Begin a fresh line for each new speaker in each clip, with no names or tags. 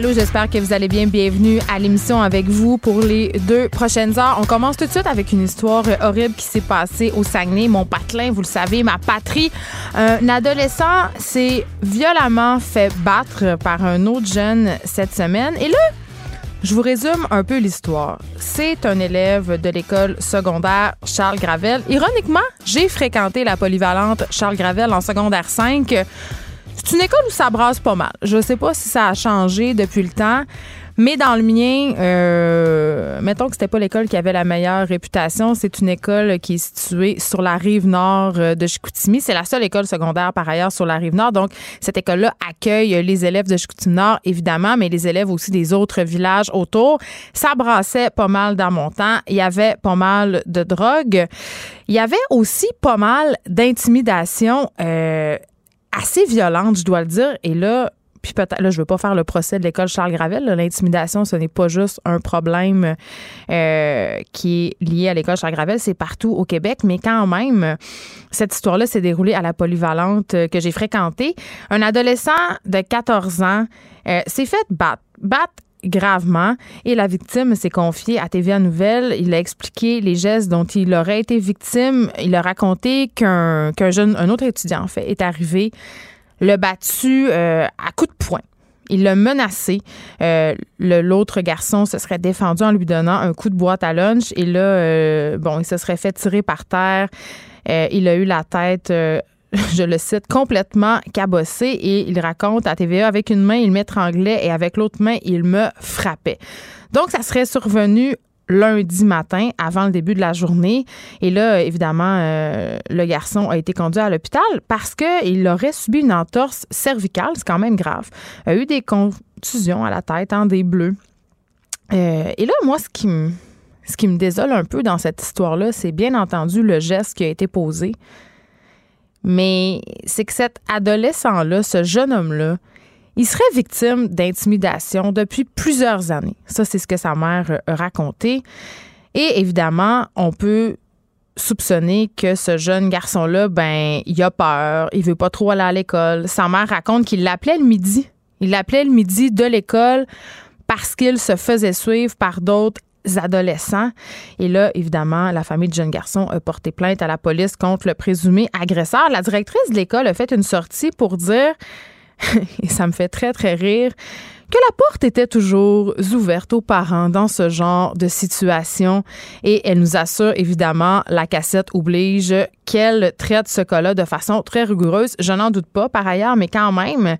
Allô, j'espère que vous allez bien. Bienvenue à l'émission avec vous pour les deux prochaines heures. On commence tout de suite avec une histoire horrible qui s'est passée au Saguenay. Mon patelin, vous le savez, ma patrie. Un adolescent s'est violemment fait battre par un autre jeune cette semaine. Et là, je vous résume un peu l'histoire. C'est un élève de l'école secondaire Charles Gravel. Ironiquement, j'ai fréquenté la polyvalente Charles Gravel en secondaire 5. C'est une école où ça brasse pas mal. Je sais pas si ça a changé depuis le temps. Mais dans le mien, euh, mettons que c'était pas l'école qui avait la meilleure réputation. C'est une école qui est située sur la rive nord euh, de Chicoutimi. C'est la seule école secondaire par ailleurs sur la rive nord. Donc, cette école-là accueille les élèves de Chicoutimi Nord, évidemment, mais les élèves aussi des autres villages autour. Ça brassait pas mal dans mon temps. Il y avait pas mal de drogue. Il y avait aussi pas mal d'intimidation euh, assez violente, je dois le dire. Et là, puis peut-être, là, je veux pas faire le procès de l'école Charles Gravel. L'intimidation, ce n'est pas juste un problème euh, qui est lié à l'école Charles Gravel, c'est partout au Québec. Mais quand même, cette histoire-là s'est déroulée à la polyvalente euh, que j'ai fréquentée. Un adolescent de 14 ans euh, s'est fait battre. Battre gravement et la victime s'est confiée à TVA Nouvelle. Il a expliqué les gestes dont il aurait été victime. Il a raconté qu'un jeune, un autre étudiant en fait, est arrivé, l'a battu euh, à coups de poing. Il l'a menacé. Euh, le- L'autre garçon se serait défendu en lui donnant un coup de boîte à lunch. Et là, euh, bon, il se serait fait tirer par terre. Il a eu la tête, je le cite, complètement cabossée. Et il raconte à TVA, avec une main, il m'étranglait et avec l'autre main, il me frappait. Donc, ça serait survenu lundi matin avant le début de la journée. Et là, évidemment, euh, le garçon a été conduit à l'hôpital parce qu'il aurait subi une entorse cervicale, c'est quand même grave. Il a eu des contusions à la tête, hein, des bleus. Euh, et là, moi, ce qui ce qui me désole un peu dans cette histoire-là, c'est bien entendu le geste qui a été posé. Mais c'est que cet adolescent-là, ce jeune homme-là, il serait victime d'intimidation depuis plusieurs années. Ça, c'est ce que sa mère euh, a raconté. Et évidemment, on peut soupçonner que ce jeune garçon-là, ben, il a peur, il veut pas trop aller à l'école. Sa mère raconte qu'il l'appelait le midi. Il l'appelait le midi de l'école parce qu'il se faisait suivre par d'autres adolescents. Et là, évidemment, la famille du jeune garçon a porté plainte à la police contre le présumé agresseur. La directrice de l'école a fait une sortie pour dire, et ça me fait très, très rire, que la porte était toujours ouverte aux parents dans ce genre de situation. Et elle nous assure, évidemment, la cassette oblige qu'elle traite ce cas-là de façon très rigoureuse. Je n'en doute pas, par ailleurs, mais quand même.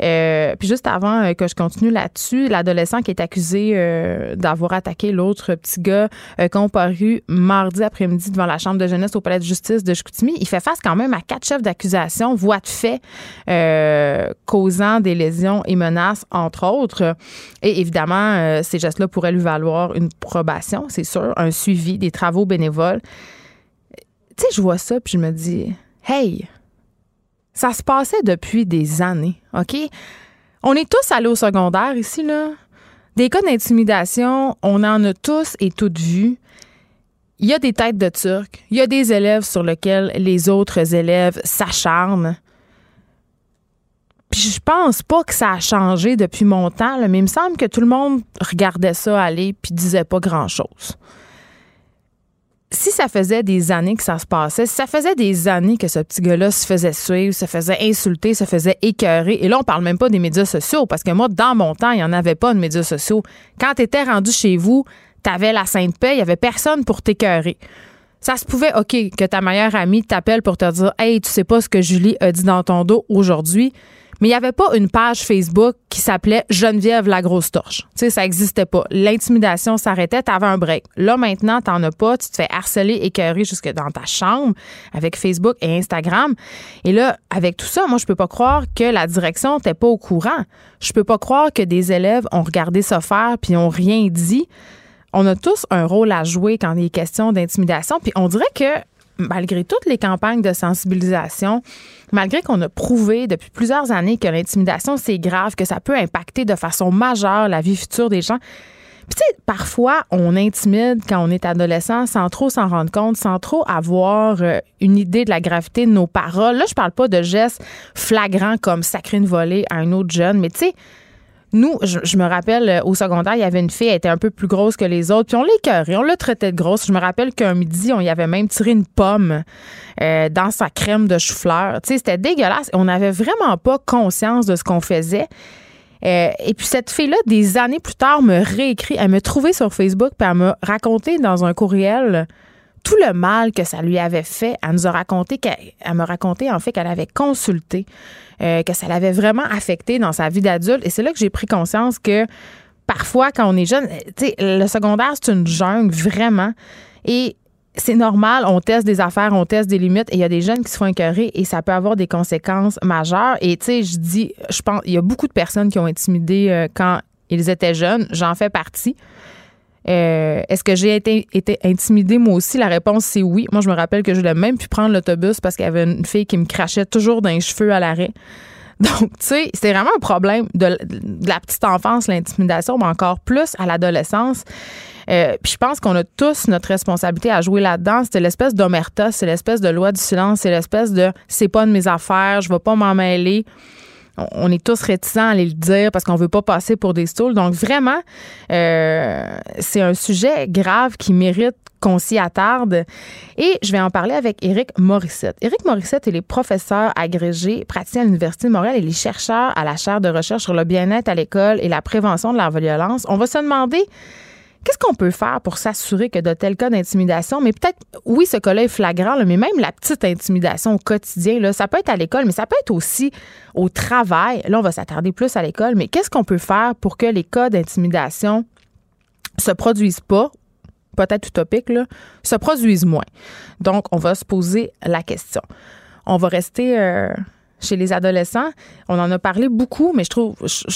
Euh, puis juste avant euh, que je continue là-dessus, l'adolescent qui est accusé euh, d'avoir attaqué l'autre petit gars euh, comparu mardi après-midi devant la chambre de jeunesse au palais de justice de Chicoutimi, il fait face quand même à quatre chefs d'accusation, voix de fait euh, causant des lésions et menaces entre autres. Et évidemment, euh, ces gestes-là pourraient lui valoir une probation, c'est sûr, un suivi, des travaux bénévoles. Tu sais, je vois ça puis je me dis, hey, ça se passait depuis des années, OK? On est tous allés au secondaire ici, là. Des cas d'intimidation, on en a tous et toutes vu. Il y a des têtes de Turcs. Il y a des élèves sur lesquels les autres élèves s'acharnent. Puis je pense pas que ça a changé depuis mon temps, là, mais il me semble que tout le monde regardait ça aller puis disait pas grand-chose si ça faisait des années que ça se passait, si ça faisait des années que ce petit gars-là se faisait suivre, se faisait insulter, se faisait écœurer, et là, on parle même pas des médias sociaux, parce que moi, dans mon temps, il n'y en avait pas de médias sociaux. Quand tu étais rendu chez vous, t'avais la sainte paix, il y avait personne pour t'écœurer. Ça se pouvait, OK, que ta meilleure amie t'appelle pour te dire Hey, tu sais pas ce que Julie a dit dans ton dos aujourd'hui. Mais il n'y avait pas une page Facebook qui s'appelait Geneviève la grosse torche. Tu sais, ça n'existait pas. L'intimidation s'arrêtait, t'avais un break. Là, maintenant, t'en as pas. Tu te fais harceler, écœurer jusque dans ta chambre avec Facebook et Instagram. Et là, avec tout ça, moi, je peux pas croire que la direction n'était pas au courant. Je peux pas croire que des élèves ont regardé ça faire puis ont rien dit on a tous un rôle à jouer quand il est question d'intimidation. Puis on dirait que malgré toutes les campagnes de sensibilisation, malgré qu'on a prouvé depuis plusieurs années que l'intimidation, c'est grave, que ça peut impacter de façon majeure la vie future des gens, tu sais, parfois, on intimide quand on est adolescent sans trop s'en rendre compte, sans trop avoir euh, une idée de la gravité de nos paroles. Là, je parle pas de gestes flagrants comme sacrer une volée à un autre jeune, mais tu sais, nous, je, me rappelle, euh, au secondaire, il y avait une fille, elle était un peu plus grosse que les autres, puis on l'écœurait, on l'a traité de grosse. Je me rappelle qu'un midi, on y avait même tiré une pomme euh, dans sa crème de chou-fleur. Tu sais, c'était dégueulasse. On n'avait vraiment pas conscience de ce qu'on faisait. Euh, et puis cette fille-là, des années plus tard, me réécrit. Elle m'a trouvé sur Facebook, puis elle m'a raconté dans un courriel tout le mal que ça lui avait fait. Elle nous a qu'elle m'a raconté en fait qu'elle avait consulté, euh, que ça l'avait vraiment affecté dans sa vie d'adulte. Et c'est là que j'ai pris conscience que parfois, quand on est jeune, sais, le secondaire, c'est une jungle, vraiment. Et c'est normal, on teste des affaires, on teste des limites et il y a des jeunes qui se font écœurer et ça peut avoir des conséquences majeures. Et tu sais, je dis, je pense, il y a beaucoup de personnes qui ont intimidé euh, quand ils étaient jeunes. J'en fais partie. Euh, est-ce que j'ai été, intimidée moi aussi? La réponse, c'est oui. Moi, je me rappelle que je voulais même pu prendre l'autobus parce qu'il y avait une fille qui me crachait toujours dans les cheveux à l'arrêt. Donc, tu sais, c'est vraiment un problème de, la petite enfance, l'intimidation, mais encore plus à l'adolescence. Euh, puis je pense qu'on a tous notre responsabilité à jouer là-dedans. C'est l'espèce d'omerta, c'est l'espèce de loi du silence, c'est l'espèce de c'est pas de mes affaires, je vais pas m'en mêler on est tous réticents à aller le dire parce qu'on veut pas passer pour des stools. Donc vraiment, euh, c'est un sujet grave qui mérite qu'on s'y attarde. Et je vais en parler avec Éric Morissette. Éric Morissette, il est professeur agrégé, praticien à l'Université de Montréal. Il est chercheur à la chaire de recherche sur le bien-être à l'école et la prévention de la violence. On va se demander Qu'est-ce qu'on peut faire pour s'assurer que de tels cas d'intimidation, mais peut-être, oui, ce cas-là est flagrant, mais même la petite intimidation au quotidien, là, ça peut être à l'école, mais ça peut être aussi au travail. Là, on va s'attarder plus à l'école, mais qu'est-ce qu'on peut faire pour que les cas d'intimidation se produisent pas peut-être utopique, là, se produisent moins? Donc, on va se poser la question. On va rester euh, chez les adolescents. On en a parlé beaucoup, mais je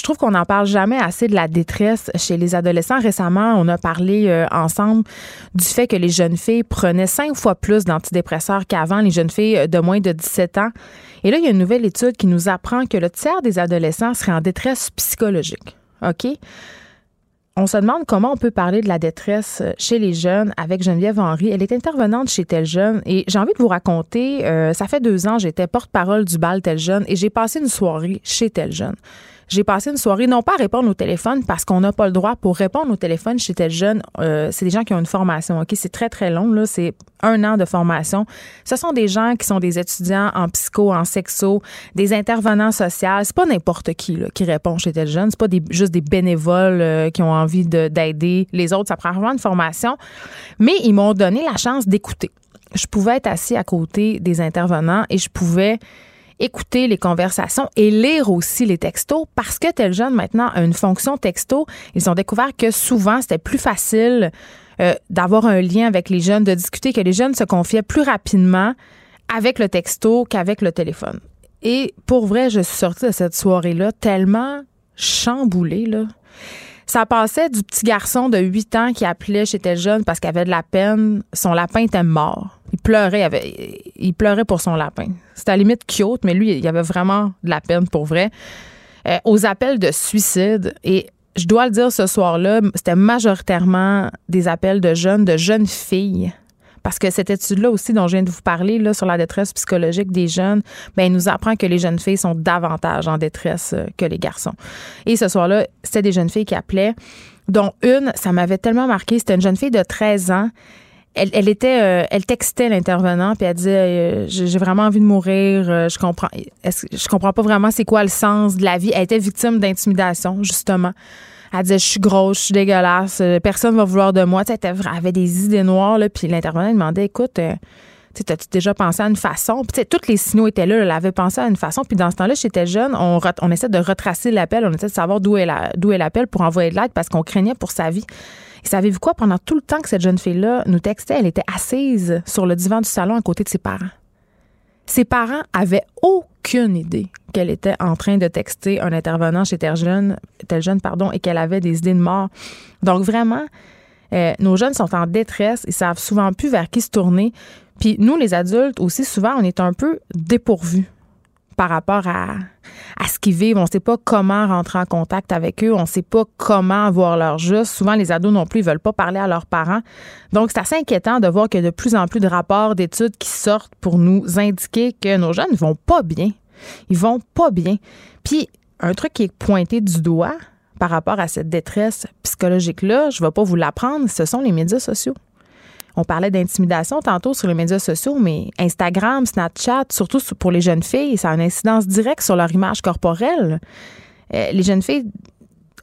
trouve, qu'on n'en parle jamais assez de la détresse chez les adolescents. Récemment, on a parlé euh, ensemble du fait que les jeunes filles prenaient cinq fois plus d'antidépresseurs qu'avant, les jeunes filles de moins de 17 ans. Et là, il y a une nouvelle étude qui nous apprend que le tiers des adolescents seraient en détresse psychologique. OK? On se demande comment on peut parler de la détresse chez les jeunes avec Geneviève Henry. Elle est intervenante chez Tel Jeune et j'ai envie de vous raconter, euh, ça fait deux ans, j'étais porte-parole du bal Tel Jeune et j'ai passé une soirée chez Tel Jeune. J'ai passé une soirée, non pas à répondre au téléphone, parce qu'on n'a pas le droit pour répondre au téléphone chez tel jeune. Euh, c'est des gens qui ont une formation, OK? C'est très, très long, là. C'est un an de formation. Ce sont des gens qui sont des étudiants en psycho, en sexo, des intervenants sociaux. C'est pas n'importe qui, là, qui répond chez tel jeune. C'est pas des, juste des bénévoles euh, qui ont envie d'aider les autres. Ça prend vraiment une formation. Mais ils m'ont donné la chance d'écouter. Je pouvais être assis à côté des intervenants et je pouvais écouter les conversations et lire aussi les textos parce que tel jeune maintenant a une fonction texto. Ils ont découvert que souvent c'était plus facile euh, d'avoir un lien avec les jeunes, de discuter, que les jeunes se confiaient plus rapidement avec le texto qu'avec le téléphone. Et pour vrai, je suis sortie de cette soirée-là tellement chamboulée, là. Ça passait du petit garçon de 8 ans qui appelait chez tel jeune parce qu'il avait de la peine. Son lapin était mort. Il pleurait, il, pleurait pour son lapin. C'était à la limite cute, mais lui, il avait vraiment de la peine pour vrai. Euh, aux appels de suicide. Et je dois le dire ce soir-là, c'était majoritairement des appels de jeunes, de jeunes filles. Parce que cette étude-là aussi dont je viens de vous parler là, sur la détresse psychologique des jeunes, ben, nous apprend que les jeunes filles sont davantage en détresse euh, que les garçons. Et ce soir-là, c'était des jeunes filles qui appelaient, dont une, ça m'avait tellement marqué, c'était une jeune fille de 13 ans elle, était, euh, elle textait l'intervenant puis elle disait euh, j'ai vraiment envie de mourir, je comprends, je comprends pas vraiment c'est quoi le sens de la vie. Elle était victime d'intimidation justement. Elle disait, je suis grosse, je suis dégueulasse, euh, personne va vouloir de moi. Elle avait des idées noires, là, puis l'intervenant demandait, écoute, euh, tu sais, as-tu déjà pensé à une façon? Puis, tous les signaux étaient là, elle avait pensé à une façon. Puis, dans ce temps-là, j'étais jeune, on, on essaie de retracer l'appel, on essaie de savoir d'où elle appelle pour envoyer de l'aide parce qu'on craignait pour sa vie. Et savez-vous quoi? Pendant tout le temps que cette jeune fille-là nous textait, elle était assise sur le divan du salon à côté de ses parents. Ses parents avaient aucune idée qu'elle était en train de texter un intervenant chez Tel Jeune, Tel Jeune pardon, et qu'elle avait des idées de mort. Donc vraiment, euh, nos jeunes sont en détresse, ils savent souvent plus vers qui se tourner. Puis nous, les adultes aussi, souvent, on est un peu dépourvus par rapport à, ce qu'ils vivent. On ne sait pas comment rentrer en contact avec eux. On ne sait pas comment avoir leur juste. Souvent, les ados non plus, ils veulent pas parler à leurs parents. Donc, c'est assez inquiétant de voir qu'il y a de plus en plus de rapports d'études qui sortent pour nous indiquer que nos jeunes ne vont pas bien. Ils vont pas bien. Puis, un truc qui est pointé du doigt par rapport à cette détresse psychologique-là, je ne vais pas vous l'apprendre, ce sont les médias sociaux. On parlait d'intimidation tantôt sur les médias sociaux, mais Instagram, Snapchat, surtout pour les jeunes filles, ça a une incidence directe sur leur image corporelle. Euh, les jeunes filles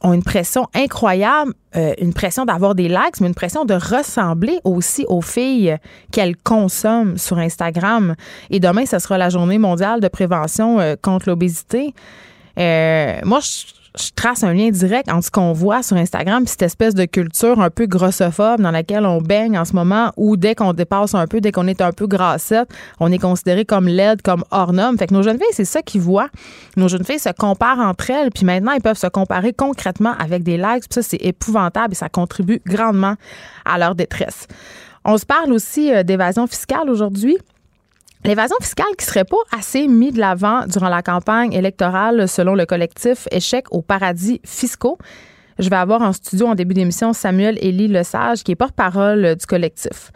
ont une pression incroyable, euh, une pression d'avoir des likes, mais une pression de ressembler aussi aux filles qu'elles consomment sur Instagram. Et demain, ce sera la journée mondiale de prévention euh, contre l'obésité. Moi, je, je trace un lien direct entre ce qu'on voit sur Instagram et cette espèce de culture un peu grossophobe dans laquelle on baigne en ce moment, où dès qu'on dépasse un peu, dès qu'on est un peu grassette, on est considéré comme laide, comme hors norme. Fait que nos jeunes filles, c'est ça qu'ils voient. Nos jeunes filles se comparent entre elles, puis maintenant, ils peuvent se comparer concrètement avec des likes. Ça, c'est épouvantable et ça contribue grandement à leur détresse. On se parle aussi euh, d'évasion fiscale aujourd'hui. L'évasion fiscale qui serait pas assez mise de l'avant durant la campagne électorale selon le collectif Échec aux paradis fiscaux. Je vais avoir en studio en début d'émission Samuel Élie Lesage, qui est porte-parole du collectif.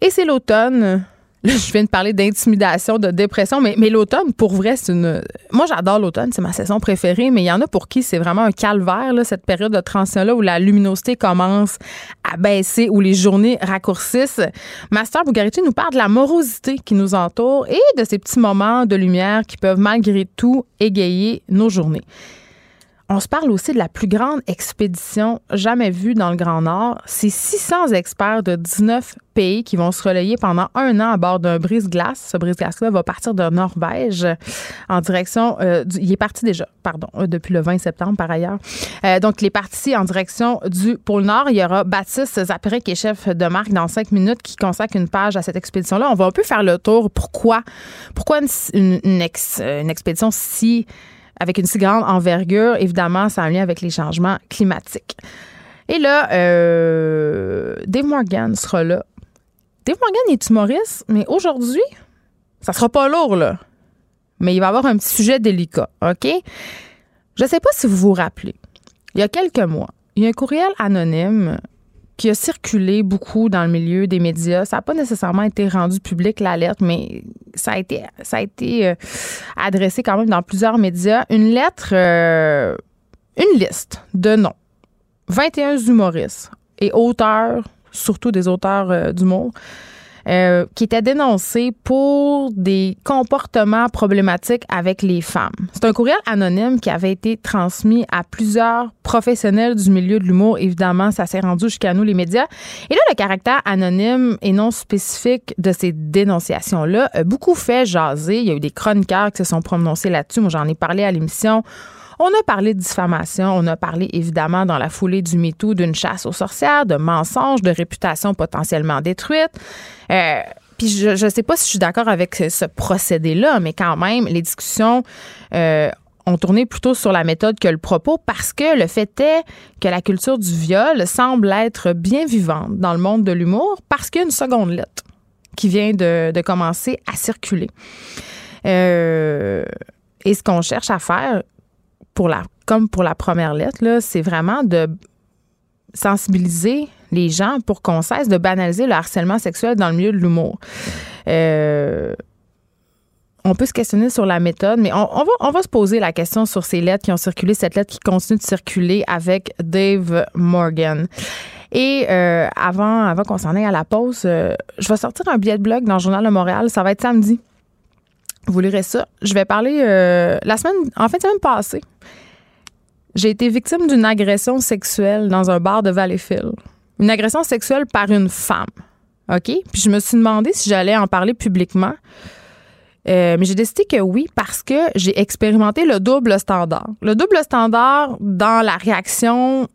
Et c'est l'automne. Je viens de parler d'intimidation, de dépression, mais, l'automne, pour vrai, c'est une. Moi, j'adore l'automne, c'est ma saison préférée, mais il y en a pour qui c'est vraiment un calvaire, cette période de transition-là où la luminosité commence à baisser, où les journées raccourcissent. Master Bougariti nous parle de la morosité qui nous entoure et de ces petits moments de lumière qui peuvent malgré tout égayer nos journées. On se parle aussi de la plus grande expédition jamais vue dans le Grand Nord. C'est 600 experts de 19 pays qui vont se relayer pendant un an à bord d'un brise-glace. Ce brise-glace-là va partir de Norvège en direction. euh, il est parti déjà, pardon, euh, depuis le 20 septembre par ailleurs. Euh, donc, il est parti en direction du pôle Nord. Il y aura Baptiste Zapirin, qui est chef de marque dans cinq minutes, qui consacre une page à cette expédition-là. On va un peu faire le tour. Pourquoi, pourquoi une expédition si avec une si grande envergure, évidemment, ça a un lien avec les changements climatiques. Et là, euh, Dave Morgan sera là. Dave Morgan est humoriste, mais aujourd'hui, ça sera pas lourd, là. Mais il va avoir un petit sujet délicat, OK? Je sais pas si vous vous rappelez, il y a quelques mois, il y a un courriel anonyme qui a circulé beaucoup dans le milieu des médias. Ça n'a pas nécessairement été rendu public, l'alerte, mais ça a été, ça a été euh, adressé quand même dans plusieurs médias. Une lettre, euh, une liste de noms. 21 humoristes et auteurs, surtout des auteurs euh, d'humour, euh, qui étaient dénoncés pour des comportements problématiques avec les femmes. C'est un courriel anonyme qui avait été transmis à plusieurs professionnels du milieu de l'humour. Évidemment, ça s'est rendu jusqu'à nous, les médias. Et là, le caractère anonyme et non spécifique de ces dénonciations-là a beaucoup fait jaser. Il y a eu des chroniqueurs qui se sont prononcés là-dessus. Moi, j'en ai parlé à l'émission. On a parlé de diffamation, on a parlé évidemment dans la foulée du MeToo d'une chasse aux sorcières, de mensonges, de réputation potentiellement détruite. Euh, puis je ne sais pas si je suis d'accord avec ce, procédé-là, mais quand même, les discussions euh, ont tourné plutôt sur la méthode que le propos parce que le fait est que la culture du viol semble être bien vivante dans le monde de l'humour parce qu'il y a une seconde lettre qui vient de, de commencer à circuler. Euh, et ce qu'on cherche à faire, pour la, comme pour la première lettre, là, c'est vraiment de sensibiliser les gens pour qu'on cesse de banaliser le harcèlement sexuel dans le milieu de l'humour. Euh, on peut se questionner sur la méthode, mais on, va, on va se poser la question sur ces lettres qui ont circulé, cette lettre qui continue de circuler avec Dave Morgan. Et euh, avant, avant qu'on s'en aille à la pause, euh, je vais sortir un billet de blog dans le Journal de Montréal. Ça va être samedi. Vous lirez ça. Je vais parler euh, la semaine, en fin de semaine passée. J'ai été victime d'une agression sexuelle dans un bar de Valleyfield. Une agression sexuelle par une femme. OK? Puis je me suis demandé si j'allais en parler publiquement. Euh, mais j'ai décidé que oui parce que j'ai expérimenté le double standard. Le double standard dans la réaction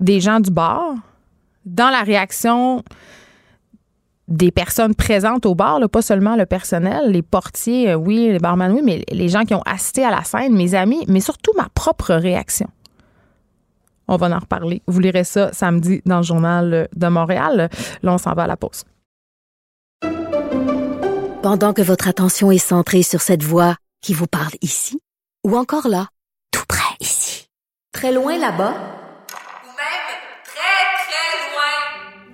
des gens du bar, dans la réaction des personnes présentes au bar, pas seulement le personnel, les portiers, euh, oui, les barman, oui, mais les gens qui ont assisté à la scène, mes amis, mais surtout ma propre réaction. On va en reparler. Vous lirez ça samedi dans le journal de Montréal. Là, on s'en va à la pause.
Pendant que votre attention est centrée sur cette voix qui vous parle ici, ou encore là, tout près ici, très loin là-bas,
Ou même très, très loin.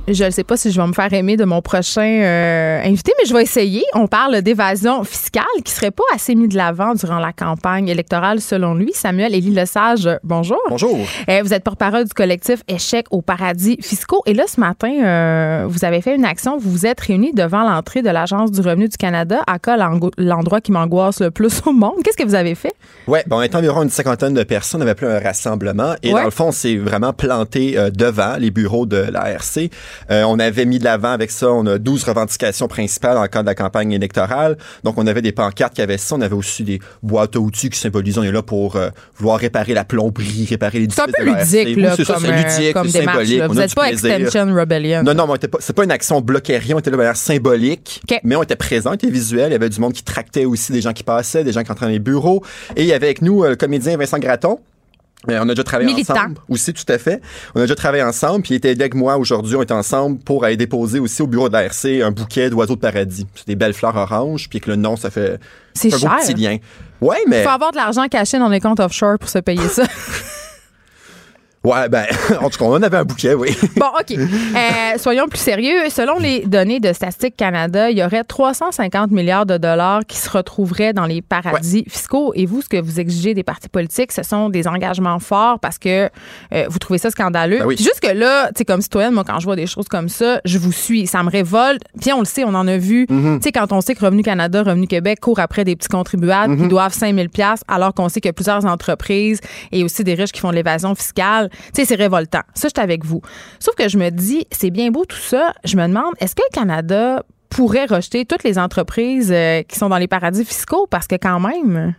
Je ne sais pas si je vais me faire aimer de mon prochain euh, invité, mais je vais essayer. On parle d'évasion fiscale qui serait pas assez mis de l'avant durant la campagne électorale, selon lui. Samuel Élie Lesage, bonjour.
Bonjour.
Euh, vous êtes porte-parole du collectif Échec aux paradis fiscaux. Et là, ce matin, euh, vous avez fait une action. Vous vous êtes réunis devant l'entrée de l'Agence du revenu du Canada, à cas l'endroit qui m'angoisse le plus au monde. Qu'est-ce que vous avez fait?
Oui, bon, on était environ une cinquantaine de personnes. On avait appelé un rassemblement. Et
Ouais.
dans le fond, c'est vraiment planté devant les bureaux de l'ARC. Euh, on avait mis de l'avant avec ça, on a 12 revendications principales en cadre de la campagne électorale. Donc, on avait des pancartes qui avaient ça. On avait aussi des boîtes à outils qui symbolisent, on est là pour euh, vouloir réparer la plomberie, réparer les
C'est un peu ludique,
Oui,
là,
ça,
comme,
c'est
euh,
ludique,
comme
symbolique.
Vous n'êtes pas
plaisir.
Extension Rebellion.
Non, non, mais c'est pas une action bloquée rien, on était là de manière symbolique, mais on était présent, on était visuel, il y avait du monde qui tractait aussi, des gens qui passaient, des gens qui entraient dans les bureaux, et il y avait avec nous euh, le comédien Vincent Graton. Euh, on a déjà travaillé
Militant.
ensemble aussi, tout à fait. On a déjà travaillé ensemble, puis il était avec moi aujourd'hui. On était ensemble pour aller déposer aussi au bureau de l'ARC un bouquet d'oiseaux de paradis. C'est des belles fleurs oranges, puis avec le nom, ça fait
C'est
un
cher.
petit lien. Ouais, mais
Il faut avoir de l'argent caché dans les comptes offshore pour se payer ça.
ouais, ben en tout cas, on en avait un bouquet, oui.
Bon, OK. Euh, soyons plus sérieux. Selon les données de Statistique Canada, il y aurait 350 milliards de dollars qui se retrouveraient dans les paradis fiscaux. Et vous, ce que vous exigez des partis politiques, ce sont des engagements forts parce que euh, vous trouvez ça scandaleux.
Ben oui.
Puis jusque là, tu sais, comme citoyenne, moi, quand je vois des choses comme ça, je vous suis. Ça me révolte. Puis on le sait, on en a vu.
Mm-hmm.
Tu sais, quand on sait que Revenu Canada, Revenu Québec courent après des petits contribuables
Mm-hmm.
qui doivent 5000 pièces alors qu'on sait qu'il y a plusieurs entreprises et aussi des riches qui font de l'évasion fiscale. C'est révoltant. Ça, je suis avec vous. Sauf que je me dis, c'est bien beau tout ça. Je me demande, est-ce que le Canada pourrait rejeter toutes les entreprises euh, qui sont dans les paradis fiscaux? Parce que quand même...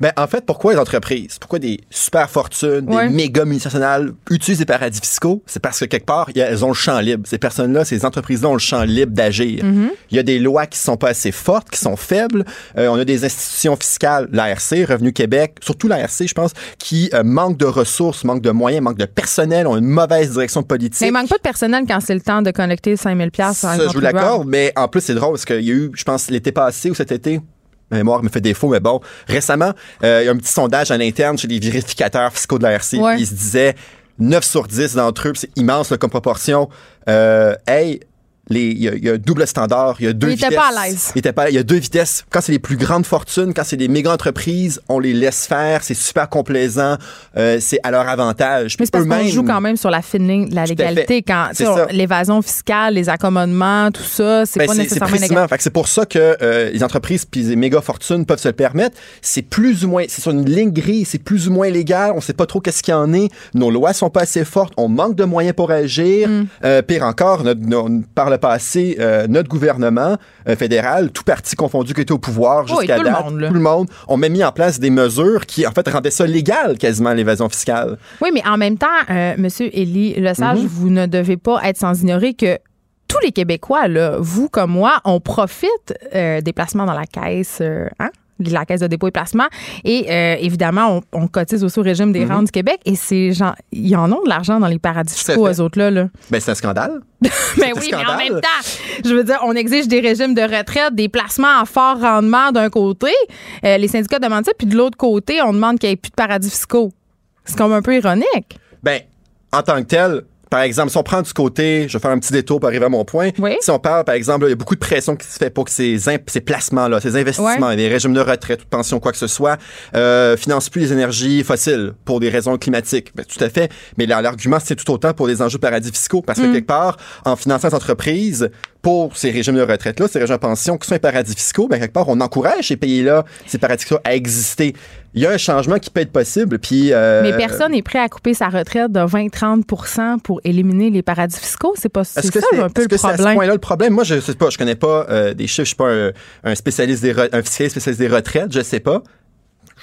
Ben, en fait, pourquoi les entreprises, pourquoi des super fortunes,
Ouais.
des méga multinationales utilisent des paradis fiscaux? C'est parce que quelque part, elles ont le champ libre. Ces personnes-là, ces entreprises-là ont le champ libre d'agir.
Mm-hmm.
Il y a des lois qui sont pas assez fortes, qui sont faibles. Euh, on a des institutions fiscales, l'ARC, Revenu Québec, surtout l'ARC, je pense, qui euh, manquent de ressources, manquent de moyens, manquent de personnel, ont une mauvaise direction politique.
Mais il manque pas de personnel quand c'est le temps de collecter 5000 pièces
Ça, je vous l'accorde, mais en plus, c'est drôle parce qu'il y a eu, je pense, l'été passé ou cet été, ma mémoire me fait défaut, mais bon, récemment, euh, il y a un petit sondage à l'interne chez les vérificateurs fiscaux de
Ouais.
puis ils se disaient 9 sur 10 d'entre eux, c'est immense là, comme proportion, euh, hey, il y, a- il y a un double standard, il y a deux
étaient
vitesses.
pas à l'aise.
Ils étaient pas- Il y a deux vitesses. Quand c'est les plus grandes fortunes, quand c'est des méga entreprises, on les laisse faire, c'est super complaisant, euh, c'est à leur avantage.
Mais c'est parce qu'on joue quand même sur la fine ligne de la légalité. Quand l'évasion fiscale, les accommodements, tout ça, c'est
Ben,
pas nécessairement
précisément.
légal.
C'est pour ça que euh, les entreprises puis les méga fortunes peuvent se le permettre. C'est plus ou moins, c'est sur une ligne grise, c'est plus ou moins légal. On sait pas trop qu'est-ce qu'il y en est. Nos lois sont pas assez fortes. On manque de moyens pour agir.
Mm.
Euh, pire encore, notre- nos- par passé, euh, notre gouvernement euh, fédéral, tout parti confondu qui était au pouvoir
Oui,
jusqu'à
tout le
date,
monde, là.
tout le monde, on met mis en place des mesures qui en fait rendaient ça légal quasiment l'évasion fiscale.
Oui, mais en même temps, euh, Monsieur Élie Lesage,
Mhm.
vous ne devez pas être sans ignorer que tous les Québécois, là, vous comme moi, on profite des placements dans la caisse, euh, hein? la caisse de dépôt et placement. Et euh, évidemment, on, on cotise aussi au régime des rentes du Québec. Et ces gens, ils en ont de l'argent dans les paradis
Mhm.
Fiscaux, eux autres-là. là.
Ben c'est un scandale.
Mais
un
oui, mais en même temps, je veux dire, on exige des régimes de retraite, des placements à fort rendement d'un côté. Euh, les syndicats demandent ça, puis de l'autre côté, on demande qu'il n'y ait plus de paradis fiscaux. C'est comme un peu ironique.
Ben, en tant que tel, par exemple, si on prend du côté, je vais faire un petit détour pour arriver à mon point.
Oui.
Si on parle, par exemple, il y a beaucoup de pression qui se fait pour que ces, ces placements-là, ces investissements, les régimes de retraite, ou de pension, quoi que ce soit, euh, financent plus les énergies fossiles pour des raisons climatiques. Ben, tout à fait. Mais là, l'argument, c'est tout autant pour des enjeux paradis fiscaux. Parce que quelque part, en finançant les entreprises, pour ces régimes de retraite-là, ces régimes de pension qui sont des paradis fiscaux, ben, quelque part, on encourage ces pays-là, ces paradis fiscaux à exister. Il y a un changement qui peut être possible. Puis, euh,
Mais personne n'est prêt à couper sa retraite de 20-30 pour éliminer les paradis fiscaux. C'est pas c'est
que
ça un peu
est-ce
le
que c'est à ce
problème.
point-là le problème? Moi, je sais pas, je connais pas euh, des chiffres, je suis pas un, un spécialiste des un fiscaliste spécialiste des retraites, je sais pas.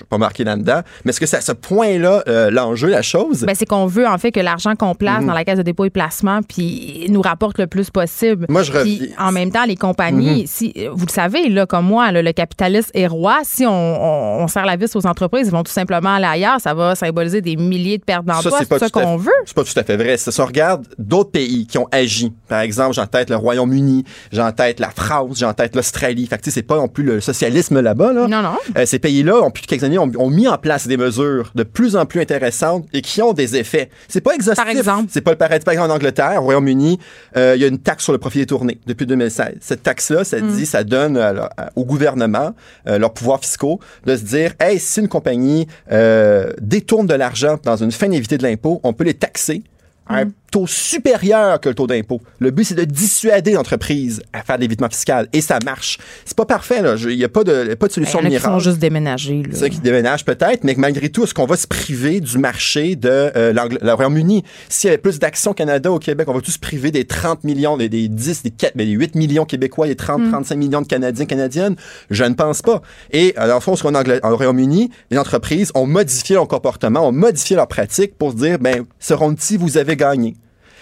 Je vais pas marquer là-dedans. Mais est-ce que c'est à ce point-là euh, l'enjeu, la chose?
Ben, c'est qu'on veut en fait que l'argent qu'on place dans la caisse de dépôt et placement puis nous rapporte le plus possible.
Mhm. Moi, je
Puis, en même temps, les compagnies, si vous le savez là comme moi, là, le capitalisme est roi. Si on, on, on serre la vis aux entreprises, ils vont tout simplement aller ailleurs. Ça va symboliser des milliers de pertes d'emplois. C'est ça
tout à
qu'on veut.
C'est pas tout à fait vrai. Si on regarde d'autres pays qui ont agi, par exemple, j'ai en tête le Royaume-Uni, j'ai en tête la France, j'ai en tête l'Australie. Fait que, c'est pas non plus le socialisme là-bas, là.
Non, non.
Euh, ces pays-là, depuis quelques années, ont, ont mis en place des mesures de plus en plus intéressantes et qui ont des effets. C'est pas exhaustif.
Par exemple?
C'est pas le paradis. Par exemple, en Angleterre, au Royaume-Uni, euh, il y a une taxe sur le profit détourné depuis 2016. Cette taxe-là, ça
Mm.
dit, ça donne à- au gouvernement euh, leurs pouvoirs fiscaux de se dire, hey, si une compagnie euh, détourne de l'argent dans une fin d'éviter de l'impôt, on peut les taxer à un taux supérieur que le taux d'impôt. Le but, c'est de dissuader l'entreprise à faire de l'évitement fiscal. Et ça marche. C'est pas parfait, là. Il n'y a pas de, pas de solution
en qui
miracle.
font juste déménager. là.
C'est ça qui déménage peut-être, mais malgré tout, est-ce qu'on va se priver du marché de euh, le Royaume-Uni? S'il y avait plus d'actions au Canada, au Québec, on va tous se priver des 30 millions, des, des 10, des 4, mais des 8 millions Québécois, des 30, 35 millions de Canadiens, Canadiennes? Je ne pense pas. Et euh, dans le fond, ce qu'on a en en Royaume-Uni, les entreprises ont modifié leur comportement, ont modifié leurs pratiques pour se dire, ben, seront-ils, vous avez gagné?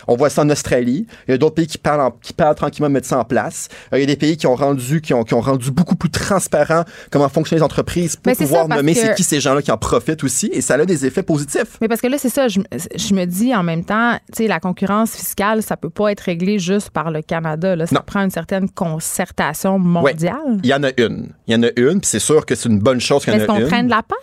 On voit ça en Australie. Il y a d'autres pays qui parlent, en- qui parlent tranquillement de mettre ça en place. Euh, il y a des pays qui ont rendu, qui ont, qui ont rendu beaucoup plus transparent comment fonctionnent les entreprises pour pouvoir
ça,
nommer c'est qui ces gens-là qui en profitent aussi. Et ça a des effets positifs.
Mais parce que là, c'est ça, je, je me dis en même temps, tu sais, la concurrence fiscale, ça peut pas être réglé juste par le Canada. Là. Ça
Non.
prend une certaine concertation mondiale.
Il y en a une. Il y en a une. Puis c'est sûr que c'est une bonne chose qu'il y en
est-ce
a
qu'on
une.
traîne la patte?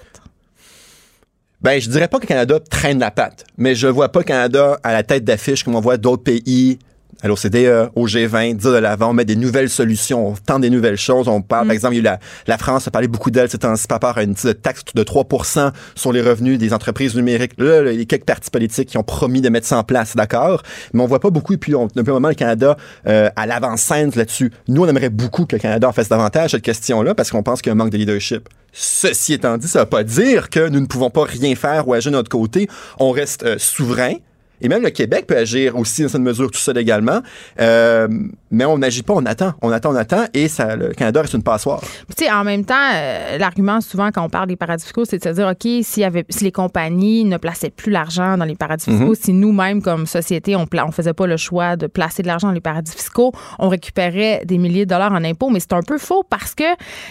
Ben, je dirais pas que le Canada traîne la patte, mais je vois pas le Canada à la tête d'affiche comme on voit d'autres pays à l'OCDE, au G20, dire de l'avant, on met des nouvelles solutions, on tente des nouvelles choses. On parle, par exemple, il y a eu la, la France a parlé beaucoup d'elle ces temps-ci par rapport à une taxe de 3% sur les revenus des entreprises numériques. Là, là, il y a quelques partis politiques qui ont promis de mettre ça en place, d'accord, mais on voit pas beaucoup. Et puis, on, depuis un moment, le Canada euh, à l'avant-scène là-dessus. Nous, on aimerait beaucoup que le Canada en fasse davantage cette question-là parce qu'on pense qu'il y a un manque de leadership. Ceci étant dit, ça ne veut pas dire que nous ne pouvons pas rien faire ou agir de notre côté. On reste euh, souverain. Et même le Québec peut agir aussi dans cette mesure tout seul également. Euh, mais on n'agit pas, on attend, on attend, on attend, et ça, le Canada reste une passoire.
Tu sais, en même temps, euh, l'argument souvent quand on parle des paradis fiscaux, c'est de se dire, OK, s'il y avait, si les compagnies ne plaçaient plus l'argent dans les paradis fiscaux, si nous-mêmes, comme société, on ne faisait pas le choix de placer de l'argent dans les paradis fiscaux, on récupérait des milliers de dollars en impôts. Mais c'est un peu faux parce que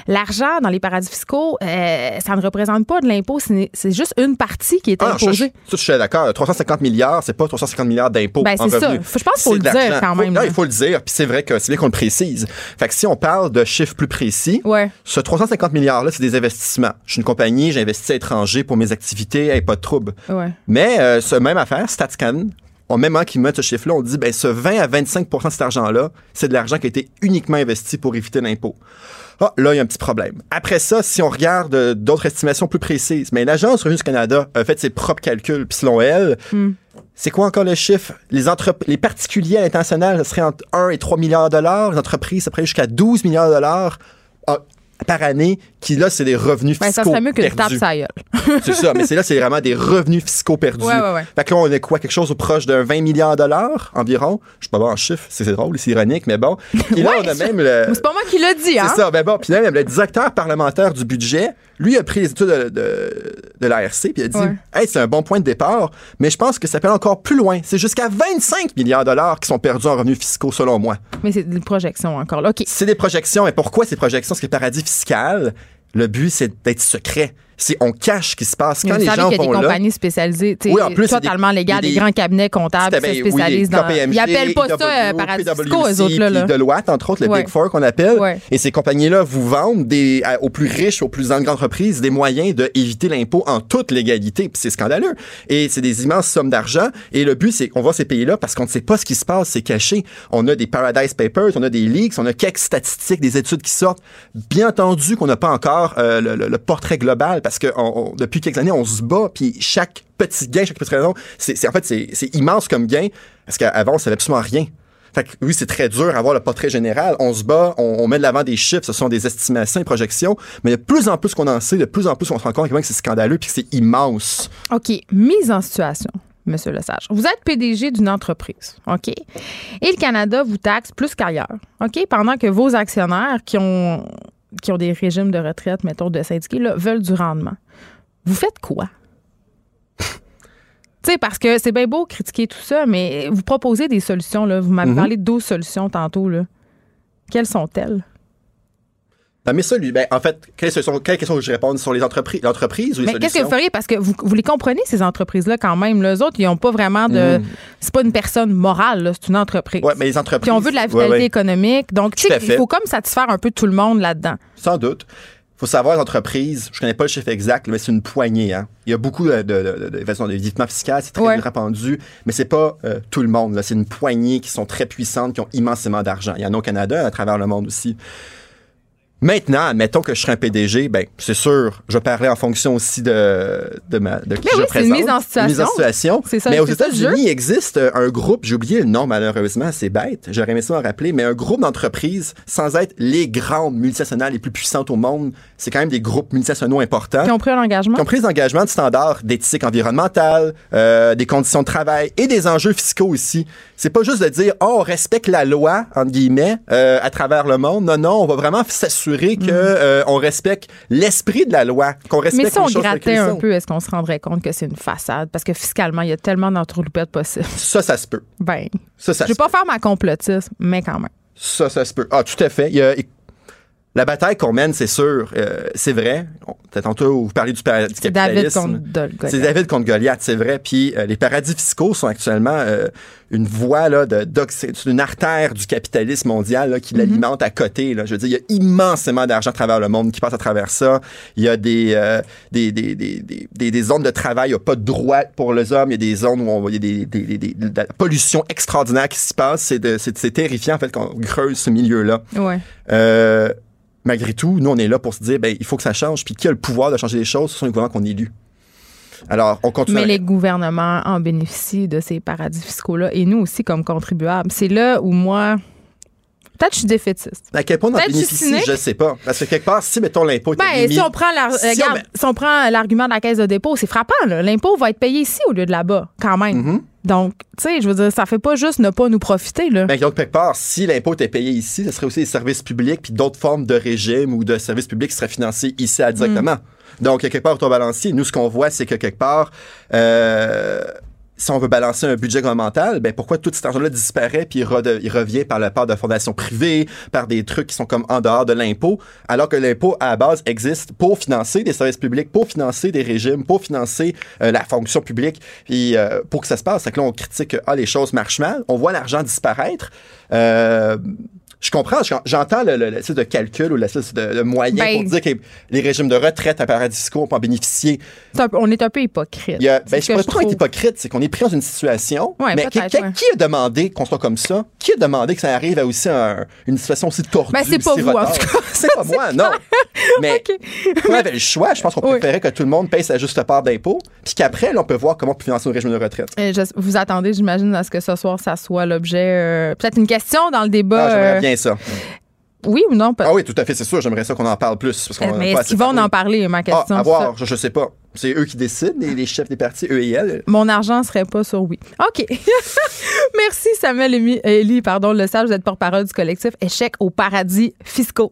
l'argent dans les paradis fiscaux, euh, ça ne représente pas de l'impôt, c'est juste une partie qui est
Ah, je, je,
imposée.
ça, je suis d'accord. 350 milliards, c'est pas 350 milliards d'impôts
Ben,
en
c'est ça. Faut- je pense qu'il faut le dire quand
Faut-
même,
non, il faut le dire, puis c'est vrai que c'est bien qu'on le précise. Fait que si on parle de chiffres plus précis,
Ouais.
ce 350 milliards-là, c'est des investissements. Je suis une compagnie, j'investis à l'étranger pour mes activités, hey, pas de trouble.
Ouais.
Mais euh, ce même affaire, StatsCan, au même moment qu'ils mettent ce chiffre-là, on dit ben ce 20 à 25% de cet argent-là, c'est de l'argent qui a été uniquement investi pour éviter l'impôt. Ah, là, il y a un petit problème. Après ça, si on regarde euh, d'autres estimations plus précises, mais l'Agence Revenu du Canada a fait ses propres calculs, puis selon elle, c'est quoi encore le chiffre? Les, particuliers à l'international, serait entre 1 et 3 milliards de dollars. Les entreprises, ça pourrait jusqu'à 12 milliards de dollars ah, par année, qui là, c'est des revenus
Ben,
fiscaux
ça serait mieux qu'une tape sa.
C'est ça, mais c'est là, c'est vraiment des revenus fiscaux perdus.
Ouais, ouais, ouais.
Fait que là, on est quoi? Quelque chose au proche d'un 20 milliards de dollars environ? Je suis pas bon en chiffres, c'est c'est drôle, c'est ironique, mais bon. Et là, on a même le.
C'est pas moi qui l'ai dit, hein?
C'est ça, ben bon. Puis là, même le directeur parlementaire du budget, lui, a pris les études de, de, de l'ARC, puis il a dit. Hey, c'est un bon point de départ, mais je pense que ça peut aller encore plus loin. C'est jusqu'à 25 milliards de dollars qui sont perdus en revenus fiscaux, selon moi.
Mais c'est une projection encore là. OK.
C'est des projections. Et pourquoi ces projections? Parce que le paradis fiscal, le but, c'est d'être secret. C'est on cache ce qui se passe. Quand les gens
qu'il y a
vont
des
là,
compagnies spécialisées,
Oui, en plus, il
totalement légales,
il
des, grands cabinets comptables qui
C'était
se spécialisent dans. Ils appellent pas ça paradis fiscaux, eux autres, là.
Deloitte, entre autres, le. Big Four qu'on appelle. Et ces compagnies-là vous vendent des, aux plus riches, aux plus grandes entreprises, des moyens d'éviter l'impôt en toute légalité. Puis c'est scandaleux. Et c'est des immenses sommes d'argent. Et le but, c'est qu'on va ces pays-là parce qu'on ne sait pas ce qui se passe, c'est caché. On a des Paradise Papers, on a des leaks, on a quelques statistiques, des études qui sortent. Bien entendu qu'on n'a pas encore euh, le, le- le portrait global parce que depuis quelques années, on se bat, puis chaque petit gain, chaque petite raison, c'est en fait, c'est immense comme gain parce qu'avant, on savait absolument rien. Fait que oui, c'est très dur à avoir le portrait général. On se bat, on, met de l'avant des chiffres, ce sont des estimations et projections, mais de plus en plus qu'on en sait, de plus en plus on se rend compte que c'est scandaleux puis que c'est immense.
OK. Mise en situation, Monsieur Lesage. Vous êtes PDG d'une entreprise, OK? Et le Canada vous taxe plus qu'ailleurs, OK? Pendant que vos actionnaires qui ont, qui ont des régimes de retraite, mettons, de syndiqués, là, veulent du rendement. Vous faites quoi? Tu sais, parce que c'est bien beau critiquer tout ça, mais vous proposez des solutions, là. Vous m'avez
Mhm.
parlé de 12 solutions tantôt, là. Quelles sont-elles?
Ben, mais ça, lui, ben, en fait, quelle, solution- quelle question que je réponds sur les entreprises, l'entreprise ou les
Mais qu'est-ce que vous feriez? Parce que vous, vous les comprenez, ces entreprises-là, quand même. Les autres, ils n'ont pas vraiment de. C'est pas une personne morale, c'est une entreprise.
Ouais, mais les entreprises.
Puis on veut de la vitalité
ouais.
économique. Donc, tu sais, il faut comme satisfaire un peu tout le monde là-dedans.
Sans doute. faut savoir, les entreprises, je connais pas le chiffre exact, mais c'est une poignée. Hein. Il y a beaucoup de, de, de, fiscal, c'est très
Ouais.
répandu, mais c'est pas euh, tout le monde. C'est une poignée qui sont très puissantes, qui ont immensément d'argent. Il y en a au Canada, à travers le monde aussi. Maintenant, admettons que je serais un PDG, ben c'est sûr, je parlais en fonction aussi de, de, ma, de qui
Mais
je
oui, c'est une mise en situation.
Mise en situation.
C'est ça-
mais aux États-Unis, il existe euh, un groupe, j'ai oublié le nom malheureusement, c'est bête, j'aurais aimé ça m'en rappeler, mais un groupe d'entreprises, sans être les grandes multinationales les plus puissantes au monde, c'est quand même des groupes multinationaux importants
Qui ont pris un engagement.
qui ont pris des engagements de standards d'éthique environnementale, euh, des conditions de travail et des enjeux fiscaux aussi. C'est pas juste de dire oh on respecte la loi entre guillemets euh, à travers le monde. Non non, on va vraiment s'assurer que euh, on respecte l'esprit de la loi, qu'on respecte.
Mais si on
les choses telles
grattait un peu, est-ce qu'on se rendrait compte que c'est une façade? Parce que fiscalement, il y a tellement d'entourloupettes possibles.
Ça ça se peut.
Ben,
Ça ça
je vais pas faire ma complotiste, mais quand même.
Ça ça se peut. Ah tout à fait. Il y a- la bataille qu'on mène, c'est sûr, euh, c'est vrai. Tantôt, vous parlez du, par- du
C'est David
capitalisme. C'est. David contre Goliath, c'est vrai. Puis euh, les paradis fiscaux sont actuellement euh, une voie là, de, une artère du capitalisme mondial là, qui
Mm-hmm.
l'alimente à côté. Là. Je veux dire, il y a immensément d'argent à travers le monde qui passe à travers ça. Il y a des, euh, des, des, des, des, zones de travail, il n'y a pas de droit pour les hommes. Il y a des zones où on, il y a des, des, des- des- de la pollution extraordinaire qui s'y passe. C'est terrifiant en fait qu'on creuse ce milieu-là.
Ouais.
Euh, malgré tout, nous, on est là pour se dire, ben, il faut que ça change. Puis qui a le pouvoir de changer les choses? Ce sont les gouvernements qu'on élu. Alors, on continue.
Mais
à-
les gouvernements en bénéficient de ces paradis fiscaux-là et nous aussi comme contribuables. C'est là où moi, peut-être que je suis défaitiste.
À quel point on en bénéficie, je ne sais pas. Parce que quelque part, si, mettons, l'impôt était
Ben, si on prend la-
Si on
regarde,
met-
si on prend l'argument de la caisse de dépôt, c'est frappant. là. L'impôt va être payé ici au lieu de là-bas, quand même.
Mm-hmm.
Donc, tu sais, je veux dire, ça fait pas juste ne pas nous profiter. Là.
Ben, donc, quelque part, si l'impôt était payé ici, ce serait aussi des services publics puis d'autres formes de régime ou de services publics qui seraient financés ici à directement.
Mm.
Donc, quelque part, au balancier, nous, ce qu'on voit, c'est que quelque part, euh, si on veut balancer un budget gouvernemental, ben pourquoi tout cet argent-là disparaît puis il, revient par la part de fondations privées, par des trucs qui sont comme en dehors de l'impôt, alors que l'impôt à la base existe pour financer des services publics, pour financer des régimes, pour financer euh, la fonction publique, puis euh, pour que ça se passe? C'est que là on critique que ah les choses marchent mal, on voit l'argent disparaître. Euh, je comprends, j'en- j'entends le, le, de calcul ou l'espèce de, de moyen
Ben-
pour dire que les régimes de retraite à paradis fiscaux peuvent en bénéficier.
Un on est un peu hypocrite.
Il y a, ben, je ne pas être hypocrite, c'est qu'on est pris dans une situation.
Ouais,
mais qui, qui-
ouais.
qui a demandé qu'on soit comme ça? Qui a demandé que ça arrive à aussi un- une situation aussi tordue?
Ben, c'est pas vous, en tout cas.
C'est pas moi, non. Mais
OK.
on avait le choix. Je pense qu'on
Oui.
préférait que tout le monde paye sa juste part d'impôt, puis qu'après, là, on peut voir comment on peut financer un régime de retraite.
Euh, je- vous attendez, j'imagine, à ce que ce soir, ça soit l'objet. euh, Peut-être une question dans le débat.
Ah, j'aimerais
euh,
bien ça.
oui ou non?
Ah oui, tout à fait, c'est sûr. J'aimerais ça qu'on en parle plus. Parce
mais est-ce qu'ils vont en parler, ma
Ah,
question?
à
c'est
voir,
ça?
je, je sais pas. C'est eux qui décident, les, les chefs des partis, eux et elles.
Mon argent serait pas sur oui. OK. Merci, Samuel Élie, pardon, le sage, vous êtes porte-parole du collectif Échec au paradis fiscaux.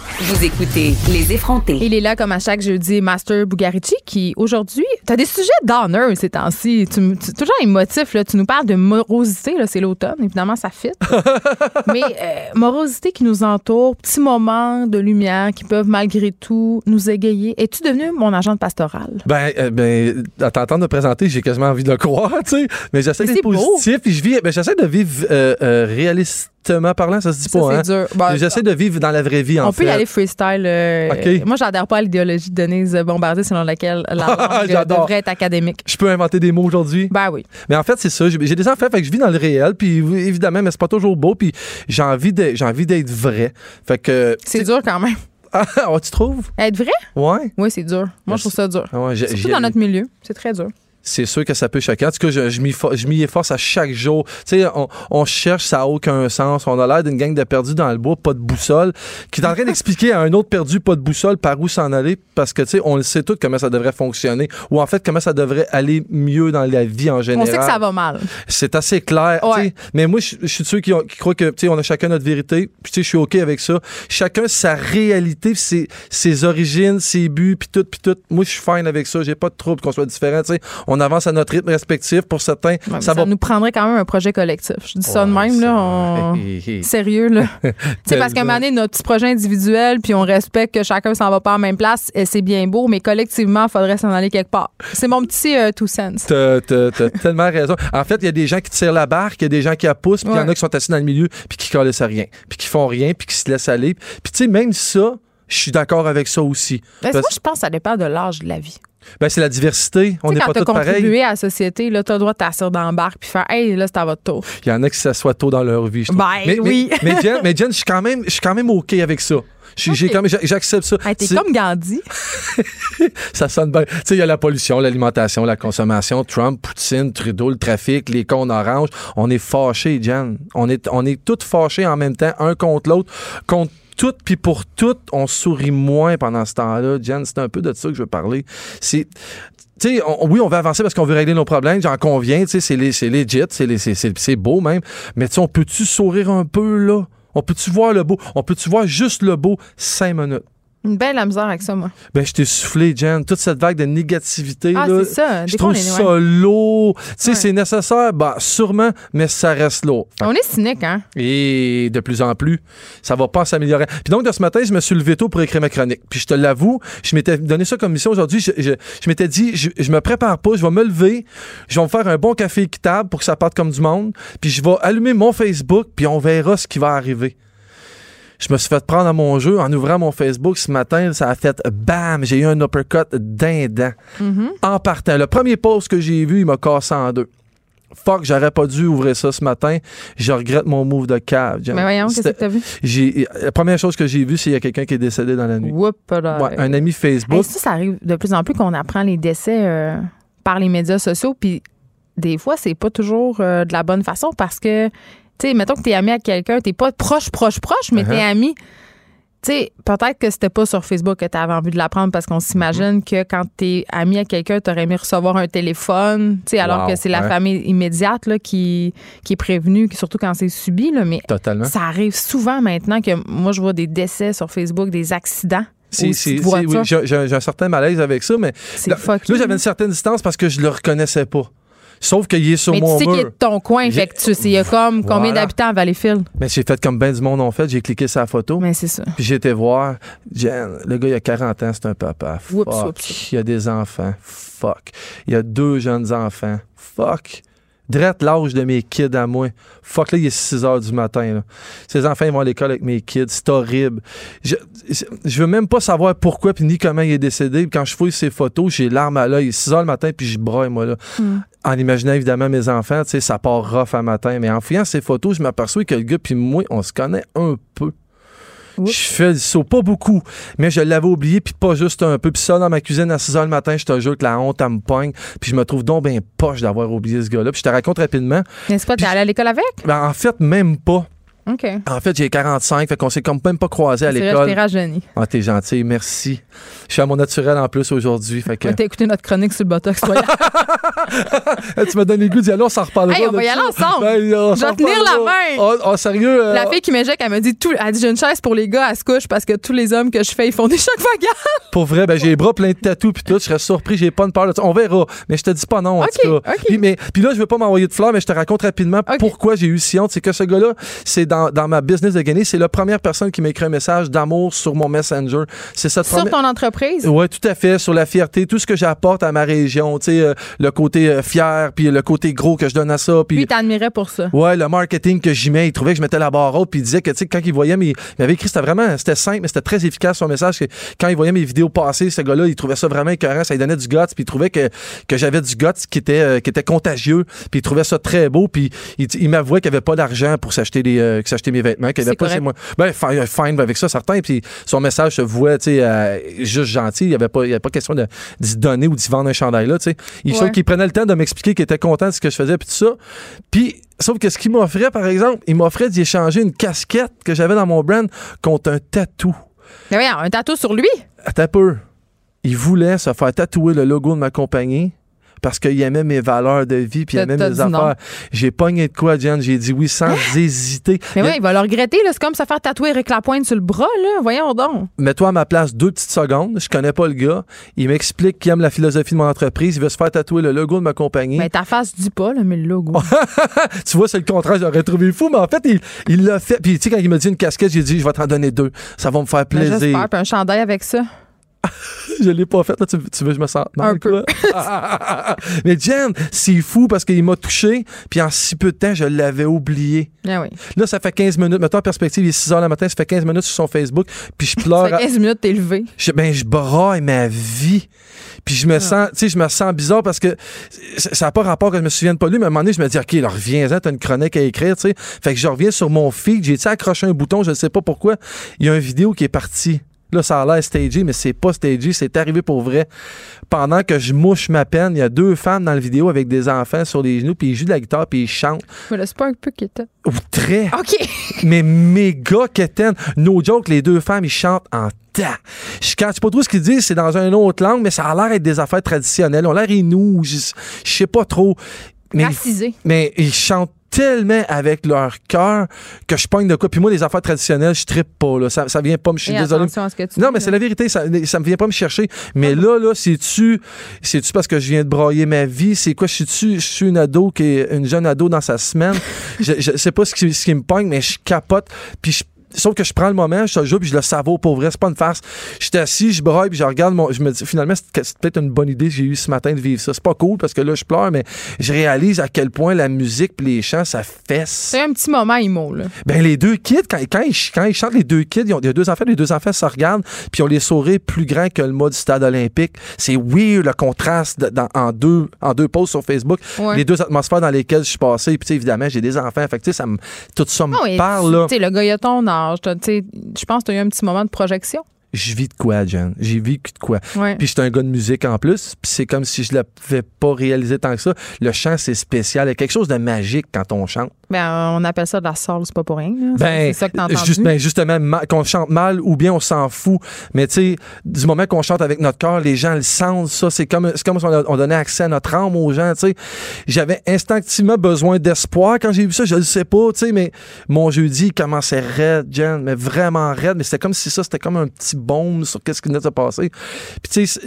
vous écoutez Les effrontés.
Il est là comme à chaque jeudi, Master Bugarici, qui aujourd'hui, tu as des sujets d'honneur ces temps-ci. Tu, tu- toujours émotif, là. Tu nous parles de morosité, là, c'est l'automne, évidemment, ça fit. Mais euh, morosité qui nous entoure, petits moments de lumière qui peuvent malgré tout nous égayer. Es-tu devenu mon agent de pastoral?
Ben, euh, ben, à t'entendre me présenter, j'ai quasiment envie de le croire, tu sais. Mais j'essaie d'être positif, puis je vis, ben, j'essaie de vivre euh, euh, réalistement parlant, ça se dit
Ça,
pas, hein?
c'est dur. Ben,
J'essaie de vivre dans la vraie vie, en
On
fait.
peut y aller freestyle. euh,
OK.
Moi, j'adhère pas à l'idéologie de Denise Bombardier selon laquelle la langue
J'adore.
devrait être académique.
Je peux inventer des mots aujourd'hui?
Ben oui.
Mais en fait, c'est ça. J'ai des enfants, fait que je vis dans le réel, puis évidemment, mais c'est pas toujours beau, puis j'ai envie d'être vrai. Fait que.
C'est dur quand même.
Ah, tu trouves?
Être vrai?
Ouais.
Oui, c'est dur. Moi, je trouve ça dur.
Ouais,
Surtout dans notre milieu. C'est très dur.
C'est sûr que ça peut choquer. En tout cas, je, je m'y for- je m'y efforce à chaque jour. Tu sais, on, on cherche, ça n'a aucun sens. On a l'air d'une gang de perdus dans le bois, pas de boussole, qui est en train d'expliquer à un autre perdu, pas de boussole, par où s'en aller, parce que, tu sais, on le sait tout comment ça devrait fonctionner, ou en fait, comment ça devrait aller mieux dans la vie en général.
On sait que ça va mal.
C'est assez clair.
Ouais.
Mais moi, je je suis de ceux qui, ont- qui croient que, tu sais, on a chacun notre vérité. Puis, tu sais, je suis OK avec ça. Chacun sa réalité, ses, ses origines, ses buts, puis tout, puis tout. Moi, je suis fine avec ça. J'ai pas de trouble qu'on soit différents. tu sais. On avance à notre rythme respectif. Pour certains,
Ouais,
ça
ça
va.
nous prendrait quand même un projet collectif. Je dis ça de même,
ça-
là. on-. Sérieux, là. tu sais, parce qu'à un moment donné, notre petit projet individuel, puis on respecte que chacun s'en va pas en même place, et c'est bien beau, mais collectivement, il faudrait s'en aller quelque part. C'est mon petit euh, two cents.
T'as, t'as- t'as tellement raison. En fait, il y a des gens qui tirent la barque, il y a des gens qui la poussent, puis il y en a qui sont assis dans le milieu, puis qui à rien, puis qui font rien, puis qui se laissent aller. Puis, tu sais, même ça, je suis d'accord avec ça aussi. Parce-
moi, je pense que ça dépend de l'âge de la vie.
Ben, c'est la diversité. On
Tu
n'est
quand
pas tous pareils.
contribué à la société, là, t'as le droit de t'asseoir dans la barque puis faire Hey, là, c'est à votre tour.
Il y en a qui s'assoient tôt dans leur vie. je.
Ben,
mais,
oui.
Mais, mais Jen, mais Jen, je suis quand même, quand OK avec ça. Quand J'accepte ça.
Hey, t'es comme Gandhi.
Ça sonne bien. Tu sais, il y a la pollution, l'alimentation, la consommation, Trump, Poutine, Trudeau, le trafic, les cons orange. On est fâchés, Jen. On est, on est tous fâchés en même temps, un contre l'autre, contre tout, puis pour tout, on sourit moins pendant ce temps-là. Jen, c'est un peu de ça que je veux parler. C'est. Tu sais, on- oui, on veut avancer parce qu'on veut régler nos problèmes, j'en conviens, c'est legit, c'est beau même. Mais on peut-tu sourire un peu, là? On peut-tu voir le beau? On peut-tu voir juste le beau cinq minutes?
Une belle la misère avec ça, moi.
Ben, je t'ai soufflé, Jen. Toute cette vague de négativité,
Ah,
là.
c'est ça.
Je
Des
trouve ça lourd. Tu sais,
Ouais.
c'est nécessaire, bah, sûrement, mais ça reste lourd.
On est cynique, hein?
et de plus en plus, ça va pas s'améliorer. Puis donc, de ce matin, je me suis levé tôt pour écrire ma chronique. Puis je te l'avoue, je m'étais donné ça comme mission aujourd'hui. Je, je- je m'étais dit, je, je me prépare pas, je vais me lever, je vais me faire un bon café équitable pour que ça parte comme du monde. Puis je vais allumer mon Facebook, puis on verra ce qui va arriver. Je me suis fait prendre à mon jeu en ouvrant mon Facebook ce matin. Ça a fait bam, j'ai eu un uppercut dindant. En partant. Le premier post que j'ai vu, il m'a cassé en deux. Fuck, j'aurais pas dû ouvrir ça ce matin. Je regrette mon move de cave.
Mais voyons, qu'est-ce que t'as vu?
la première chose que j'ai vue, c'est qu'il y a quelqu'un qui est décédé dans la nuit.
Whoop.
Ouais, un ami Facebook.
Hey, ça, ça arrive de plus en plus qu'on apprend les décès euh, par les médias sociaux. Puis des fois, c'est pas toujours euh, de la bonne façon parce que, tu sais, mettons que t'es ami à quelqu'un, t'es pas proche, proche, proche, mais t'es
Uh-huh.
ami. Tu sais, peut-être que c'était pas sur Facebook que t'avais envie de l'apprendre parce qu'on s'imagine
Mm-hmm.
que quand t'es ami à quelqu'un, t'aurais aimé recevoir un téléphone, tu sais, alors
Wow,
que c'est la
ouais.
famille immédiate là, qui, qui est prévenue, surtout quand c'est subi, là, mais
Totalement.
ça arrive souvent maintenant que moi, je vois des décès sur Facebook, des accidents.
Oui, j'ai un certain malaise avec ça, mais là, là, j'avais une certaine distance parce que je le reconnaissais pas. Sauf qu'il est sur
Mais tu
mon
sais qu'il est
mur.
de ton coin, fait que tu sais, il y a comme combien d'habitants à Valleyfield?
Mais j'ai fait comme ben du monde ont fait. J'ai cliqué sur la photo.
Mais c'est ça.
Puis j'ai été voir. Le gars, il a 40 ans, c'est un papa.
Oups,
Fuck.
oups,
Il y a des enfants. Fuck. Il y a deux jeunes enfants. Fuck. Drette l'âge de mes kids à moi. Fuck, là, il est 6 heures du matin. Là. Ces enfants, ils vont à l'école avec mes kids. C'est horrible. Je, je veux même pas savoir pourquoi puis ni comment il est décédé. Quand je fouille ses photos, j'ai larmes à l'œil. 6 heures le matin, puis je braille, moi, là. En imaginant évidemment mes enfants, tu sais, ça part rough à matin. Mais en fouillant ces photos, je m'aperçois que le gars puis moi, on se connaît un peu.
Oups.
Je fais du saut, pas beaucoup, mais je l'avais oublié, puis pas juste un peu. Puis ça, dans ma cuisine à 6 h le matin, je te jure que la honte, elle me pogne. Puis je me trouve donc bien poche d'avoir oublié ce gars-là. Puis je te raconte rapidement.
N'est-ce pas, t'es allé à l'école avec?
Ben, en fait, même pas. En fait, j'ai 45, fait qu'on s'est comme même pas croisé à
je
l'école.
t'ai rajeuni.
Ah, t'es gentil, merci. Je suis à mon naturel en plus aujourd'hui, fait que...
T'as écouté notre chronique sur le Botox, toi.
Tu m'as donné le goût d'y aller, on s'en reparlera.
Hey, on va y aller ensemble.
Ben, on
Je vais tenir la main.
Oh, oh, sérieux? euh,
La fille qui m'éjecte, elle me dit tout. Elle dit j'ai une chaise pour les gars, elle se couche parce que tous les hommes que je fais, ils font des chocs vagants.
Pour vrai, ben, j'ai les bras pleins de tatous puis tout. Je serais surpris, j'ai pas de peur de ça. On verra. Mais je te dis pas non, en tout cas. Puis, mais, puis là, je veux pas m'envoyer de fleurs, mais je te raconte rapidement pourquoi j'ai eu si honte. C'est que ce gars-là, c'est dans, dans ma business de gagner, c'est la première personne qui m'a écrit un message d'amour sur mon Messenger. C'est cette
Sur
première-
ton entreprise?
Oui, tout à fait. Sur la fierté, tout ce que j'apporte à ma région, tu sais, euh, le côté euh, fier, puis le côté gros que je donne à ça, puis
t'admirait pour ça.
Ouais, le marketing que j'y mets, il trouvait que je mettais la barre haute, puis il disait que, tu sais, quand il voyait mes. Il m'avait écrit, c'était vraiment. C'était simple, mais c'était très efficace son message. Que quand il voyait mes vidéos passer, ce gars-là, il trouvait ça vraiment écœurant, ça lui donnait du guts, puis il trouvait que, que j'avais du guts qui était, euh, qui était contagieux, puis il trouvait ça très beau, puis il, il m'avouait qu'il avait pas d'argent pour s'acheter des, euh, s'acheter mes vêtements, qu'il avait pas chez moi. Ben, fine, fine avec ça, certain, puis son message se vouait, tu sais, euh, juste gentil, il y avait pas, avait question de, d'y donner ou d'y vendre un chandail là, tu sais. Il
Ouais.
qu'il prenait le temps de m'expliquer qu'il était content de ce que je faisais, puis tout ça. Puis, sauf que ce qu'il m'offrait, par exemple, il m'offrait d'y échanger une casquette que j'avais dans mon brand contre un tatou.
Mais voyons, un tatou sur lui?
Attends un peu. Il voulait se faire tatouer le logo de ma compagnie parce qu'il aimait mes valeurs de vie puis il aimait mes affaires. J'ai pogné de quoi, Jen? J'ai dit oui sans hésiter.
Mais
Il-
oui, il va le regretter. là. C'est comme se faire tatouer Eric Lapointe sur le bras. là. Voyons donc.
Mets-toi à ma place deux petites secondes. Je connais pas le gars. Il m'explique qu'il aime la philosophie de mon entreprise. Il veut se faire tatouer le logo de ma compagnie.
Mais ta face dit pas, là, mais le logo.
tu vois, c'est le contraire, j'aurais trouvé fou, mais en fait, il l'a fait. Puis, tu sais, quand il m'a dit une casquette, j'ai dit, je vais t'en donner deux. Ça va me faire
Mais
plaisir.
J'espère. Un chandail avec ça.
Je l'ai pas fait. Là, tu, tu veux que je me sente mal,
Un peu.
mais Jen, c'est fou parce qu'il m'a touché, puis en si peu de temps, je l'avais oublié.
Ah oui.
Là, ça fait 15 minutes. Mettons en perspective, il est 6 h le matin, ça fait 15 minutes sur son Facebook, puis je pleure.
Ça fait 15 minutes, t'es levé.
je, ben, je braille ma vie. Puis je me sens, tu sais, je me sens bizarre parce que ça n'a pas rapport que je me souvienne pas de lui, mais à un moment donné, je me dis, OK, là, reviens-en, t'as une chronique à écrire, tu sais. Fait que je reviens sur mon feed, j'ai, accroché un bouton, je ne sais pas pourquoi. Il y a une vidéo qui est partie. Là, ça a l'air stagé, mais c'est pas stagé, c'est arrivé pour vrai. Pendant que je mouche ma peine, il y a deux femmes dans la vidéo avec des enfants sur les genoux, puis ils jouent de la guitare, puis ils chantent.
Mais là, c'est pas un peu qui était.
Ou très
OK.
mais méga quétaine. No joke, les deux femmes, ils chantent en ta. Je catch pas trop ce qu'ils disent, c'est dans une autre langue, mais ça a l'air d'être des affaires traditionnelles. On a l'air inou, je je sais pas trop. Mais, mais ils chantent tellement avec leur cœur que je pogne de quoi. Puis moi, les affaires traditionnelles, je trippe pas. Là. Ça, ça vient pas me... Je suis
Et
désolé. Non, mais c'est la vérité, ça, ça me vient pas me chercher. Mais là, là, c'est-tu, c'est-tu parce que je viens de brailler ma vie? C'est quoi? Je suis-tu, je suis une ado qui est une jeune ado dans sa semaine? je, je sais pas ce qui, ce qui me pogne, mais je capote. Puis je- Sauf que je prends le moment, je te le jure, puis je le savoure pour vrai. C'est pas une farce. J'étais assis, je braille, puis je regarde mon. Je me dis, finalement, c'est peut-être une bonne idée que j'ai eu ce matin de vivre ça. C'est pas cool parce que là, je pleure, mais je réalise à quel point la musique puis les chants, ça fesse.
C'est un petit moment emo, là.
Ben, les deux kids, quand, quand, ils, quand ils chantent, les deux kids, ils ont, il y a deux enfants, les deux enfants se regardent, puis ils ont les sourires plus grands que le mât du stade olympique. C'est weird, le contraste de- dans- en, deux, en deux posts sur Facebook.
Ouais.
Les deux atmosphères dans lesquelles je suis passé. Puis, évidemment, j'ai des enfants. Fait que, ça me, tout ça me parle, là.
Le gars, il a ton Je pense que tu as eu un petit moment de projection.
Je vis de quoi, Jen? J'ai vécu de quoi?
Ouais.
Puis j'étais un gars de musique en plus. Puis c'est comme si je l'avais pas réalisé tant que ça. Le chant, c'est spécial. Il y a quelque chose de magique quand on chante.
Ben, on appelle ça de la soul, c'est pas pour rien.
Ben,
c'est ça que t'as entendu.
juste- ben, justement, qu'on chante mal ou bien on s'en fout. Mais tu sais, du moment qu'on chante avec notre cœur, les gens le sentent. Ça, c'est comme, c'est comme si on donnait accès à notre âme aux gens. Tu sais, j'avais instinctivement besoin d'espoir quand j'ai vu ça. Je le sais pas, tu sais, mais mon jeudi il commençait raide, Jen, mais vraiment raide. Mais c'était comme si ça, c'était comme un petit baume sur qu'est-ce qui venait de se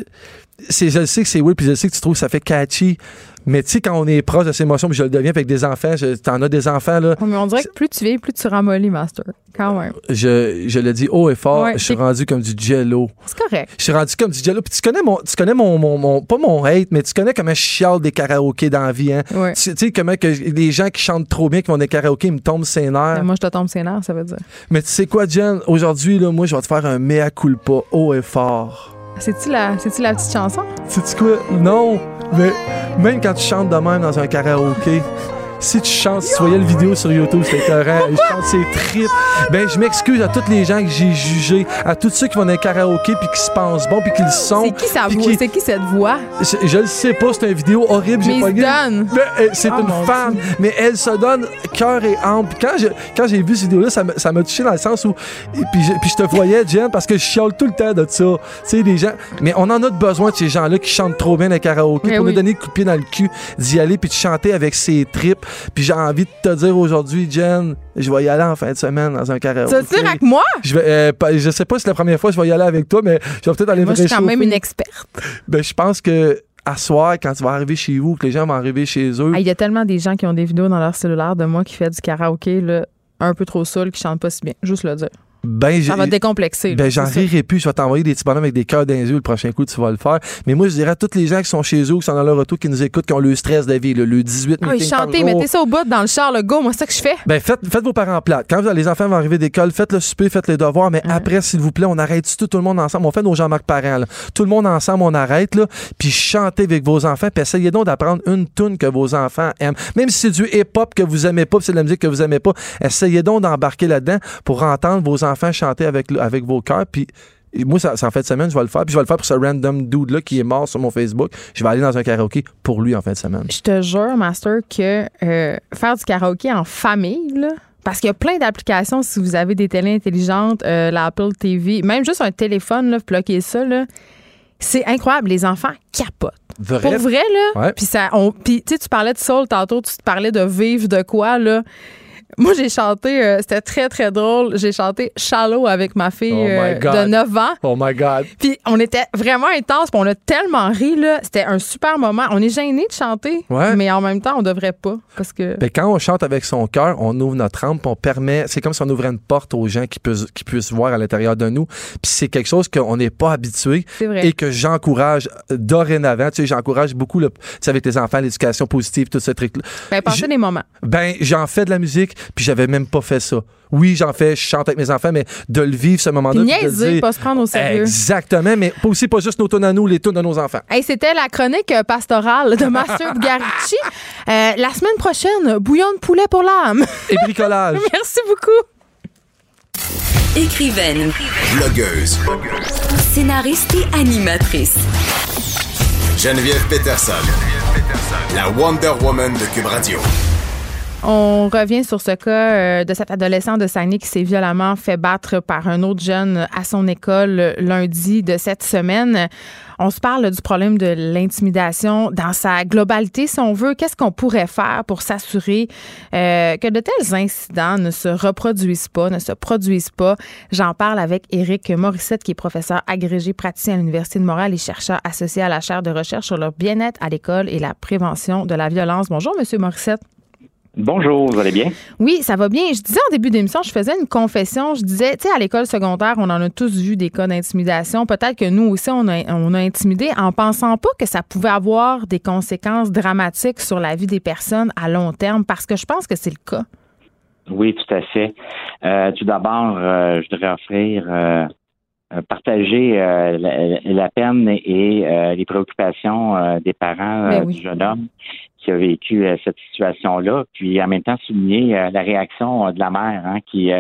je le sais que c'est weird, puis je sais que tu trouves que ça fait catchy. Mais tu sais, quand on est proche de ces émotions, puis je le deviens avec des enfants, t'en as des enfants, là.
Mais on dirait que plus tu vieillis, plus tu ramollis, Master. Quand même.
je, je le dis haut et fort,
Ouais,
je suis rendu comme du jello.
C'est correct.
Je suis rendu comme du jello. Puis tu connais mon, tu connais mon, mon, mon- pas mon hate, mais tu connais comment je chiale des karaokés dans la vie, hein?
Ouais.
Tu sais, comment que les gens qui chantent trop bien, qui vont des karaokés, ils me tombent ses nerfs.
Moi, je te tombe ses nerfs, ça veut dire.
Mais tu sais quoi, Jen? Aujourd'hui, là, moi, je vais te faire un mea culpa haut et fort.
C'est-tu la, c'est-tu la petite chanson?
Sais-tu quoi? Non, mais même quand tu chantes de même dans un karaoké, Si tu chantes, si tu voyais le vidéo sur YouTube, c'est écœurant. Il chante ses tripes. Ben, je m'excuse à tous les gens que j'ai jugés, à tous ceux qui vont dans karaoké puis qui se pensent bon puis qui le sont.
C'est qui sa voix?
qui-
C'est qui cette voix?
Je, je le sais pas, c'est une vidéo horrible. j'ai
Mais
pas
donne.
Mais, euh, c'est
Ah,
une femme, mais elle se donne cœur et âme. Puis quand je- quand j'ai vu cette vidéo-là, ça m'a ça m'a touché dans le sens où. et puis, je, puis je te voyais, Jen, parce que je chiale tout le temps de ça. Tu sais, des gens. Mais on en a besoin de ces gens-là qui chantent trop bien dans karaoké
Mais
pour
oui.
nous donner le coup de pied dans le cul, d'y aller puis de chanter avec ses tripes. Puis j'ai envie de te dire aujourd'hui, Jen, je vais y aller en fin de semaine dans un karaoké.
Tu vas te dire avec moi?
Je, vais, euh, pas- je sais pas si c'est la première fois que je vais y aller avec toi, mais je vais peut-être aller
Moi,
me
je suis quand même une experte.
Ben, je pense que à soir, quand tu vas arriver chez vous, que les gens vont arriver chez eux,
Ah, Il y a tellement des gens qui ont des vidéos dans leur cellulaire de moi qui fait du karaoké, là, un peu trop saoul, qui chantent pas si bien. Juste le dire.
Ben, j'ai-
Ça va te décomplexer.
ben, j'en rirai plus. Je vais t'envoyer des petits bonhommes avec des cœurs dans les yeux le prochain coup, tu vas le faire. Mais moi, je dirais à tous les gens qui sont chez eux, qui sont dans leur auto, qui nous écoutent, qui ont le stress de la vie, là, le 18
Ah, oui,
meetings par
chantez,
jour.
mettez ça au bout dans le char, le go. Moi, c'est ça que je fais.
Ben, faites, faites vos parents plates. Quand les enfants vont arriver d'école, faites le souper, faites les devoirs, mais après, s'il vous plaît, on arrête tout, tout le monde ensemble. On fait nos Jean-Marc Parent, là. Tout le monde ensemble, on arrête, là, puis chantez avec vos enfants, puis essayez donc d'apprendre une tune que vos enfants aiment. Même si c'est du hip-hop que vous aimez pas, c'est de la musique que vous aimez pas, essayez donc d'embarquer là-dedans pour entendre vos enfants chanter avec, le- avec vos cœurs, puis moi, ça, ça en fait de semaine, je vais le faire. Puis je vais le faire pour ce random dude-là qui est mort sur mon Facebook. Je vais aller dans un karaoké pour lui en fin de semaine.
Je te jure, Master, que euh, faire du karaoké en famille, là, parce qu'il y a plein d'applications si vous avez des télés intelligentes, euh, l'Apple TV, même juste un téléphone, là, bloquer ça, là, c'est incroyable. Les enfants capotent.
Vrai?
Pour vrai, là. Puis tu sais, tu parlais de soul tantôt, tu te parlais de vivre de quoi, là. Moi, j'ai chanté, euh, c'était très, très drôle. J'ai chanté Shallow avec ma fille
Oh my
euh,
God.
de 9 ans.
Oh my God.
Puis on était vraiment intense, puis on a tellement ri, là. C'était un super moment. On est gêné de chanter,
Ouais.
mais en même temps, on devrait pas. Parce que.
Ben, quand on chante avec son cœur, on ouvre notre âme, puis on permet. C'est comme si on ouvrait une porte aux gens qui puissent, qui puissent voir à l'intérieur de nous. Puis c'est quelque chose qu'on n'est pas habitué
C'est vrai.
et que j'encourage dorénavant. Tu sais, j'encourage beaucoup, le, tu sais, avec les enfants, l'éducation positive, tout ce truc-là.
Ben, des moments.
Ben, j'en fais de la musique, puis j'avais même pas fait ça. Oui, j'en fais, je chante avec mes enfants, mais de le vivre ce moment-là.
Niaiser,
dire-
pas se prendre au sérieux.
Exactement, mais aussi pas juste nos tunes à nous, les tunes de nos enfants.
Hey, c'était la chronique euh, pastorale de Master Bugarici. Euh, la semaine prochaine, bouillon de poulet pour l'âme.
Et bricolage.
Merci beaucoup.
Écrivaine,
Blogueuse.
scénariste et animatrice.
Geneviève Peterson. La Wonder Woman de Cube Radio.
On revient sur ce cas euh, de cet adolescent de Saguenay qui s'est violemment fait battre par un autre jeune à son école lundi de cette semaine. On se parle du problème de l'intimidation dans sa globalité, si on veut. Qu'est-ce qu'on pourrait faire pour s'assurer euh, que de tels incidents ne se reproduisent pas, ne se produisent pas? J'en parle avec Éric Morissette, qui est professeur agrégé praticien à l'Université de Montréal et chercheur associé à la chaire de recherche sur le bien-être à l'école et la prévention de la violence. Bonjour, Monsieur Morissette.
Bonjour, vous allez bien?
Oui, ça va bien. Je disais en début d'émission, je faisais une confession. Je disais, tu sais, à l'école secondaire, on en a tous vu des cas d'intimidation. Peut-être que nous aussi, on a, on a intimidé en pensant pas que ça pouvait avoir des conséquences dramatiques sur la vie des personnes à long terme, parce que je pense que c'est le cas.
Oui, tout à fait. Euh, tout d'abord, euh, je voudrais offrir, euh, partager la, la peine et les préoccupations des parents
Ben oui.
du jeune homme qui a vécu euh, cette situation-là, puis en même temps souligner euh, la réaction euh, de la mère hein, qui,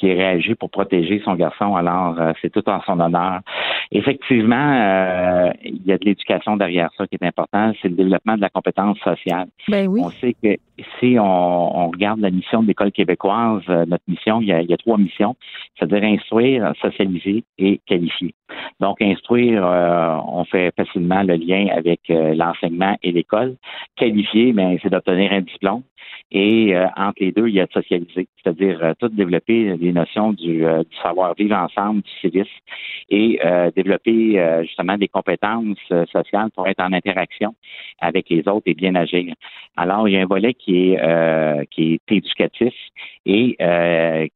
qui est réagi pour protéger son garçon. Alors, euh, c'est tout en son honneur. Effectivement, euh, il y a de l'éducation derrière ça qui est important, c'est le développement de la compétence sociale.
Ben oui.
On sait que si on, on regarde la mission de l'école québécoise, euh, notre mission, il y, a, il y a trois missions, c'est-à-dire instruire, socialiser et qualifier. Donc, instruire, euh, on fait facilement le lien avec euh, l'enseignement et l'école. Qualifier, ben, c'est d'obtenir un diplôme. Et euh, entre les deux, il y a de socialiser, c'est-à-dire euh, tout développer les notions du, euh, du savoir-vivre ensemble, du civisme, et euh, développer euh, justement des compétences euh, sociales pour être en interaction avec les autres et bien agir. Alors, il y a un volet qui est, qui est éducatif et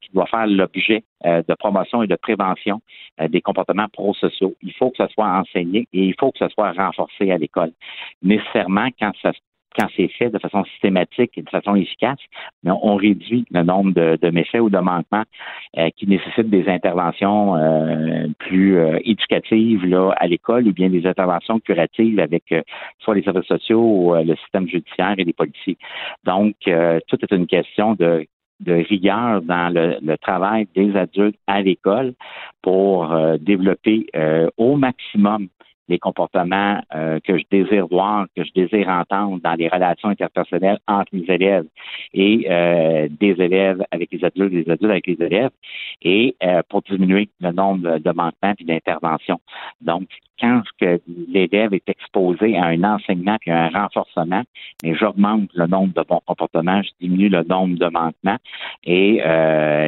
qui doit faire l'objet de promotion et de prévention des comportements prosociaux. Il faut que ce soit enseigné et il faut que ce soit renforcé à l'école. Nécessairement, quand ça quand c'est fait de façon systématique et de façon efficace, on réduit le nombre de, méfaits ou de manquements euh, qui nécessitent des interventions euh, plus euh, éducatives là, à l'école ou bien des interventions curatives avec soit les services sociaux ou le système judiciaire et les policiers. Donc, tout est une question de rigueur dans le, travail des adultes à l'école pour développer au maximum les comportements euh, que je désire voir, que je désire entendre dans les relations interpersonnelles entre les élèves et euh, des élèves avec les adultes, des adultes avec les élèves, et euh, pour diminuer le nombre de manquements et d'interventions. Donc, quand l'élève est exposé à un enseignement et à un renforcement, j'augmente le nombre de bons comportements, je diminue le nombre de manquements et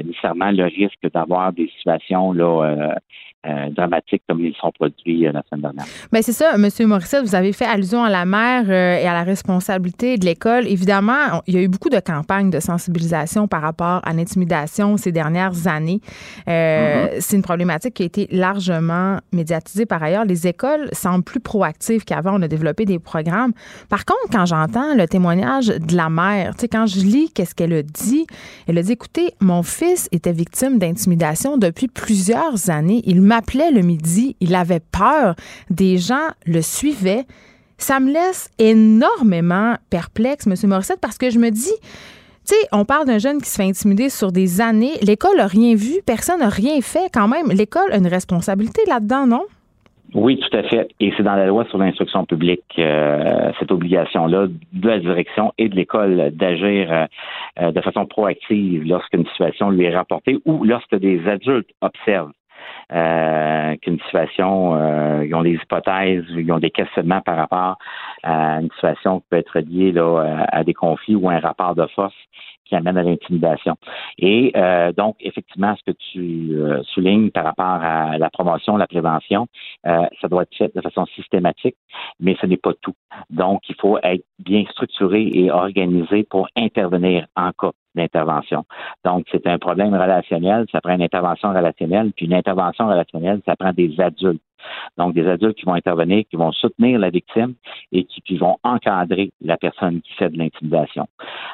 nécessairement le risque d'avoir des situations là, euh, dramatiques comme ils sont produits euh, la semaine dernière.
Bien, c'est ça, M. Morissette, vous avez fait allusion à la mère euh, et à la responsabilité de l'école. Évidemment, il y a eu beaucoup de campagnes de sensibilisation par rapport à l'intimidation ces dernières années. Mm-hmm. C'est une problématique qui a été largement médiatisée par ailleurs. Les écoles semblent plus proactives qu'avant. On a développé des programmes. Par contre, quand j'entends le témoignage de la mère, tu sais, quand je lis qu'est-ce qu'elle a dit, elle a dit, écoutez, mon fils était victime d'intimidation depuis plusieurs années. Il m'a m'appelait le midi, il avait peur, des gens le suivaient. Ça me laisse énormément perplexe, M. Morissette, parce que je me dis, tu sais, on parle d'un jeune qui se fait intimider sur des années. L'école n'a rien vu, personne n'a rien fait quand même. L'école a une responsabilité là-dedans, non?
Oui, tout à fait. Et c'est dans la loi sur l'instruction publique euh, cette obligation-là de la direction et de l'école d'agir euh, de façon proactive lorsqu'une situation lui est rapportée ou lorsque des adultes observent qu'une situation, euh, ils ont des hypothèses, ils ont des questionnements par rapport à une situation qui peut être liée là, à des conflits ou à un rapport de force qui amène à l'intimidation. Et euh, donc, effectivement, ce que tu euh, soulignes par rapport à la promotion, la prévention, euh, ça doit être fait de façon systématique, mais ce n'est pas tout. Donc, il faut être bien structuré et organisé pour intervenir en cas d'intervention. Donc, c'est un problème relationnel, ça prend une intervention relationnelle, puis une intervention relationnelle, ça prend des adultes. Donc, des adultes qui vont intervenir, qui vont soutenir la victime et qui, vont encadrer la personne qui fait de l'intimidation.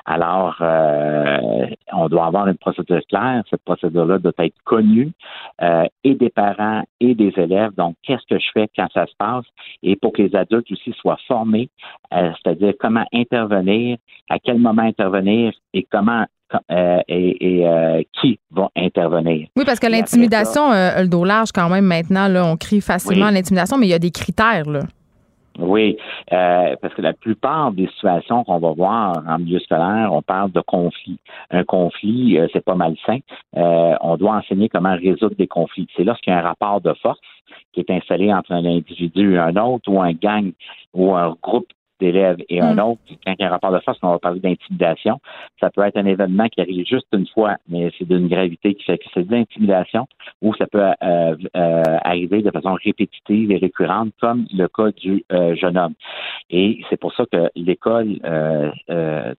Alors, euh, on doit avoir une procédure claire. Cette procédure-là doit être connue euh, et des parents et des élèves. Donc, qu'est-ce que je fais quand ça se passe? Et pour que les adultes aussi soient formés, euh, c'est-à-dire comment intervenir, à quel moment intervenir et comment euh, et, euh, qui vont intervenir.
Oui, parce que l'intimidation euh, le dos large quand même maintenant. Là, on crie facilement l'intimidation, mais il y a des critères. Là.
Oui, parce que la plupart des situations qu'on va voir en milieu scolaire, on parle de conflit. Un conflit, c'est pas malsain. on doit enseigner comment résoudre des conflits. C'est lorsqu'il y a un rapport de force qui est installé entre un individu et un autre, ou un gang, ou un groupe d'élèves et un mm. autre. Quand il y a un rapport de force, on va parler d'intimidation. Ça peut être un événement qui arrive juste une fois, mais c'est d'une gravité qui fait que c'est de l'intimidation, ou ça peut euh, euh, arriver de façon répétitive et récurrente, comme le cas du euh, jeune homme. Et c'est pour ça que l'école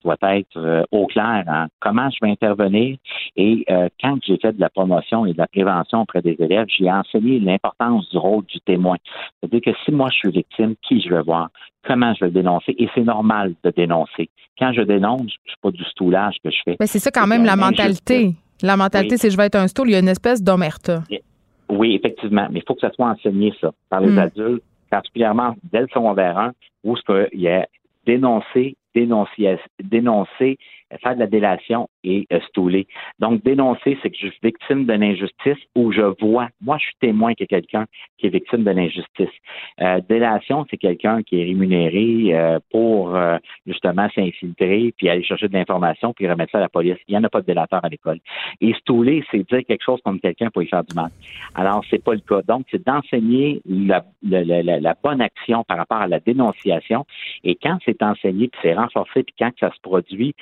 doit être au clair en comment je vais intervenir. Et quand j'ai fait de la promotion et de la prévention auprès des élèves, j'ai enseigné l'importance du rôle du témoin. C'est-à-dire que si moi je suis victime, qui je vais voir? Comment je vais dénoncer. Et c'est normal de dénoncer. Quand je dénonce, je suis pas du stoulage que je fais.
Mais c'est ça quand même la mentalité. La mentalité, c'est je vais être un stool, il y a une espèce d'omerta.
Oui, effectivement. Mais il faut que ça soit enseigné, ça, par les hmm. adultes, particulièrement dès le secondaire 1, où il y a dénoncé, dénoncer, dénoncer faire de la délation et euh, stouler. Donc, dénoncer, c'est que je suis victime d'une injustice ou je vois, moi, je suis témoin que quelqu'un qui est victime d'une injustice. Euh, délation, c'est quelqu'un qui est rémunéré euh, pour euh, justement s'infiltrer, puis aller chercher de l'information, puis remettre ça à la police. Il n'y en a pas de délateur à l'école. Et stouler, c'est dire quelque chose comme quelqu'un pour y faire du mal. Alors, c'est pas le cas. Donc, c'est d'enseigner la, la, la, la, bonne action par rapport à la dénonciation. Et quand c'est enseigné, puis c'est renforcé, puis quand ça se produit,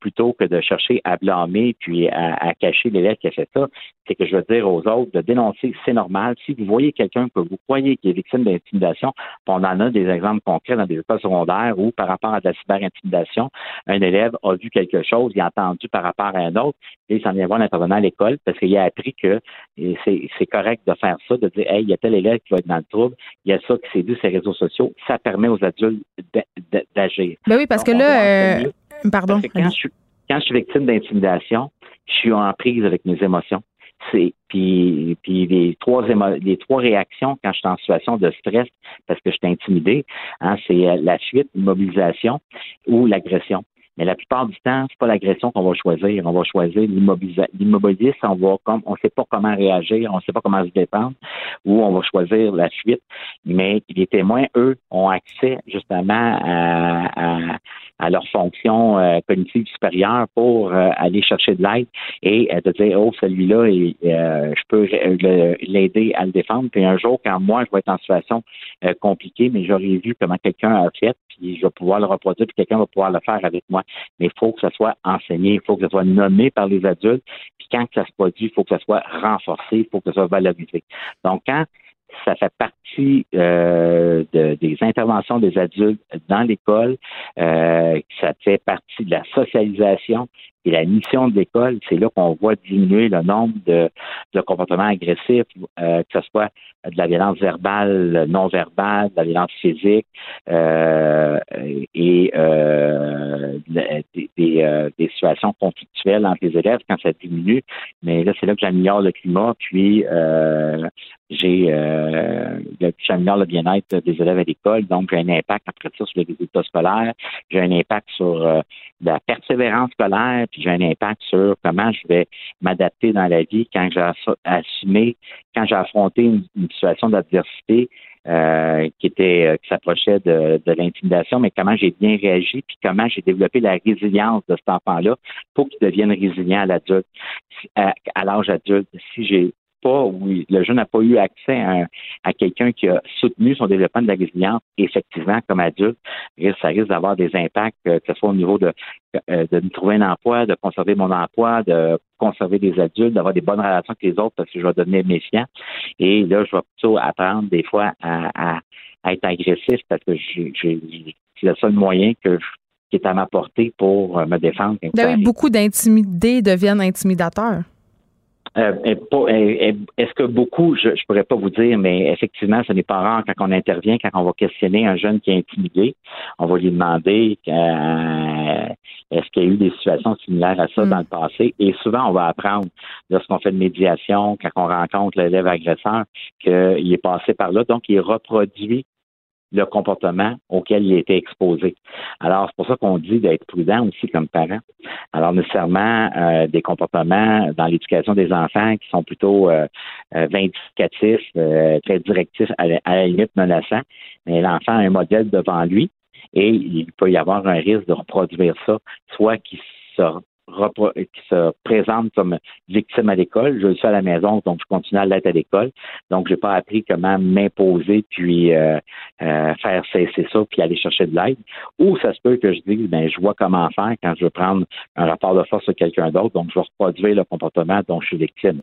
plutôt que de chercher à blâmer puis à, cacher l'élève qui a fait ça, c'est que je veux dire aux autres de dénoncer, c'est normal. Si vous voyez quelqu'un que vous croyez qui est victime d'intimidation, on en a des exemples concrets dans des écoles secondaires où, par rapport à de la cyberintimidation, un élève a vu quelque chose, il a entendu par rapport à un autre, et il s'en vient voir l'intervenant à l'école parce qu'il a appris que c'est correct de faire ça, de dire, hey, il y a tel élève qui va être dans le trouble, il y a ça qui s'est vu sur les réseaux sociaux. Ça permet aux adultes d'agir.
Ben oui, parce
Donc,
que là, euh, pardon.
Parce que quand je, suis, quand je suis victime d'intimidation, je suis en prise avec mes émotions. C'est puis les trois les trois réactions quand je suis en situation de stress parce que je suis intimidé, hein, c'est euh, la fuite, l'immobilisation ou l'agression. Mais la plupart du temps, c'est pas l'agression qu'on va choisir. On va choisir l'immobilisme. On va comme on sait pas comment réagir, on sait pas comment se défendre, ou on va choisir la fuite. Mais les témoins, eux, ont accès justement à, à, à leur fonction euh, cognitive supérieure pour euh, aller chercher de l'aide et euh, de dire oh celui-là, il- euh, je peux l'aider à le défendre. Puis un jour, quand moi je vais être en situation euh, compliquée, mais j'aurai vu comment quelqu'un a fait, puis je vais pouvoir le reproduire, puis quelqu'un va pouvoir le faire avec moi. Mais il faut que ça soit enseigné, il faut que ça soit nommé par les adultes. Puis quand ça se produit, il faut que ça soit renforcé, il faut que ça soit valorisé. Donc quand ça fait partie euh, de- des interventions des adultes dans l'école, euh, ça fait partie de la socialisation et la mission de l'école, c'est là qu'on voit diminuer le nombre de, de comportements agressifs, euh, que ce soit de la violence verbale, non verbale, de la violence physique euh, et euh, des, euh, des situations conflictuelles entre les élèves quand ça diminue. Mais là, c'est là que j'améliore le climat, puis euh, j'ai euh, j'améliore le bien-être des élèves à l'école, donc j'ai un impact après ça sur les résultats scolaires, j'ai un impact sur euh, la persévérance scolaire, puis j'ai un impact sur comment je vais m'adapter dans la vie quand j'ai ass- assumé, quand j'ai affronté une, situation d'adversité euh, qui était euh, qui s'approchait de, de l'intimidation, mais comment j'ai bien réagi, puis comment j'ai développé la résilience de cet enfant-là pour qu'il devienne résilient à l'adulte, à, à l'âge adulte. Si j'ai oui, le jeune n'a pas eu accès à, quelqu'un qui a soutenu son développement de la résilience, effectivement, comme adulte, ça risque d'avoir des impacts, euh, que ce soit au niveau de, euh, de trouver un emploi, de conserver mon emploi, de conserver des adultes, d'avoir des bonnes relations avec les autres parce que je vais devenir méfiant. Et là, je vais plutôt apprendre des fois à, être agressif parce que c'est le seul moyen qui est à ma portée pour euh, me défendre.
beaucoup d'intimidés deviennent intimidateurs.
Euh, Est-ce que beaucoup, je ne pourrais pas vous dire, mais effectivement, ce n'est pas rare quand on intervient, quand on va questionner un jeune qui est intimidé, on va lui demander euh, est-ce qu'il y a eu des situations similaires à ça
Mm.
dans le passé? Et souvent, on va apprendre lorsqu'on fait de médiation, quand on rencontre l'élève agresseur, qu'il est passé par là, donc il reproduit le comportement auquel il été exposé. Alors, c'est pour ça qu'on dit d'être prudent aussi comme parent. Alors, nécessairement, euh, des comportements dans l'éducation des enfants qui sont plutôt euh, euh, vindicatifs, très directifs, à la, limite menaçants, mais l'enfant a un modèle devant lui et il peut y avoir un risque de reproduire ça, soit qu'il se qui se présente comme victime à l'école. Je le suis à la maison, donc je continue à l'être à l'école. Donc, j'ai pas appris comment m'imposer puis euh, euh, faire cesser ça puis aller chercher de l'aide. Ou ça se peut que je dise, ben, je vois comment faire quand je veux prendre un rapport de force sur quelqu'un d'autre, donc je vais reproduire le comportement dont je suis victime.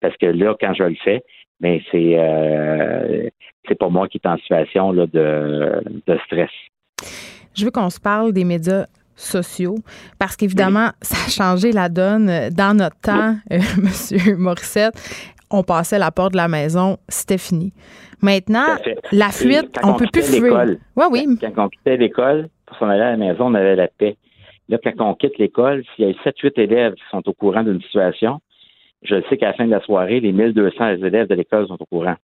Parce que là, quand je le fais, mais c'est euh, c'est pas moi qui est en situation là, de, de stress.
Je veux qu'on se parle des médias sociaux parce qu'évidemment, ça a changé la donne. Dans notre temps, euh, Monsieur Morissette, on passait la porte de la maison, c'était fini. Maintenant, la fuite, on peut plus fuir. Oui, oui.
Quand on quittait l'école, pour s'en aller à la maison, on avait la paix. Là, quand on quitte l'école, s'il y a 7-8 élèves qui sont au courant d'une situation, je sais qu'à la fin de la soirée, les 1200 élèves de l'école sont au courant.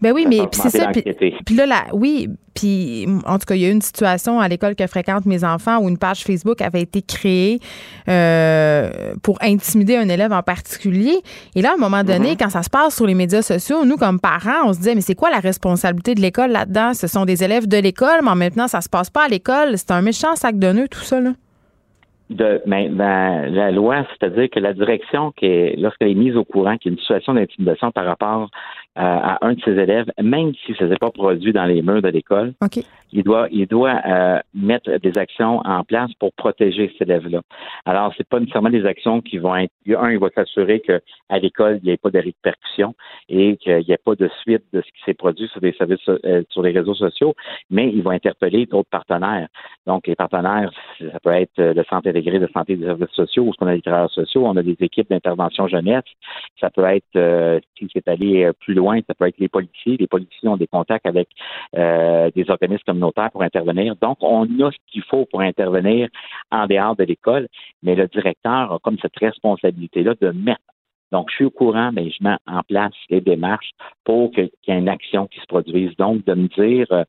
Ben oui, mais c'est ça. Puis, là, oui, puis en tout cas, il y a eu une situation à l'école que fréquentent mes enfants où une page Facebook avait été créée euh, pour intimider un élève en particulier. Et là, à un moment donné,
Mm-hmm.
quand ça se passe sur les médias sociaux, nous, comme parents, on se disait, mais c'est quoi la responsabilité de l'école là-dedans? Ce sont des élèves de l'école, mais en même temps, ça se passe pas à l'école. C'est un méchant sac de nœuds, tout ça, là.
de mais dans la loi, c'est-à-dire que la direction, qui est, lorsqu'elle est mise au courant qu'il y a une situation d'intimidation par rapport à un de ses élèves, même si ça s'est pas produit dans les murs de l'école,
OK.
il doit, il doit euh, mettre des actions en place pour protéger cet élève-là. Alors, c'est pas nécessairement des actions qui vont être. Un, il va s'assurer que à l'école, il n'y ait pas de répercussions et qu'il n'y ait pas de suite de ce qui s'est produit sur des services euh, sur les réseaux sociaux, mais il va interpeller d'autres partenaires. Donc, les partenaires, ça peut être le Centre intégré de santé des services sociaux, où on a des travailleurs sociaux, on a des équipes d'intervention jeunesse. Ça peut être, euh, si c'est allé plus loin, ça peut être les policiers. Les policiers ont des contacts avec euh, des organismes comme communautaire pour intervenir. Donc, on a ce qu'il faut pour intervenir en dehors de l'école, mais le directeur a comme cette responsabilité-là de mettre donc, je suis au courant, mais je mets en place les démarches pour qu'il y ait une action qui se produise. Donc, de me dire, euh,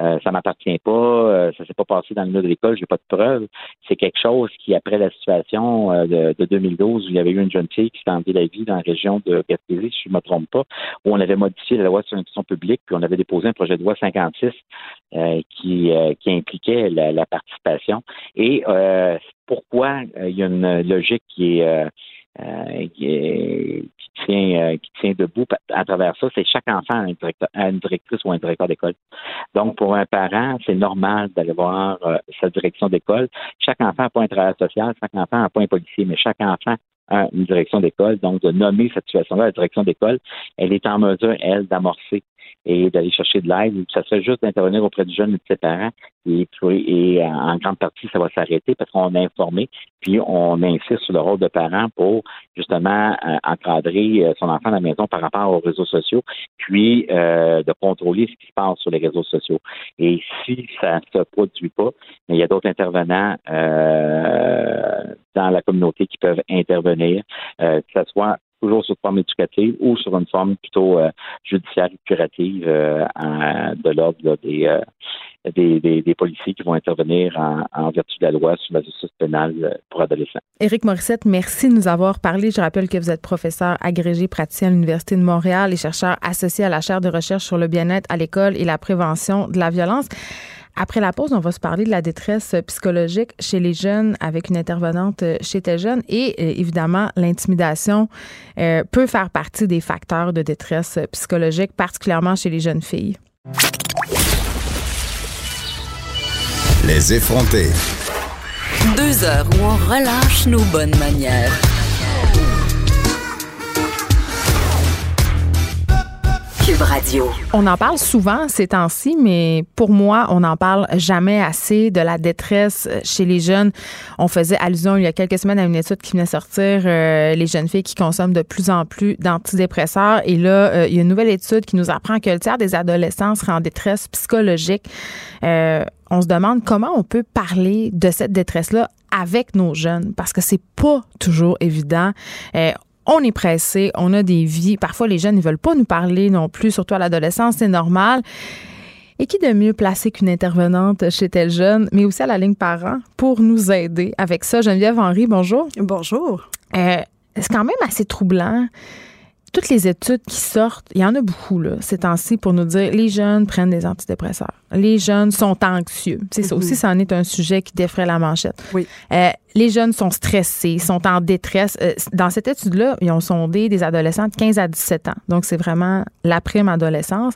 euh, ça m'appartient pas, euh, ça s'est pas passé dans le milieu de l'école, j'ai pas de preuves, c'est quelque chose qui, après la situation de, 2012, où il y avait eu une jeune fille qui s'est enlevée la vie dans la région de Gaspésie, si je ne me trompe pas, où on avait modifié la loi sur l'institution publique, puis on avait déposé un projet de loi 56 qui, qui impliquait la, la participation. Et pourquoi il y a une logique qui est euh, qui, tient, euh, qui tient debout à travers ça, c'est chaque enfant a une, directrice ou un directeur d'école. Donc, pour un parent, c'est normal d'aller voir euh, sa direction d'école. Chaque enfant n'a pas un travail social, chaque enfant n'a pas un policier, mais chaque enfant a une direction d'école. Donc, de nommer cette situation-là la direction d'école, elle est en mesure, elle, d'amorcer et d'aller chercher de l'aide. Ça serait juste d'intervenir auprès du jeune et de ses parents. Et, et en grande partie, ça va s'arrêter parce qu'on a informé, puis on insiste sur le rôle de parent pour justement euh, encadrer euh, son enfant à la maison par rapport aux réseaux sociaux, puis euh, de contrôler ce qui se passe sur les réseaux sociaux. Et si ça ne se produit pas, il y a d'autres intervenants dans la communauté qui peuvent intervenir, que ce soit toujours sur forme éducative ou sur une forme plutôt euh, judiciaire et curative euh, de l'ordre euh, des, des, policiers qui vont intervenir en, vertu de la loi sur la justice pénale pour adolescents.
Éric Morissette, merci de nous avoir parlé. Je rappelle que vous êtes professeur agrégé praticien à l'Université de Montréal et chercheur associé à la chaire de recherche sur le bien-être à l'école et la prévention de la violence. Après la pause, on va se parler de la détresse psychologique chez les jeunes avec une intervenante chez tes jeunes et euh, évidemment l'intimidation euh, peut faire partie des facteurs de détresse psychologique, particulièrement chez les jeunes filles.
Les effronter.
Deux heures où on relâche nos bonnes manières.
On en parle souvent ces temps-ci, mais pour moi, on n'en parle jamais assez de la détresse chez les jeunes. On faisait allusion il y a quelques semaines à une étude qui venait sortir, euh, les jeunes filles qui consomment de plus en plus d'antidépresseurs. Et là, euh, il y a une nouvelle étude qui nous apprend que le tiers des adolescents seraient en détresse psychologique. Euh, on se demande comment on peut parler de cette détresse-là avec nos jeunes parce que c'est pas toujours évident on est pressé, on a des vies. Parfois, les jeunes ne veulent pas nous parler non plus, surtout à l'adolescence, c'est normal. Et qui de mieux placé qu'une intervenante chez tel jeune, mais aussi à la ligne parent, pour nous aider avec ça? Geneviève Henry, bonjour.
Bonjour.
Euh, c'est quand même assez troublant toutes les études qui sortent, il y en a beaucoup là, ces temps-ci pour nous dire les jeunes prennent des antidépresseurs. Les jeunes sont anxieux. C'est ça aussi, ça en est un sujet qui défrait la manchette.
Oui.
Euh, les jeunes sont stressés, sont en détresse. Euh, dans cette étude-là, ils ont sondé des adolescents de 15 à 17 ans. Donc, c'est vraiment la prime adolescence.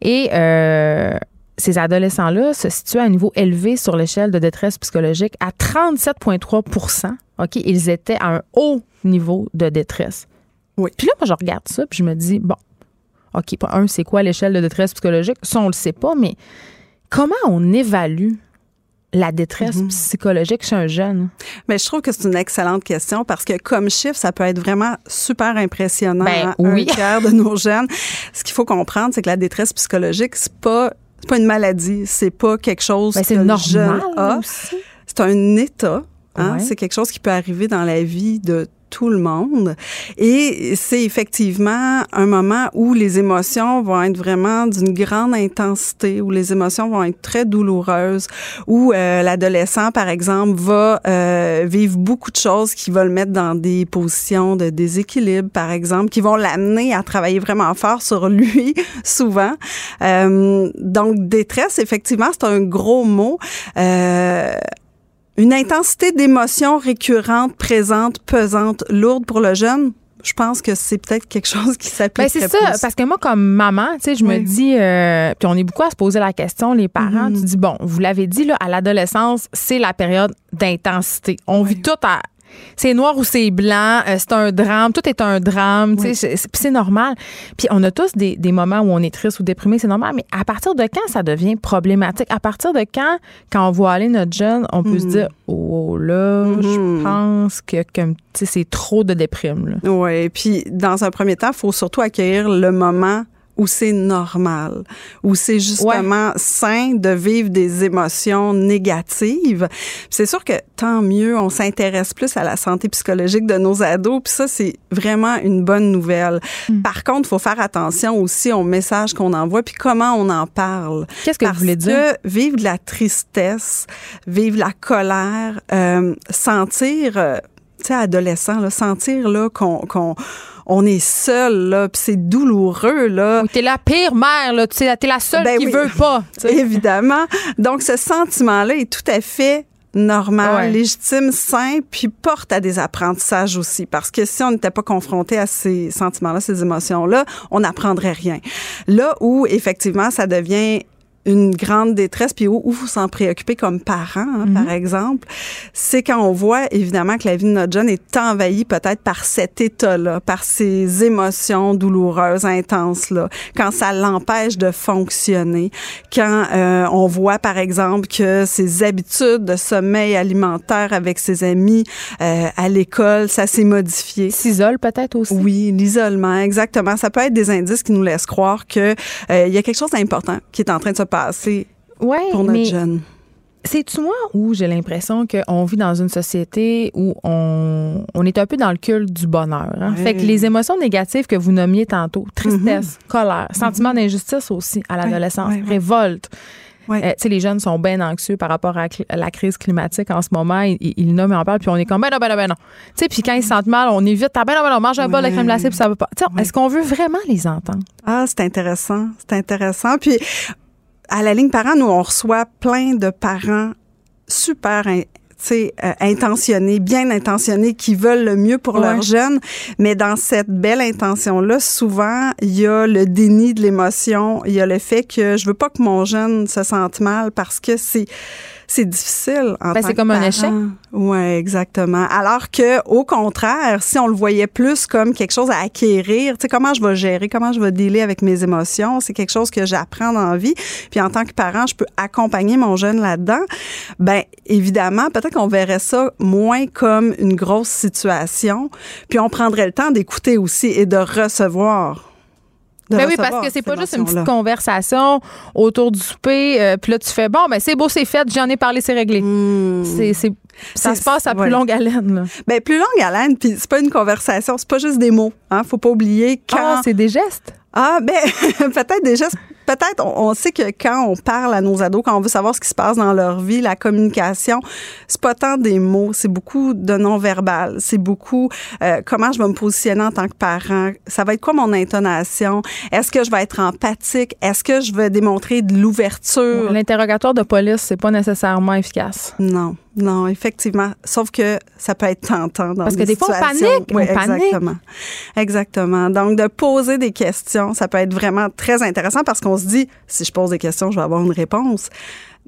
Et euh, ces adolescents-là se situent à un niveau élevé sur l'échelle de détresse psychologique à 37,3% OK, ils étaient à un haut niveau de détresse. Puis là, moi, je regarde ça, puis je me dis, bon, OK, un, c'est quoi l'échelle de détresse psychologique? Ça, on le sait pas, mais comment on évalue la détresse mhm. psychologique chez un jeune?
Mais je trouve que c'est une excellente question parce que comme chiffre, ça peut être vraiment super impressionnant.
Ben, oui.
Un quart de nos jeunes. Ce qu'il faut comprendre, c'est que la détresse psychologique, c'est pas pas une maladie, c'est pas quelque chose ben, que le jeune a. C'est un état. Hein? C'est quelque chose qui peut arriver dans la vie de tout le monde. Et c'est effectivement un moment où les émotions vont être vraiment d'une grande intensité, où les émotions vont être très douloureuses, où euh, l'adolescent, par exemple, va euh, vivre beaucoup de choses qui vont le mettre dans des positions de déséquilibre, par exemple, qui vont l'amener à travailler vraiment fort sur lui, souvent. Euh, donc, détresse, effectivement, c'est un gros mot. Une intensité d'émotions récurrente, présente, pesante, lourde pour le jeune, je pense que c'est peut-être quelque chose qui s'applique. Ben
c'est ça, parce que moi, comme maman, tu sais, je me dis, euh, puis on est beaucoup à se poser la question, les parents, mm-hmm. tu dis, bon, vous l'avez dit, là, à l'adolescence, c'est la période d'intensité. On vit tout à c'est noir ou c'est blanc, euh, c'est un drame, tout est un drame, c'est normal. Puis on a tous des, moments où on est triste ou déprimé, c'est normal, mais à partir de quand ça devient problématique? À partir de quand, quand on voit aller notre jeune, on peut se mhm. dire, oh là, je mhm. pense que comme, c'est trop de déprime.
Oui, puis dans un premier temps, il faut surtout accueillir le moment où c'est normal, où c'est justement sain de vivre des émotions négatives? C'est sûr que tant mieux, on s'intéresse plus à la santé psychologique de nos ados, puis ça c'est vraiment une bonne nouvelle. Mm. Par contre, il faut faire attention aussi au message qu'on envoie puis comment on en parle.
Qu'est-ce que vous voulez dire?
que vivre de la tristesse, vivre la colère, euh, sentir euh, tu sais, adolescent, là, sentir là qu'on on est seul là, puis c'est douloureux là.
Oui, t'es la pire mère là, tu t'es la seule ben qui veut pas.
Évidemment. Donc ce sentiment-là est tout à fait normal, légitime, sain, puis porte à des apprentissages aussi. Parce que si on n'était pas confronté à ces sentiments-là, ces émotions-là, on n'apprendrait rien. Là où, effectivement, ça devient une grande détresse, puis où, vous s'en préoccupez comme parent, hein, par mhm. exemple, c'est quand on voit évidemment que la vie de notre jeune est envahie peut-être par cet état-là, par ces émotions douloureuses, intenses-là, quand ça l'empêche de fonctionner, quand euh, on voit par exemple que ses habitudes de sommeil alimentaire avec ses amis euh, à l'école, ça s'est modifié.
S'isole peut-être aussi.
Oui, l'isolement, exactement. Ça peut être des indices qui nous laissent croire que euh, il y a quelque chose d'important qui est en train de se passer pour notre jeune.
C'est-tu moi où j'ai l'impression qu'on vit dans une société où on, on, est un peu dans le culte du bonheur? Hein? Fait que les émotions négatives que vous nommiez tantôt, tristesse, mhm. colère, sentiment d'injustice aussi à l'adolescence, révolte. Euh, les jeunes sont bien anxieux par rapport à la crise climatique en ce moment. Ils, ils nomment et en parlent, puis on est comme, ben non, ben non, ben non. puis quand ils se sentent mal, on évite, ah, ben non, ben non, on mange un bol de crème glacée, puis ça va pas. Est-ce qu'on veut vraiment les entendre?
Ah, c'est intéressant. C'est intéressant. Puis à la ligne parent, nous, on reçoit plein de parents super euh, intentionnés, bien intentionnés, qui veulent le mieux pour leurs jeunes. Mais dans cette belle intention-là, souvent, il y a le déni de l'émotion. Il y a le fait que je veux pas que mon jeune se sente mal parce que c'est c'est difficile en
ben, C'est comme un échec.
Oui, exactement. Alors que, au contraire, si on le voyait plus comme quelque chose à acquérir, tu sais, comment je vais gérer, comment je vais dealer avec mes émotions, c'est quelque chose que j'apprends dans la vie. Puis en tant que parent, je peux accompagner mon jeune là-dedans. Ben, évidemment, peut-être qu'on verrait ça moins comme une grosse situation. Puis on prendrait le temps d'écouter aussi et de recevoir
ben oui, parce que c'est pas juste une petite conversation autour du souper, euh, puis là tu fais bon, ben c'est beau, c'est fait, j'en ai parlé, c'est réglé. Hmm. C'est ça se passe à plus longue haleine. Là.
Ben plus longue haleine, puis c'est pas une conversation, c'est pas juste des mots. Hein, faut pas oublier quand.
Ah, c'est des gestes.
Ah ben peut-être des gestes peut-être, on, sait que quand on parle à nos ados, quand on veut savoir ce qui se passe dans leur vie, la communication, c'est pas tant des mots, c'est beaucoup de non-verbal, c'est beaucoup euh, comment je vais me positionner en tant que parent, ça va être quoi mon intonation, est-ce que je vais être empathique, est-ce que je vais démontrer de l'ouverture?
L'interrogatoire de police, c'est pas nécessairement efficace.
Non. Non, effectivement. Sauf que ça peut être tentant dans
Parce
que
des
fois,
on panique.
Oui, exactement. Exactement. Donc, de poser des questions, ça peut être vraiment très intéressant parce qu'on se dit, si je pose des questions, je vais avoir une réponse.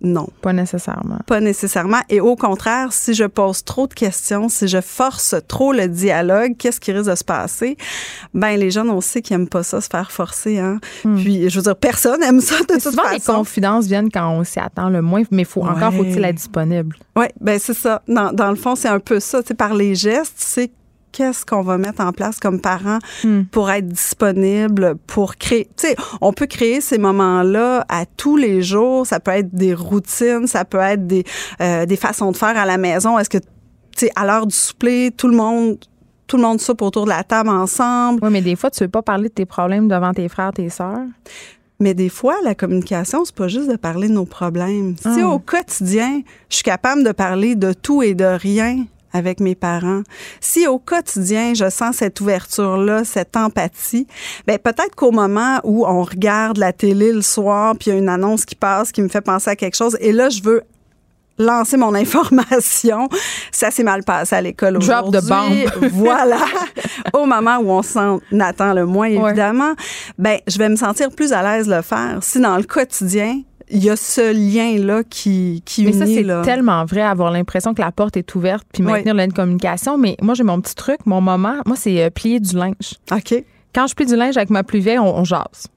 Non.
Pas nécessairement.
Pas nécessairement. Et au contraire, si je pose trop de questions, si je force trop le dialogue, qu'est-ce qui risque de se passer? Ben, les jeunes, on sait qu'ils n'aiment pas ça, se faire forcer. Hein? Hmm. Puis, je veux dire, personne aime ça de toute
souvent,
façon.
les confidences viennent quand on s'y attend le moins, mais faut, encore faut-il être disponible.
Oui, ben c'est ça. Dans, dans le fond, c'est un peu ça. sais, par les gestes, c'est qu'est-ce qu'on va mettre en place comme parents hmm. pour être disponible, pour créer. Tu sais, on peut créer ces moments-là à tous les jours. Ça peut être des routines, ça peut être des, euh, des façons de faire à la maison. Est-ce que, tu sais, à l'heure du souper, tout le monde tout le monde soupe autour de la table ensemble?
Oui, mais des fois, tu veux pas parler de tes problèmes devant tes frères, tes sœurs.
Mais des fois, la communication, c'est pas juste de parler de nos problèmes. Si ah. au quotidien, je suis capable de parler de tout et de rien avec mes parents, si au quotidien je sens cette ouverture-là, cette empathie, ben peut-être qu'au moment où on regarde la télé le soir, puis il y a une annonce qui passe qui me fait penser à quelque chose, et là je veux lancer mon information. Ça s'est mal passé à l'école aujourd'hui.
Drop de bombe.
voilà. Au moment où on s'en attend le moins, évidemment, ben, je vais me sentir plus à l'aise de le faire. Si dans le quotidien, il y a ce lien-là qui, qui
mais ça, c'est tellement vrai, avoir l'impression que la porte est ouverte puis maintenir la communication. Mais moi, j'ai mon petit truc, mon moment, moi, c'est euh, plier du linge.
OK.
Quand je plie du linge avec ma plus vieille, on, jase.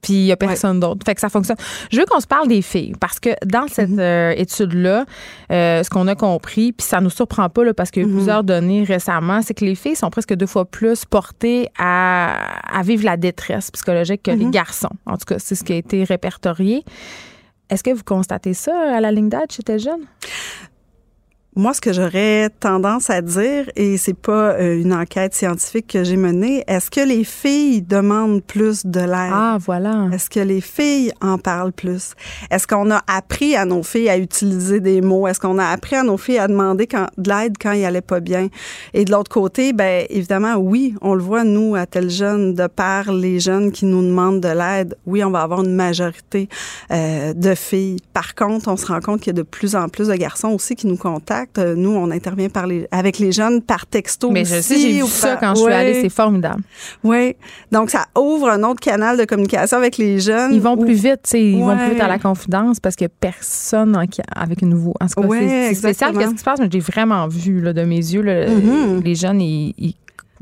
puis il n'y a personne d'autre. Fait que ça fonctionne. Je veux qu'on se parle des filles parce que dans cette mhm. euh, étude-là, euh, ce qu'on a compris, puis ça nous surprend pas là, parce qu'il y a eu mhm. plusieurs données récemment, c'est que les filles sont presque deux fois plus portées à, à vivre la détresse psychologique que les mhm. garçons. En tout cas, c'est ce qui a été répertorié. Est-ce que vous constatez ça à la ligne d'âge chez tes jeunes?
Moi, ce que j'aurais tendance à dire, et c'est pas euh, une enquête scientifique que j'ai menée, est-ce que les filles demandent plus de l'aide?
Ah, voilà.
Est-ce que les filles en parlent plus? Est-ce qu'on a appris à nos filles à utiliser des mots? Est-ce qu'on a appris à nos filles à demander quand, de l'aide quand il allait pas bien? Et de l'autre côté, ben évidemment, oui, on le voit, nous, à tel jeune, de par les jeunes qui nous demandent de l'aide, oui, on va avoir une majorité euh, de filles. Par contre, on se rend compte qu'il y a de plus en plus de garçons aussi qui nous contactent euh, nous, on intervient par les, avec les jeunes par texto
Mais je sais, j'ai vu ça quand je suis allée, c'est formidable.
Oui. Donc, ça ouvre un autre canal de communication avec les jeunes.
Ils vont plus vite, tu sais, ils vont plus vite à la confidence parce qu'il n'y a personne avec un nouveau. En tout cas, c'est spécial. Qu'est-ce qui se passe? J'ai vraiment vu là, de mes yeux, mm-hmm. les jeunes, ils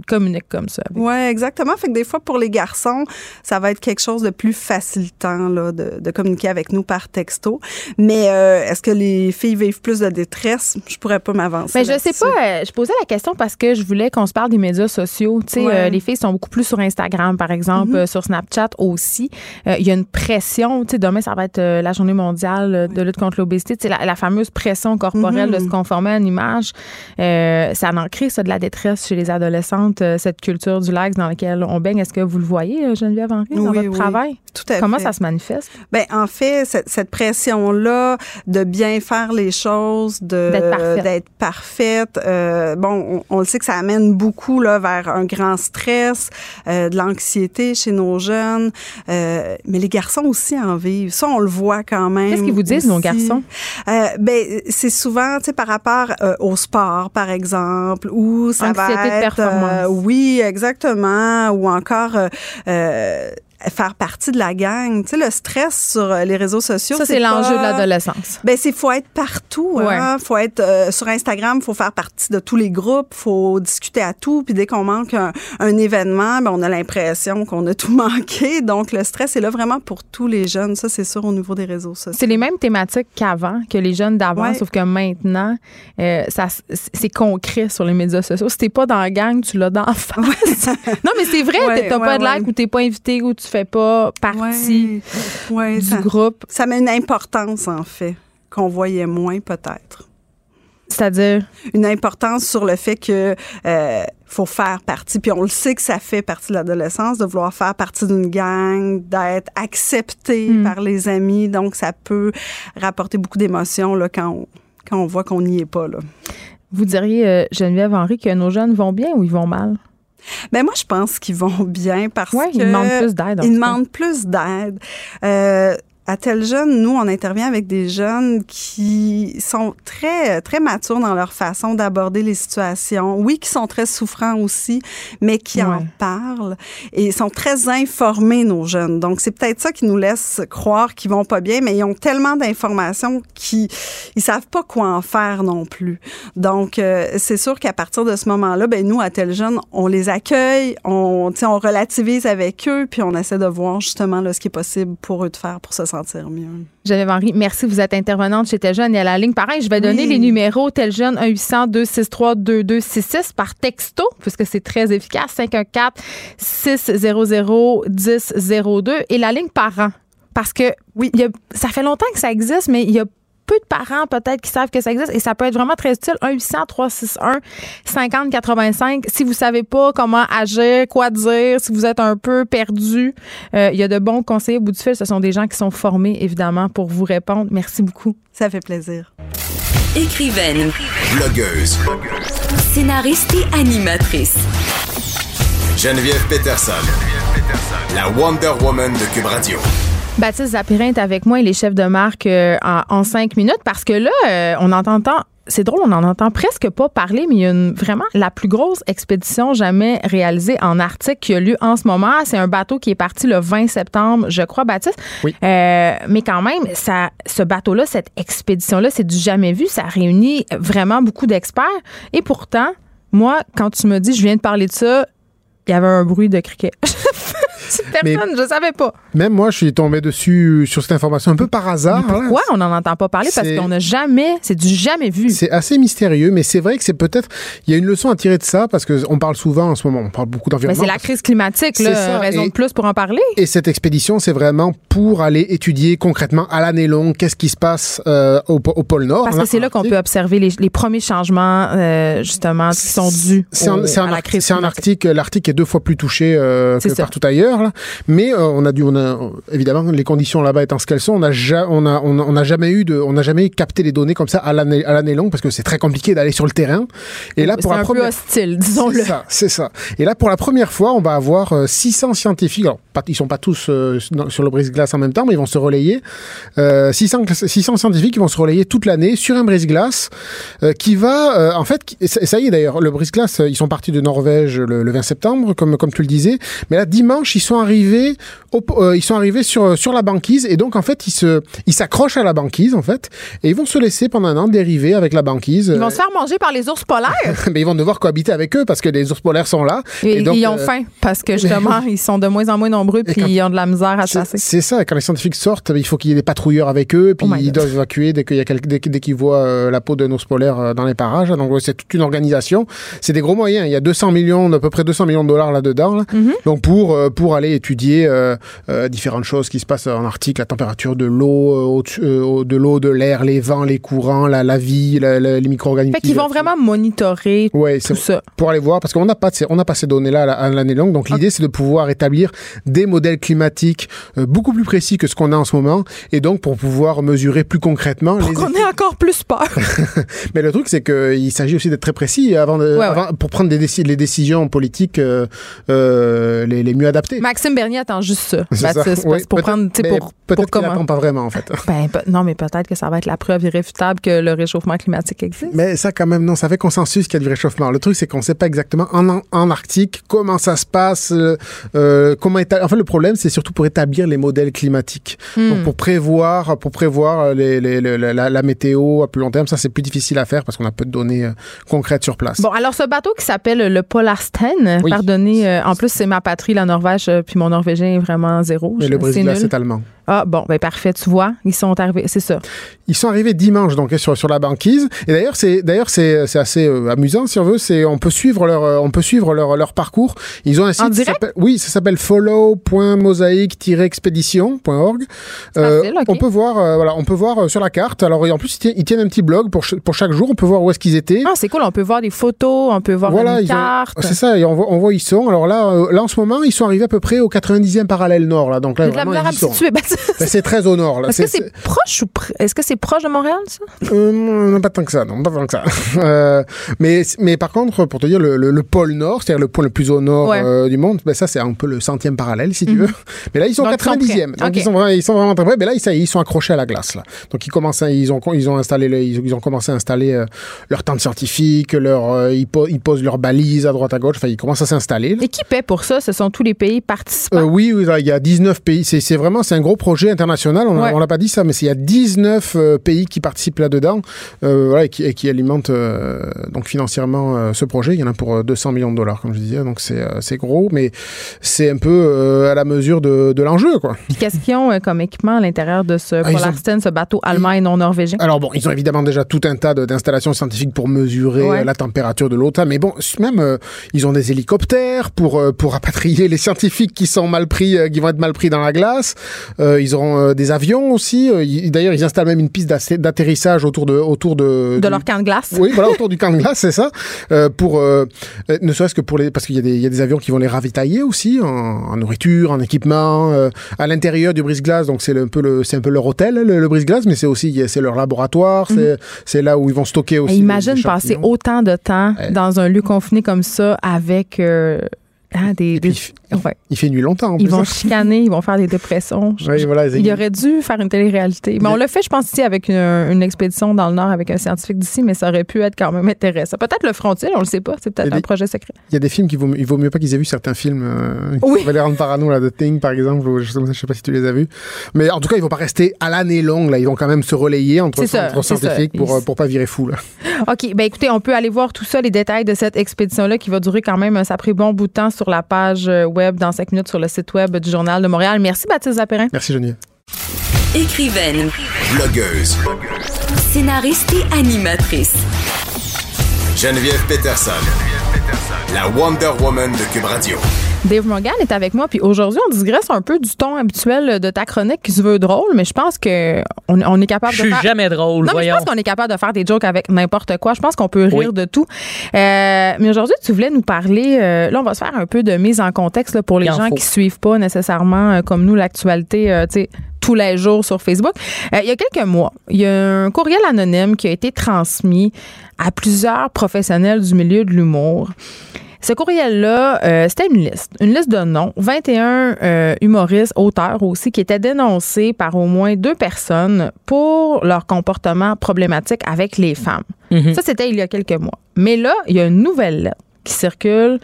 communique comme ça.
Oui, exactement. Fait que des fois, pour les garçons, ça va être quelque chose de plus facilitant là, de, de communiquer avec nous par texto. Mais euh, est-ce que les filles vivent plus de détresse? Je pourrais pas m'avancer.
Mais je sais pas. Euh, je posais la question parce que je voulais qu'on se parle des médias sociaux. Tu sais, euh, les filles sont beaucoup plus sur Instagram, par exemple, mm-hmm. sur Snapchat aussi. Il y a une pression. Tu sais, demain, ça va être la journée mondiale de lutte contre l'obésité. Tu sais, la, fameuse pression corporelle de se mm-hmm. conformer à une image. ça en crée, ça, de la détresse chez les adolescents euh, cette culture du lac dans laquelle on baigne. Est-ce que vous le voyez, euh, Geneviève Henry, dans votre travail?
Tout à
Comment ça se manifeste?
Ben, en fait, cette, pression-là de bien faire les choses, d'être parfaite, euh, bon, on, le sait que ça amène beaucoup là, vers un grand stress, de l'anxiété chez nos jeunes, mais les garçons aussi en vivent. Ça, on le voit quand même.
Qu'est-ce qu'ils vous disent, nos garçons?
ben, c'est souvent, tu sais, par rapport au sport, par exemple, ou ça
va
être...
De performance.
Euh, oui, exactement. Ou encore euh, euh, faire partie de la gang. Tu sais, le stress sur les réseaux sociaux.
Ça, c'est l'enjeu de l'adolescence.
Ben, c'est faut être partout. Hein? Faut être sur Instagram, faut faire partie de tous les groupes, faut discuter à tout. Puis dès qu'on manque un, événement, ben, on a l'impression qu'on a tout manqué. Donc, le stress est là vraiment pour tous les jeunes. Ça, c'est sûr au niveau des réseaux sociaux.
C'est les mêmes thématiques qu'avant, que les jeunes d'avant, sauf que maintenant, ça, c'est concret sur les médias sociaux. Si t'es pas dans la gang, tu l'as dans la face. non, mais c'est vrai, t'as pas de like ou t'es pas invité ou tu fais pas partie du groupe.
Ça met une importance, en fait, qu'on voyait moins peut-être.
C'est-à-dire?
Une importance sur le fait que euh, faut faire partie, puis on le sait que ça fait partie de l'adolescence, de vouloir faire partie d'une gang, d'être accepté hmm. par les amis. Donc, ça peut rapporter beaucoup d'émotions là, quand, on, quand on voit qu'on n'y est pas. Là.
Vous diriez, euh, Geneviève Henry, que nos jeunes vont bien ou ils vont mal?
Ben moi, je pense qu'ils vont bien parce
ouais,
qu'ils
demandent plus d'aide.
Ils demandent plus d'aide. Euh, à tel jeune, nous, on intervient avec des jeunes qui sont très, très matures dans leur façon d'aborder les situations. Oui, qui sont très souffrants aussi, mais qui en parlent. Et sont très informés, nos jeunes. Donc, c'est peut-être ça qui nous laisse croire qu'ils vont pas bien, mais ils ont tellement d'informations qu'ils ils savent pas quoi en faire non plus. Donc, euh, c'est sûr qu'à partir de ce moment-là, ben nous, à tel jeune, on les accueille, on, on relativise avec eux, puis on essaie de voir justement là, ce qui est possible pour eux de faire pour se sentir sentir mieux.
Geneviève Henry, merci. Vous êtes intervenante chez Teljeune et à la ligne. Pareil, je vais donner les numéros Teljeune 1-800-263-2266 par texto, puisque c'est très efficace. 514-600-1002 et la ligne parent. Parce que oui, ça fait longtemps que ça existe, mais il y a peu de parents peut-être qui savent que ça existe et ça peut être vraiment très utile. 1 800 361 50 85 si vous savez pas comment agir, quoi dire, si vous êtes un peu perdu, euh, il y a de bons conseillers au bout du fil, ce sont des gens qui sont formés évidemment pour vous répondre. Merci beaucoup.
Ça fait plaisir.
Écrivaine,
blogueuse,
scénariste et animatrice.
Geneviève Peterson, Geneviève Peterson, la Wonder Woman de Cube Radio.
Baptiste Zapirin est avec moi, il est chef de marque euh, en, cinq minutes parce que là, euh, on entend c'est drôle, on n'en entend presque pas parler, mais il y a une, vraiment la plus grosse expédition jamais réalisée en Arctique qui a lieu en ce moment. C'est un bateau qui est parti le 20 septembre, je crois, Baptiste.
Oui.
Euh, mais quand même, ça, ce bateau-là, cette expédition-là, c'est du jamais vu. Ça réunit vraiment beaucoup d'experts. Et pourtant, moi, quand tu me dis, je viens de parler de ça, il y avait un bruit de criquet. Personne, je savais pas.
Même moi, je suis tombé dessus sur cette information un peu par hasard.
Mais pourquoi? on n'en entend pas parler? Parce qu'on n'a jamais, c'est du jamais vu.
C'est assez mystérieux, mais c'est vrai que c'est peut-être, il y a une leçon à tirer de ça parce qu'on parle souvent en ce moment, on parle beaucoup d'environnement.
c'est la crise climatique, là, raison de plus pour en parler.
Et cette expédition, c'est vraiment pour aller étudier concrètement à l'année longue qu'est-ce qui se passe euh, au, pôle Nord.
Parce que c'est là qu'on peut observer les, premiers changements, euh, justement, qui sont dus à la crise
C'est en Arctique. L'Arctique est deux fois plus touché euh, que partout ailleurs. Là. Mais on a dû, on a, évidemment, les conditions là-bas étant ce qu'elles sont, on n'a on a, on a, jamais eu de, on n'a jamais capté les données comme ça à l'année, à l'année longue parce que c'est très compliqué d'aller sur le terrain.
Et là, pour la un première, peu hostile, disons-le.
C'est ça, c'est ça. Et là, pour la première fois, on va avoir 600 scientifiques. Alors, ils sont pas tous sur le brise-glace en même temps, mais ils vont se relayer. 600, 600 scientifiques qui vont se relayer toute l'année sur un brise-glace euh, qui va, euh, en fait, ça y est d'ailleurs, le brise-glace, ils sont partis de Norvège le, 20 septembre, comme, comme tu le disais, mais là, dimanche, ils sont arrivés, euh, ils sont arrivés sur, sur la banquise, et donc, en fait, ils se, ils s'accrochent à la banquise, en fait, et ils vont se laisser pendant un an dériver avec la banquise.
Ils vont se faire manger par les ours polaires.
mais ils vont devoir cohabiter avec eux parce que les ours polaires sont là.
Et, ils ont faim parce que justement, ils sont de moins en moins nombreux puis ils ont de la misère à chasser.
C'est ça, quand les scientifiques sortent, il faut qu'il y ait des patrouilleurs avec eux, puis oh ils doivent évacuer dès qu'il a dès, qu'ils voient euh, la peau d'un ours polaire euh, dans les parages. Donc c'est toute une organisation. C'est des gros moyens. Il y a 200 millions, à peu près 200 millions de dollars là-dedans. Mhm. Donc pour euh, pour aller étudier différentes choses qui se passent en Arctique, la température de l'eau, de l'eau, de l'air, les vents, les courants, la, la vie, les micro-organismes.
Fait qu'ils vont vraiment monitorer tout ça.
Pour aller voir, parce qu'on n'a pas, on pas ces données-là à l'année longue. Donc l'idée, c'est de pouvoir établir des modèles climatiques beaucoup plus précis que ce qu'on a en ce moment, et donc pour pouvoir mesurer plus concrètement.
Pour qu'on ait encore plus peur.
Mais le truc, c'est qu'il s'agit aussi d'être très précis avant, de, pour prendre des les décisions politiques euh, euh, les, les, mieux adaptées.
Maxime Bernier attend juste ça. ça. pour prendre, pour,
peut-être qu'il attend pas vraiment en fait.
Ben, non, mais peut-être que ça va être la preuve irréfutable que le réchauffement climatique existe.
Mais ça, quand même, non, ça fait consensus qu'il y a du réchauffement. Le truc, c'est qu'on ne sait pas exactement en, en, Arctique comment ça se passe, euh, comment En fait, le problème, c'est surtout pour établir les modèles climatiques, hmm. donc pour prévoir, pour prévoir les, les, la, la, météo à plus long terme. Ça, c'est plus difficile à faire parce qu'on a peu de données concrètes sur place.
Bon, alors ce bateau qui s'appelle le Polarsten, euh, en plus, c'est ma patrie, la Norvège, euh, puis mon norvégien est vraiment zéro.
Mais le Brésil, c'est allemand.
Ah bon, ben parfait, tu vois, ils sont arrivés, c'est ça.
Ils sont arrivés dimanche donc sur, sur la banquise et d'ailleurs c'est d'ailleurs c'est, c'est assez amusant si on veut, c'est on peut suivre leur on peut suivre leur, leur parcours. Ils ont un site oui, ça s'appelle follow.mosaïque-expédition.org. Euh, On peut voir voilà, on peut voir sur la carte. Alors en plus ils tiennent un petit blog pour, pour chaque jour. On peut voir où est-ce qu'ils étaient.
Ah, c'est cool. On peut voir des photos, on peut voir voilà, une carte.
C'est ça. Et on voit, on voit ils sont. Alors là, euh, là, en ce moment, ils sont arrivés à peu près au 90e parallèle nord. Là. Donc là, vraiment, ils sont. Ben, c'est très au nord.
Est-ce que c'est proche ou est-ce que c'est proche de Montréal, ça?
Euh, non, pas tant que ça. Non, pas tant que ça. euh, mais, mais par contre, pour te dire, le, le, pôle nord, c'est-à-dire le pôle le plus au nord euh, du monde, ben ça, c'est un peu le centième parallèle, si tu mhm. veux. Mais là, ils sont au 90e. Donc, ils, sont, ils sont vraiment très près. Mais là, ils, ils sont accrochés à la glace. Là. Donc, ils commencent, ils ont, ils ont installé, ils, ont commencé à installer euh, leur tente scientifique, leur, ils, posent leurs balises à droite à gauche. Enfin, ils commencent à s'installer.
Et qui paie pour ça? Ce sont tous les pays participants. Euh,
oui, il y a 19 pays. C'est vraiment, c'est un gros projet international. On ouais. l'a pas dit ça, mais il y a 19 pays qui participent là-dedans, voilà, et qui, et qui alimentent donc financièrement ce projet. Il y en a pour 200 millions de dollars, comme je disais. Donc c'est gros, mais c'est un peu à la mesure de, de l'enjeu, quoi.
Qu'est-ce qu'ils ont comme équipement à l'intérieur de ce ah, Polarsten, ce bateau allemand et non norvégien?
Alors bon, ils ont évidemment déjà tout un tas d'installations scientifiques pour mesurer la température de l'eau. Mais bon, même euh, ils ont des hélicoptères pour euh, pour rapatrier les scientifiques qui sont mal pris, euh, qui vont être mal pris dans la glace. Ils auront des avions aussi. D'ailleurs, ils installent même une piste d'atterrissage autour de autour de
de leur camp de glace.
Oui, voilà, autour du camp de glace, c'est ça. pour ne serait-ce que pour les parce qu'il y, a des, il y a des avions qui vont les ravitailler aussi en, nourriture, en équipement, à l'intérieur du brise-glace. Donc c'est un peu le c'est un peu leur hôtel, le, le brise-glace, mais c'est aussi c'est leur laboratoire, mhm. c'est là où ils vont stocker aussi.
imagine passer autant de temps dans un lieu confiné comme ça avec euh, hein, des,
il, fait nuit longtemps.
ils vont chicaner, ils vont faire des dépressions. il aurait dû faire une télé-réalité. Mais on l'a fait, je pense, ici avec une, expédition dans le Nord avec un scientifique d'ici, mais ça aurait pu être quand même intéressant. Peut-être le frontier, on le sait pas. C'est peut-être un projet secret.
Il y a des films qui vaut, il vaut mieux pas qu'ils aient vu certains films. Euh, oui. rendre parano, là, The Thing, par exemple. Je sais, sais pas si tu les as vus. Mais en tout cas, ils vont pas rester à l'année longue. Là, ils vont quand même se relayer entre, entre scientifiques pour, euh, pour pas virer fou. Là.
OK. Ben écoutez, on peut aller voir tout ça, les détails de cette expédition-là qui va durer quand même un sacré bon bout de temps sur la page web dans 5 minutes sur le site web du Journal de Montréal. Merci Baptiste Zapérin.
Merci Geneviève.
Écrivaine.
Blogueuse.
Scénariste et animatrice.
Geneviève Peterson. La Wonder Woman de Cube Radio.
Dave Morgan est avec moi, puis aujourd'hui, on digresse un peu du ton habituel de ta chronique qui se veut drôle, mais je pense que on, est capable
de
faire...
Je suis jamais drôle,
non,
voyons.
je pense qu'on est capable de faire des jokes avec n'importe quoi. Je pense qu'on peut rire de tout. Euh, mais aujourd'hui, tu voulais nous parler... Euh, là, on va se faire un peu de mise en contexte là, pour les gens qui suivent pas nécessairement, euh, comme nous, l'actualité, tu sais tous les jours sur Facebook. il y a quelques mois, il y a un courriel anonyme qui a été transmis à plusieurs professionnels du milieu de l'humour. Ce courriel-là, euh, c'était une liste, une liste de noms, 21 euh, humoristes, auteurs aussi, qui étaient dénoncés par au moins deux personnes pour leur comportement problématique avec les femmes. Mhm. Ça, c'était il y a quelques mois. Mais là, il y a une nouvelle lettre qui circule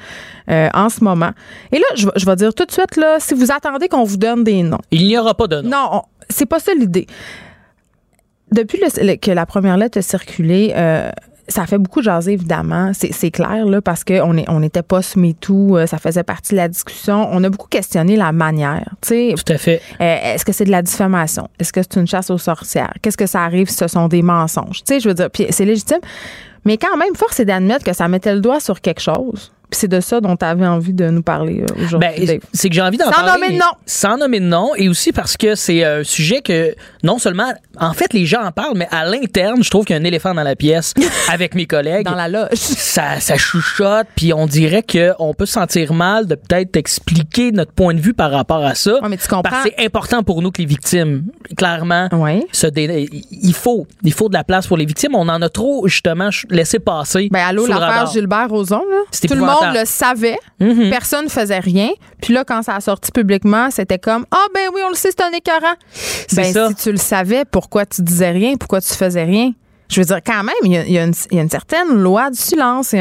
euh, en ce moment. Et là, je, je, vais dire tout de suite, là, si vous attendez qu'on vous donne des noms.
Il n'y aura pas de noms.
Non, c'est pas ça l'idée. Depuis que la première lettre a circulé, ça fait beaucoup jaser, évidemment. C'est clair, là, parce qu'on on était pas MeToo, euh, ça faisait partie de la discussion. On a beaucoup questionné la manière. sais
Tout à fait.
Euh, Est-ce que c'est de la diffamation? Est-ce que c'est une chasse aux sorcières? Qu'est-ce que ça arrive si ce sont des mensonges? Tu sais, je veux dire, puis c'est légitime. Mais quand même, force est d'admettre que ça mettait le doigt sur quelque chose c'est de ça dont tu avais envie de nous parler euh, aujourd'hui.
Ben, c'est que j'ai envie d'en
parler. Sans nommer de nom.
Sans nommer de nom. Et aussi parce que c'est un sujet que, non seulement, en fait, les gens en parlent, mais à l'interne, je trouve qu'il y a un éléphant dans la pièce avec mes collègues.
Dans la loge.
Ça, ça chuchote, puis on dirait qu'on peut se sentir mal de peut-être expliquer notre point de vue par rapport à ça.
Ouais, mais tu comprends.
Parce que c'est important pour nous que les victimes, clairement,
ouais.
se il faut, il faut de la place pour les victimes. On en a trop, justement, laissé passer.
Ben, allô, l'affaire Gilbert Rozon, là. Tout le monde le savait.
Mhm.
Personne ne faisait rien. Puis là, quand ça a sorti publiquement, c'était comme Ah, ben oui, on le sait, c'est un écœurant. Ben, ça. si tu le savais, pourquoi tu disais rien? Pourquoi tu faisais rien? Je veux dire, quand même, il y a, une, certaine loi du silence.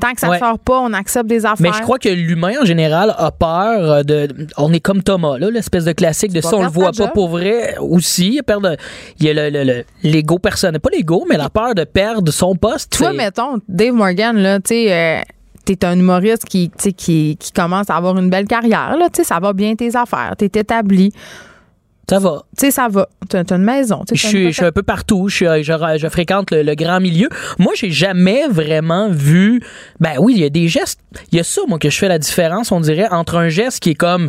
tant que ça ne sort pas, on accepte des affaires.
Mais je crois que l'humain, en général, a peur euh, de. On est comme Thomas, là, l'espèce de classique de ça, on le voit pas pour vrai aussi. Il, perd il y a l'ego personnel. Pas l'ego, mais la peur de perdre son poste.
Toi, mettons, Dave Morgan, là, tu sais. Euh, t'es un humoriste qui, qui, qui commence à avoir une belle carrière, là, ça va bien tes affaires, t'es établi.
Ça va.
Tu sais, ça va. T'as as une maison.
Je suis, un peu partout. Je, je, fréquente le, grand milieu. Moi, j'ai jamais vraiment vu. Ben oui, il y a des gestes. Il y a ça, moi, que je fais la différence, on dirait, entre un geste qui est comme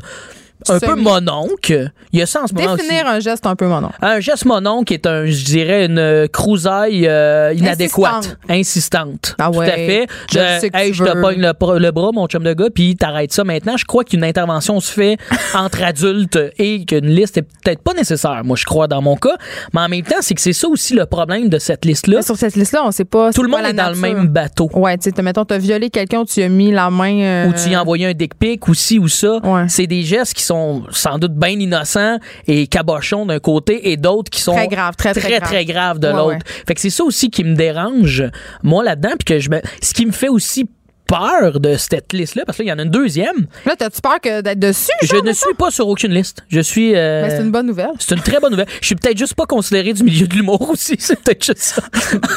un peu mononcle. Il y a ça en ce moment
Définir un geste un peu mononcle.
Un geste mononcle est un, je dirais, une crousaille euh, inadéquate, insistante.
Ah ouais.
Tout à fait.
Je,
hey, je te pogne le, bras, mon chum de gars, puis t'arrêtes ça maintenant. Je crois qu'une intervention se fait entre adultes et qu'une liste est peut-être pas nécessaire. Moi, je crois dans mon cas. Mais en même temps, c'est que c'est ça aussi le problème de cette liste-là.
Sur cette liste-là, on sait pas.
Tout le monde est dans le même bateau.
Ouais, tu sais, mettons, t'as violé quelqu'un, tu as mis la main. Euh,
ou tu y as envoyé un dick pic ou ci ou ça. C'est des gestes qui sont sont sans doute bien innocents et cabochons d'un côté et d'autres qui sont
très graves, très, très,
très, graves de l'autre. Fait que c'est ça aussi qui me dérange, moi, là-dedans, puis que je me, ce qui me fait aussi peur de cette liste-là, parce qu'il y en a une deuxième.
Là, t'as-tu peur que d'être dessus?
Je ne suis pas sur aucune liste. Je suis. Euh,
c'est une bonne nouvelle.
C'est une très bonne nouvelle. Je suis peut-être juste pas considéré du milieu de l'humour aussi. C'est peut-être juste ça.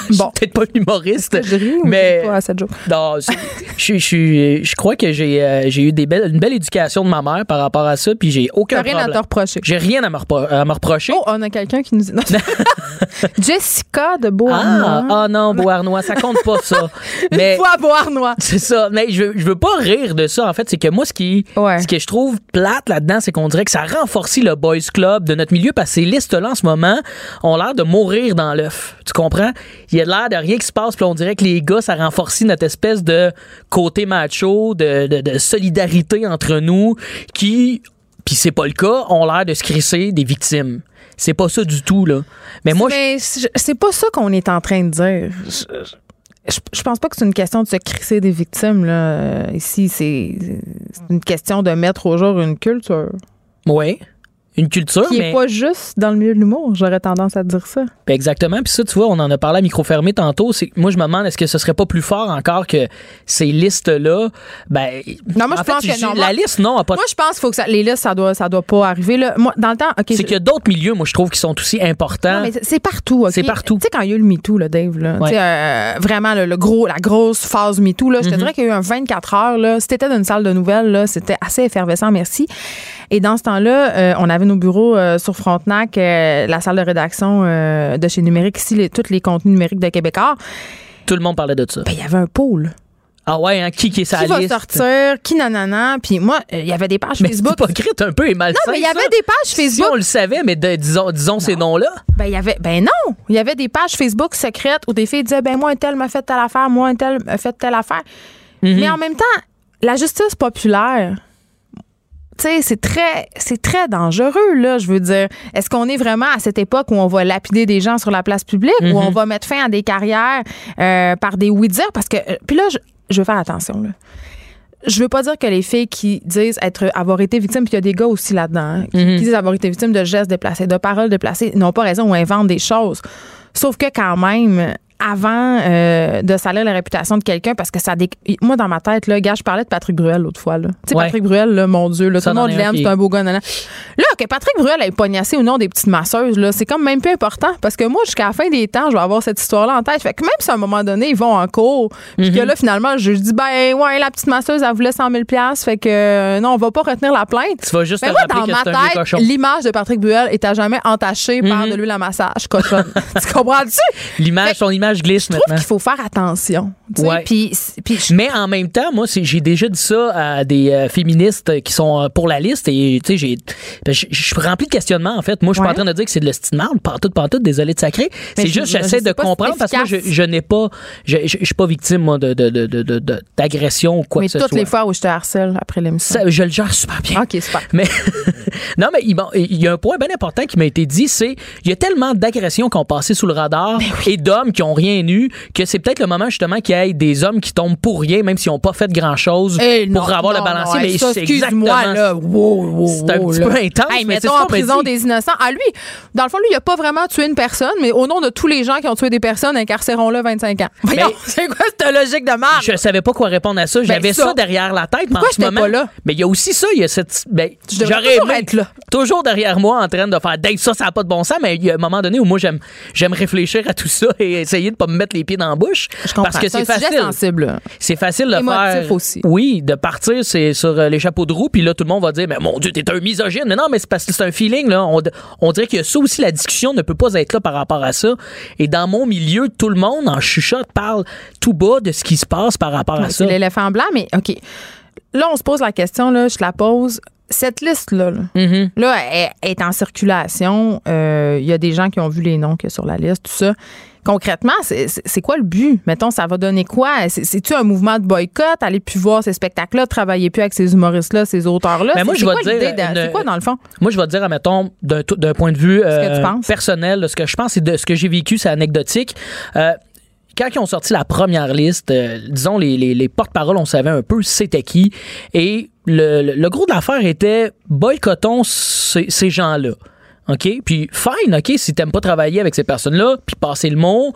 je suis peut-être pas humoriste.
je ris
mais
pas à cette joke?
Non, je, je, je crois que j'ai euh, j'ai eu des belles, une belle éducation de ma mère par rapport à ça, puis j'ai aucun
rien à te reprocher.
J'ai rien à me, reprocher.
Oh, on a quelqu'un qui nous dit. Jessica de Beauharnois.
Ah, oh non, Beauharnois, ça compte pas ça.
mais, Une fois Beauharnois.
C'est ça. Mais je, je veux pas rire de ça, en fait. C'est que moi, ce qui, ce que je trouve plate là-dedans, c'est qu'on dirait que ça renforce le boys club de notre milieu parce que ces listes-là, en ce moment, ont l'air de mourir dans l'œuf. Tu comprends? Il y a l'air de rien qui se passe, puis on dirait que les gars, ça renforce notre espèce de côté macho, de, de, solidarité entre nous, qui, puis c'est pas le cas, ont l'air de se crisser des victimes. C'est pas ça du tout, là. Mais moi,
Mais c'est pas ça qu'on est en train de dire je, je, pense pas que c'est une question de se crisser des victimes. Là. Ici, c'est une question de mettre au jour une culture.
Oui. Une culture.
Qui
mais...
pas juste dans le milieu de l'humour, j'aurais tendance à dire ça.
Ben, exactement. Puis ça, tu vois, on en a parlé à micro fermé tantôt. C'est, moi, je me demande, est-ce que ce serait pas plus fort encore que ces listes-là? Ben,
non, moi, je pense que non.
La liste, non, pas...
Moi, je pense faut que ça, les listes, ça doit, ça doit pas arriver. Là. Moi, dans le temps, OK.
C'est qu'il y a d'autres milieux, moi, je trouve, qui sont aussi importants.
Non, mais c'est partout,
C'est partout.
Tu sais, quand il y a eu le MeToo, là, Dave, là, ouais. euh, vraiment, le, le, gros, la grosse phase MeToo, là, je te mm-hmm. dirais qu'il y a eu un 24 heures, là. Si t'étais dans une salle de nouvelles, là, c'était assez effervescent, merci. Et dans ce temps-là, euh, on avait nos bureaux euh, sur Frontenac, euh, la salle de rédaction euh, de chez Numérique, ici, les, tous les contenus numériques de Québécois.
Tout le monde parlait de ça.
Ben, il y avait un pôle.
Ah ouais, hein, qui, qui est sa
qui
liste?
va sortir, qui nanana. Puis moi, il y avait des pages
mais
Facebook.
C'est hypocrite un peu et malsain.
Non, mais il y avait
ça.
des pages Facebook.
Si on le savait, mais de, disons, disons ces noms-là.
Ben, il y avait, ben non. Il y avait des pages Facebook secrètes où des filles disaient, ben moi, un tel m'a fait telle affaire, moi, un tel m'a fait telle affaire. Mm -hmm. Mais en même temps, la justice populaire, tu sais, c'est très, c'est très dangereux, là, je veux dire. Est-ce qu'on est vraiment à cette époque où on va lapider des gens sur la place publique, mm -hmm. où on va mettre fin à des carrières euh, par des oui-dire? Parce que, euh, puis là, je, je veux faire attention, là. Je veux pas dire que les filles qui disent être avoir été victimes, puis il y a des gars aussi là-dedans, hein, qui, mm -hmm. qui disent avoir été victimes de gestes déplacés, de paroles déplacées, n'ont pas raison ou inventent des choses. Sauf que quand même, avant euh, de salir la réputation de quelqu'un parce que ça dé... moi dans ma tête là gars je parlais de Patrick Bruel l'autre fois là tu sais
Ouais.
Patrick Bruel là, mon dieu là, tout le monde l'aime c'est un beau gars là que Patrick Bruel ait pognassé ou non des petites masseuses là c'est comme même peu important parce que moi jusqu'à la fin des temps je vais avoir cette histoire là en tête fait que même si à un moment donné ils vont en cours puis
Mhm.
que là finalement je dis ben ouais la petite masseuse elle voulait 100 000 piastres, fait que euh, non on va pas retenir la plainte
Tu vas juste
mais
te
moi, dans ma tête, l'image de Patrick Bruel est à jamais entachée par
Mhm.
de l'huile à massage cochonne. tu comprends-tu?
L'image, son image glisse
Je trouve
maintenant.
qu'il faut faire attention. tu sais,
Ouais.
Puis, puis
Mais en même temps, moi, j'ai déjà dit ça à des euh, féministes qui sont euh, pour la liste et tu sais, je je suis rempli de questionnements en fait. Moi, je suis pas en train de dire que c'est de l'estime marde, pantoute, pantoute, désolé de sacré. C'est
je-
juste,
je
j'essaie de comprendre parce que je, je n'ai pas, je, je, je suis pas victime moi de, d'agression ou quoi
mais
que ce
toutes
soit.
les fois où je te harcèle après l'émission.
Je le gère super bien.
OK, super.
Mais non, mais il, bon, y a un point bien important qui m'a été dit, c'est il y a tellement d'agressions qui ont passé sous le radar et d'hommes qui ont rien eu que c'est peut-être le moment justement qu'il y ait des hommes qui tombent pour rien, même s'ils n'ont pas fait grand chose
Eh,
pour
non,
avoir le balancier.
non,
mais
ça,
exactement.
là. Wow, wow,
C'est un
wow,
petit
là.
peu intense,
Hey,
mais
mettons en prison
dit.
des innocents. Ah, lui, dans le fond, lui, il a pas vraiment tué une personne, mais au nom de tous les gens qui ont tué des personnes, incarcérons-le 25 ans. Voyons, c'est quoi cette logique de marde?
Je savais pas quoi répondre à ça. J'avais ça.
Ben, ça.
derrière la tête. mais en ce moment,
pas là?
Mais il y a aussi ça. Il y a cette. Ben, j'aurais aimé
être là.
Toujours derrière moi en train de faire ça, ça n'a pas de bon sens. Mais il y a un moment donné où moi, j'aime, j'aime réfléchir à tout ça et essayer de pas me mettre les pieds dans la bouche.
Je.
Parce que c'est, facile. C'est facile de
Émotif
faire.
aussi.
Oui, de partir c'est sur euh, les chapeaux de roue, puis là, tout le monde va dire Mais mon Dieu, t'es un misogyne. Mais non, mais c'est parce que c'est un feeling, là. On, on dirait que ça aussi, la discussion ne peut pas être là par rapport à ça. Et dans mon milieu, tout le monde, en chuchote, parle tout bas de ce qui se passe par rapport à ça.
C'est l'éléphant blanc, mais OK. Là, on se pose la question, là, je te la pose. Cette liste-là, là,
Mhm.
là, elle, elle est en circulation. Euh, Il y a des gens qui ont vu les noms qu'il y a sur la liste, tout ça. Concrètement, c'est quoi le but? Mettons, ça va donner quoi? C'est- C'est-tu un mouvement de boycott? Aller plus voir ces spectacles-là, travailler plus avec ces humoristes-là, ces auteurs-là?
Mais
C'est-
moi,
c'est
je vais
quoi
dire,
l'idée C'est quoi, dans le fond?
Moi, je vais te dire, admettons, d'un point de vue euh, personnel, de ce que je pense et de ce que j'ai vécu, c'est anecdotique. Euh, quand ils ont sorti la première liste, euh, disons, les, les, les porte-paroles, on savait un peu c'était qui. Et le, le- le gros de l'affaire était boycottons ces, ces gens-là. OK? Puis, fine, OK, si t'aimes pas travailler avec ces personnes-là, puis passer le mot,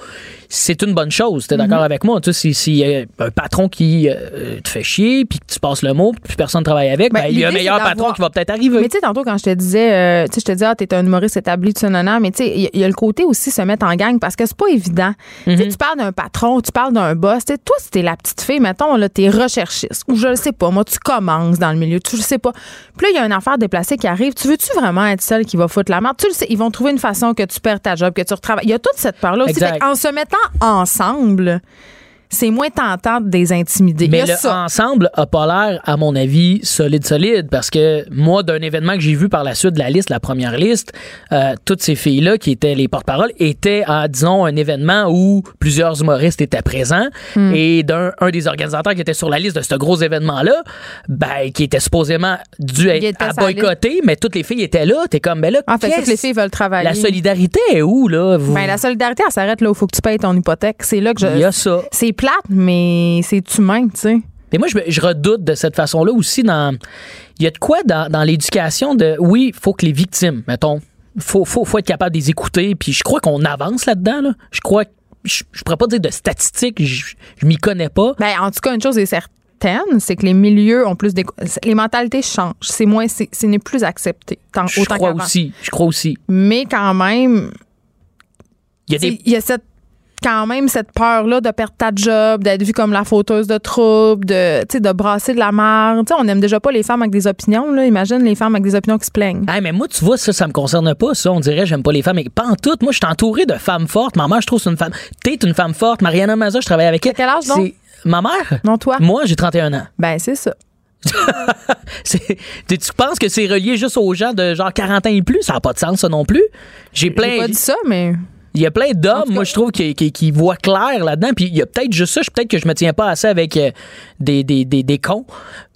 c'est une bonne chose. T'es d'accord avec moi? Tu sais, si- s'il y a un patron qui euh, te fait chier, puis que tu passes le mot, puis personne travaille avec,
Ben,
ben, il y a un meilleur patron qui va peut-être arriver.
Mais tu sais, tantôt, quand je te disais, euh, tu sais, je te disais, ah, t'es un humoriste établi, ça, non, mais tu sais, il y, a- il y a le côté aussi se mettre en gang parce que c'est pas évident. Tu
Mhm.
Tu parles d'un patron, tu parles d'un boss. Tu sais, toi, si t'es la petite fille, mettons, là, t'es recherchiste, ou je le sais pas, moi, tu commences dans le milieu, tu le sais pas. Puis là, il y a une affaire déplacée qui arrive. Tu veux-tu vraiment être celle qui va foutre la merde? Tu le sais, ils vont trouver une façon que tu perds ta job, que tu retravailles. Il y a toute cette part-là aussi. En se mettant ensemble, c'est moins tentant de les intimider.
Mais le
ça.
ensemble a pas l'air, à mon avis, solide, solide. Parce que moi, d'un événement que j'ai vu par la suite de la liste, la première liste, euh, toutes ces filles-là qui étaient les porte-paroles étaient à, disons, un événement où plusieurs humoristes étaient présents.
Hmm.
Et d'un un des organisateurs qui était sur la liste de ce gros événement-là, ben, qui était supposément dû être à
liste.
boycotter, mais toutes les filles étaient là. T'es comme, ben là,
En fait, toutes les filles veulent travailler.
La solidarité est où, là? Vous-
Ben, la solidarité, elle s'arrête là où il faut que tu payes ton hypothèque. C'est là que je.
Il y a ça.
C'est plate, mais c'est humain, tu sais.
Mais moi, je, je redoute de cette façon-là aussi dans. Il y a de quoi dans, dans l'éducation de. Oui, il faut que les victimes, mettons, faut, faut, faut être capable de les écouter. Puis je crois qu'on avance là-dedans. Là. Je crois je, je pourrais pas dire de statistiques, je, je m'y connais pas.
Ben, en tout cas, une chose est certaine, c'est que les milieux ont plus les mentalités changent, c'est moins c'est n'est plus accepté
tant, je crois aussi, je crois aussi.
Mais quand même
il y a des
il y a cette quand même cette peur-là de perdre ta job, d'être vue comme la fauteuse de troubles, de, de brasser de la merde. on n'aime déjà pas les femmes avec des opinions. Là. Imagine les femmes avec des opinions qui se plaignent.
mais moi, tu vois, ça, ça me concerne pas. Ça, on dirait, j'aime pas les femmes. Pas en tout. Moi, je suis entouré de femmes fortes. Ma mère, je trouve, c'est une femme. T'es une femme forte. Mariana Maza, je travaille avec elle.
quel âge, donc?
Ma mère?
Non, toi?
Moi, j'ai 31 ans.
Ben, c'est ça.
tu penses que c'est relié juste aux gens de genre 40 ans et plus? Ça n'a pas de sens, ça non plus. J'ai plein.
J'ai pas dit ça, mais.
Il y a plein d'hommes, moi, je trouve, qui, qui, voient clair là-dedans. Puis il y a peut-être juste ça. Peut-être que je me tiens pas assez avec euh, des, des, des, des cons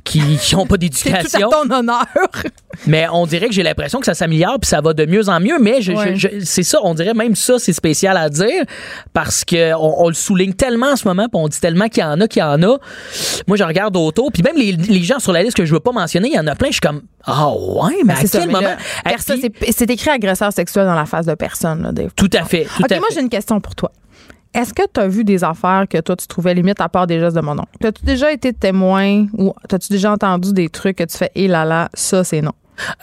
qui n'ont pas d'éducation.
C'est ton honneur.
mais on dirait que j'ai l'impression que ça s'améliore puis ça va de mieux en mieux. Mais c'est ça, on dirait même ça, c'est spécial à dire parce qu'on on le souligne tellement en ce moment puis on dit tellement qu'il y en a, qu'il y en a. Moi, je regarde autour puis même les, les, gens sur la liste que je veux pas mentionner, il y en a plein. Je suis comme, ah ouais, mais à quel moment?
C'est écrit agresseur sexuel dans la face de personne. Là,
tout à fait.
OK, moi, j'ai une question pour toi. Est-ce que tu as vu des affaires que toi, tu trouvais limite à part des gestes de mon oncle? As-tu déjà été témoin ou as-tu déjà entendu des trucs que tu fais, hé là là, ça, c'est non?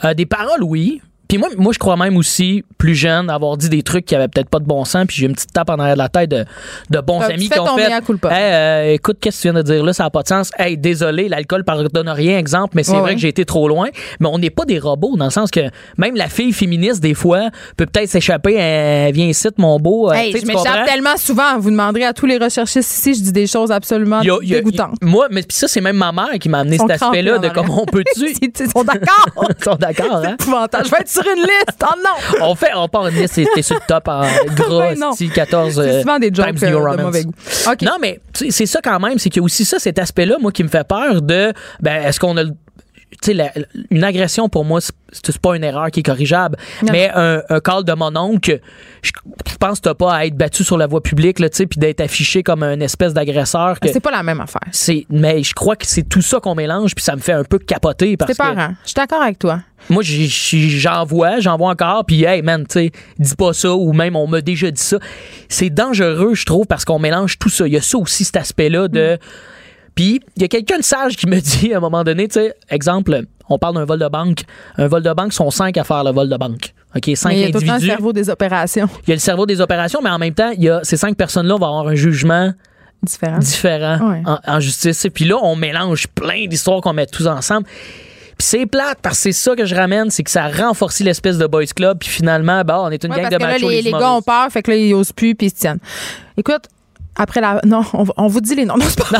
Euh, des paroles, oui. Puis moi, moi, je crois même aussi, plus jeune, avoir dit des trucs qui avaient peut-être pas de bon sens. Puis j'ai une petite tape en arrière de la tête de, de bons amis qui ont fait. Hey, euh, écoute, qu'est-ce que tu viens de dire là? Ça n'a pas de sens. Hey, désolé, l'alcool pardonne rien, exemple, mais c'est vrai que j'ai été trop loin. Mais on n'est pas des robots, dans le sens que même la fille féministe, des fois, peut peut-être s'échapper. Elle vient ici, mon beau.
Euh, hey, je m'échappe tellement souvent. Vous demanderez à tous les recherchistes ici, je dis des choses absolument dégoûtantes.
moi, mais puis ça, c'est même ma mère qui m'a amené cet aspect-là de comment on peut-tu?
Ils sont d'accord.
Ils sont d'accord, hein?
Je vais être sur une liste. Oh non!
On fait, on part une liste, t'es sur le top en gras, 14.
C'est souvent des jokes euh, de mauvais goût.
Non, mais c'est ça quand même, c'est qu'il y a aussi ça, cet aspect-là, moi, qui me fait peur de, ben, est-ce qu'on a le tu sais, une agression pour moi, c'est pas une erreur qui est corrigeable, mais un, un, call de mon oncle, je, pense que t'as pas à être battu sur la voie publique, tu sais, puis d'être affiché comme un espèce d'agresseur.
C'est pas la même affaire.
C'est, mais je crois que c'est tout ça qu'on mélange, puis ça me fait un peu capoter parce
que. Je suis d'accord avec toi.
Moi, j'en vois, j'en vois encore, puis hey man, tu sais, dis pas ça, ou même on m'a déjà dit ça. C'est dangereux, je trouve, parce qu'on mélange tout ça. Il y a ça aussi, cet aspect-là de. Mm. Puis, il y a quelqu'un de sage qui me dit à un moment donné, tu sais, exemple, on parle d'un vol de banque. Un vol de banque, sont cinq à faire le vol de banque. OK, cinq
mais
il y a
tout le cerveau des opérations.
Il y a le cerveau des opérations, mais en même temps, il y a ces cinq personnes-là vont avoir un jugement
différent,
différent en, justice. Puis là, on mélange plein d'histoires qu'on met tous ensemble. Puis c'est plate parce que c'est ça que je ramène, c'est que ça renforce l'espèce de boys club. Puis finalement, bah, on est une gang de machos.
Là, les, les gars ont peur, fait que là, ils osent plus, puis ils se tiennent. Écoute, après la. Non, on, vous dit les noms. Non, c'est pas.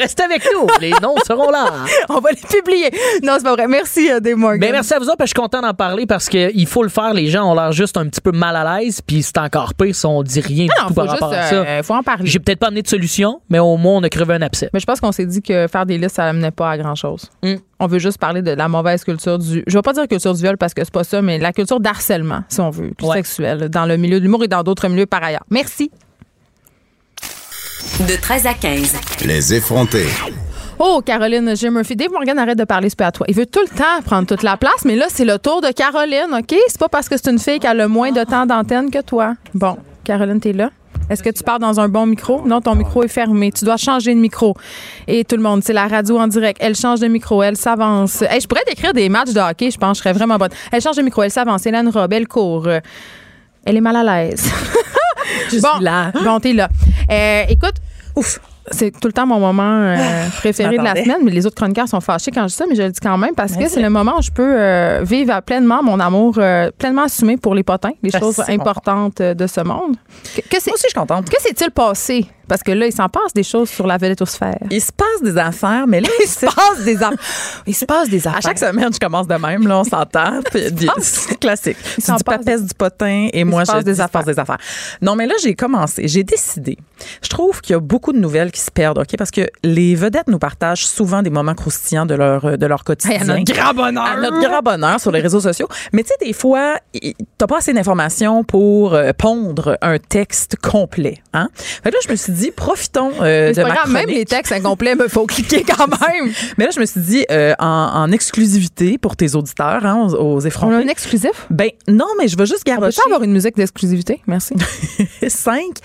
Restez avec nous. Les noms seront là.
On va les publier. Non, c'est pas vrai. Merci, euh, Dave Morgan.
Ben, merci à vous autres. je suis content d'en parler parce qu'il faut le faire. Les gens ont l'air juste un petit peu mal à l'aise. Puis c'est encore pire si on dit rien du tout par rapport à ça.
Euh, faut en parler.
J'ai peut-être pas amené de solution, mais au moins, on a crevé un abcès.
Mais je pense qu'on s'est dit que faire des listes, ça n'amenait pas à grand-chose. Mm. On veut juste parler de la mauvaise culture du. Je vais pas dire culture du viol parce que c'est pas ça, mais la culture d'harcèlement, si on veut, plus sexuel, dans le milieu de l'humour et dans d'autres milieux par ailleurs. Merci.
De 13 à 15.
Les effrontés.
Oh, Caroline J. Murphy. Dave Morgan, arrête de parler super à toi. Il veut tout le temps prendre toute la place, mais là, c'est le tour de Caroline, OK? C'est pas parce que c'est une fille qui a le moins de temps d'antenne que toi. Bon, Caroline, t'es là? Est-ce que tu parles dans un bon micro? Non, ton micro est fermé. Tu dois changer de micro. Et tout le monde, c'est la radio en direct. Elle change de micro, elle s'avance. Hey, je pourrais décrire des matchs de hockey, je pense, je serais vraiment bonne. Elle change de micro, elle s'avance. Hélène Robe, elle court. Elle est mal à l'aise.
je
bon,
suis là.
Bon, t'es là. Euh, écoute, Ouf. C'est tout le temps mon moment euh, ah, préféré de la semaine, mais les autres chroniqueurs sont fâchés quand je dis ça, mais je le dis quand même parce que c'est le moment où je peux euh, vivre pleinement mon amour, euh, pleinement assumé pour les potins, les choses importantes de ce monde.
Que, Moi aussi, je suis contente.
Que s'est-il passé? Parce que là, il s'en passe des choses sur la vélétosphère.
Il se passe des affaires, mais là,
il se passe des affaires. Il se passe des affaires.
À chaque semaine, je commence de même, là, on s'entend. C'est classique. C'est du papesse, du potin, et moi, je des affaires. des affaires. Non, mais là, j'ai commencé, j'ai décidé. Je trouve qu'il y a beaucoup de nouvelles qui se perdent, OK? Parce que les vedettes nous partagent souvent des moments croustillants de leur, de leur quotidien.
à notre grand bonheur.
À notre grand bonheur sur les réseaux sociaux. Mais tu sais, des fois, t'as pas assez d'informations pour euh, pondre un texte complet. Hein? Fait que là, je me suis dit, profitons euh, de ma
Même les textes incomplets, il faut cliquer quand même.
Mais là, je me suis dit, euh, en, exclusivité pour tes auditeurs, hein, aux, aux effrontés.
On a un exclusif?
Ben non, mais je veux juste garrocher.
On peut avoir une musique d'exclusivité? Merci.
cinq,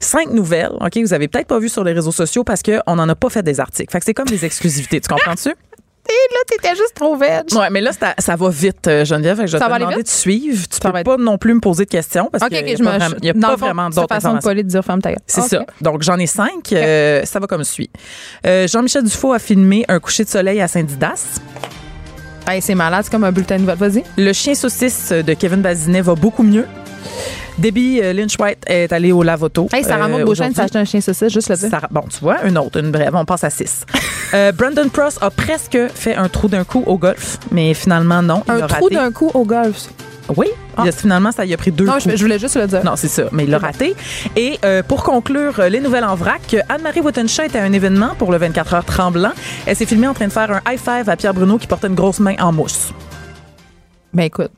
cinq nouvelles, OK, vous avez peut-être pas vu sur les réseaux sociaux parce qu'on n'en a pas fait des articles. Fait que c'est comme des exclusivités. Tu comprends-tu?
là, t'étais juste trop veg.
Ouais, mais là, ça, va vite, euh, Geneviève. je vais te demander de suivre. Tu peux pas non plus me poser de questions parce qu'il n'y a, pas, vraiment, y a pas vraiment d'autres
façon de dire femme ta
C'est ça. Donc, j'en ai cinq. Euh, ça va comme suit. Euh, Jean-Michel Dufault a filmé un coucher de soleil à Saint-Didas.
Hey, c'est malade, c'est comme un bulletin de nouvelles. Vas-y.
Le chien saucisse de Kevin Bazinet va beaucoup mieux. Debbie euh, Lynch-White est allée au Lavoto.
Hey, Sarah Maud euh, Beauchesne s'est acheté un chien saucisse, juste le dire.
bon, tu vois, une autre, une brève. On passe à six. euh, Brandon Pross a presque fait un trou d'un coup au golf, mais finalement, non.
Un trou d'un coup au golf?
Oui, ah. finalement, ça y a pris deux
Non,
je,
voulais juste le dire.
Non, c'est ça, mais il l'a raté. Et euh, pour conclure les nouvelles en vrac, Anne-Marie Wittenscheid était à un événement pour le 24 heures tremblant. Elle s'est filmée en train de faire un high five à Pierre Bruno qui portait une grosse main en mousse.
Ben écoute,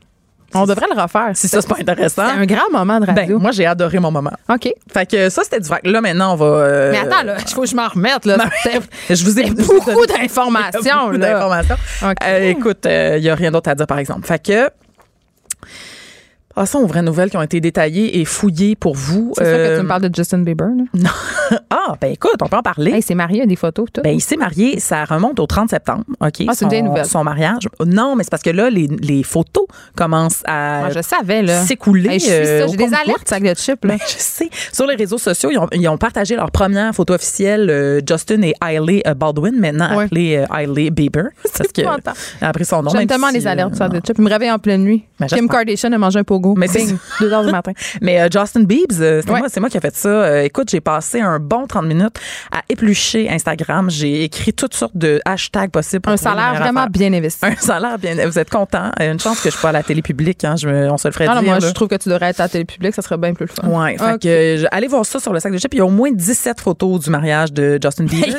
on devrait le refaire.
Si ça, c'est pas intéressant.
C'est un grand moment de radio.
Ben, moi, j'ai adoré mon moment.
OK.
Fait que ça, c'était du vrai. Là, maintenant, on va. Euh,
Mais attends, là, il faut que je m'en remette. Là.
je vous ai
beaucoup d'informations.
Beaucoup d'informations. Euh, écoute, il euh, n'y a rien d'autre à dire, par exemple. Fait que Passons ah, aux vraies nouvelles qui ont été détaillées et fouillées pour vous.
C'est sûr que tu me euh, parles de Justin Bieber.
Non. ah, ben écoute, on peut en parler.
il s'est marié, il y a des photos. Tout.
Ben, il s'est marié, ça remonte au 30 septembre. OK.
Ah, c'est une nouvelle.
Son mariage. Non, mais c'est parce que là, les, les photos commencent à
Moi, je savais, là.
s'écouler.
Euh, j'ai des alertes, sac de chips. Là. Ben,
je sais. Sur les réseaux sociaux, ils ont, ils ont partagé leur première photo officielle, euh, Justin et Hailey Baldwin, maintenant ouais. appelée Hailey Bieber. parce que a pris son nom.
J'aime tellement les alertes, sac de chips. Il me réveille en pleine nuit. Ben, Kim Kardashian a mangé un Mais matin.
Mais euh, Justin Biebs, euh, c'est moi, qui a fait ça. Euh, écoute, j'ai passé un bon 30 minutes à éplucher Instagram. J'ai écrit toutes sortes de hashtags possibles.
un salaire vraiment bien investi.
Un salaire bien. Vous êtes content? Une chance que je suis pas à la télé publique. Hein. Je on se le ferait dire.
moi, je trouve que tu devrais être à la télé publique. Ça serait bien plus fun.
Ouais. allez voir ça sur le sac de chips. Il y a au moins 17 photos du mariage de Justin Bieber.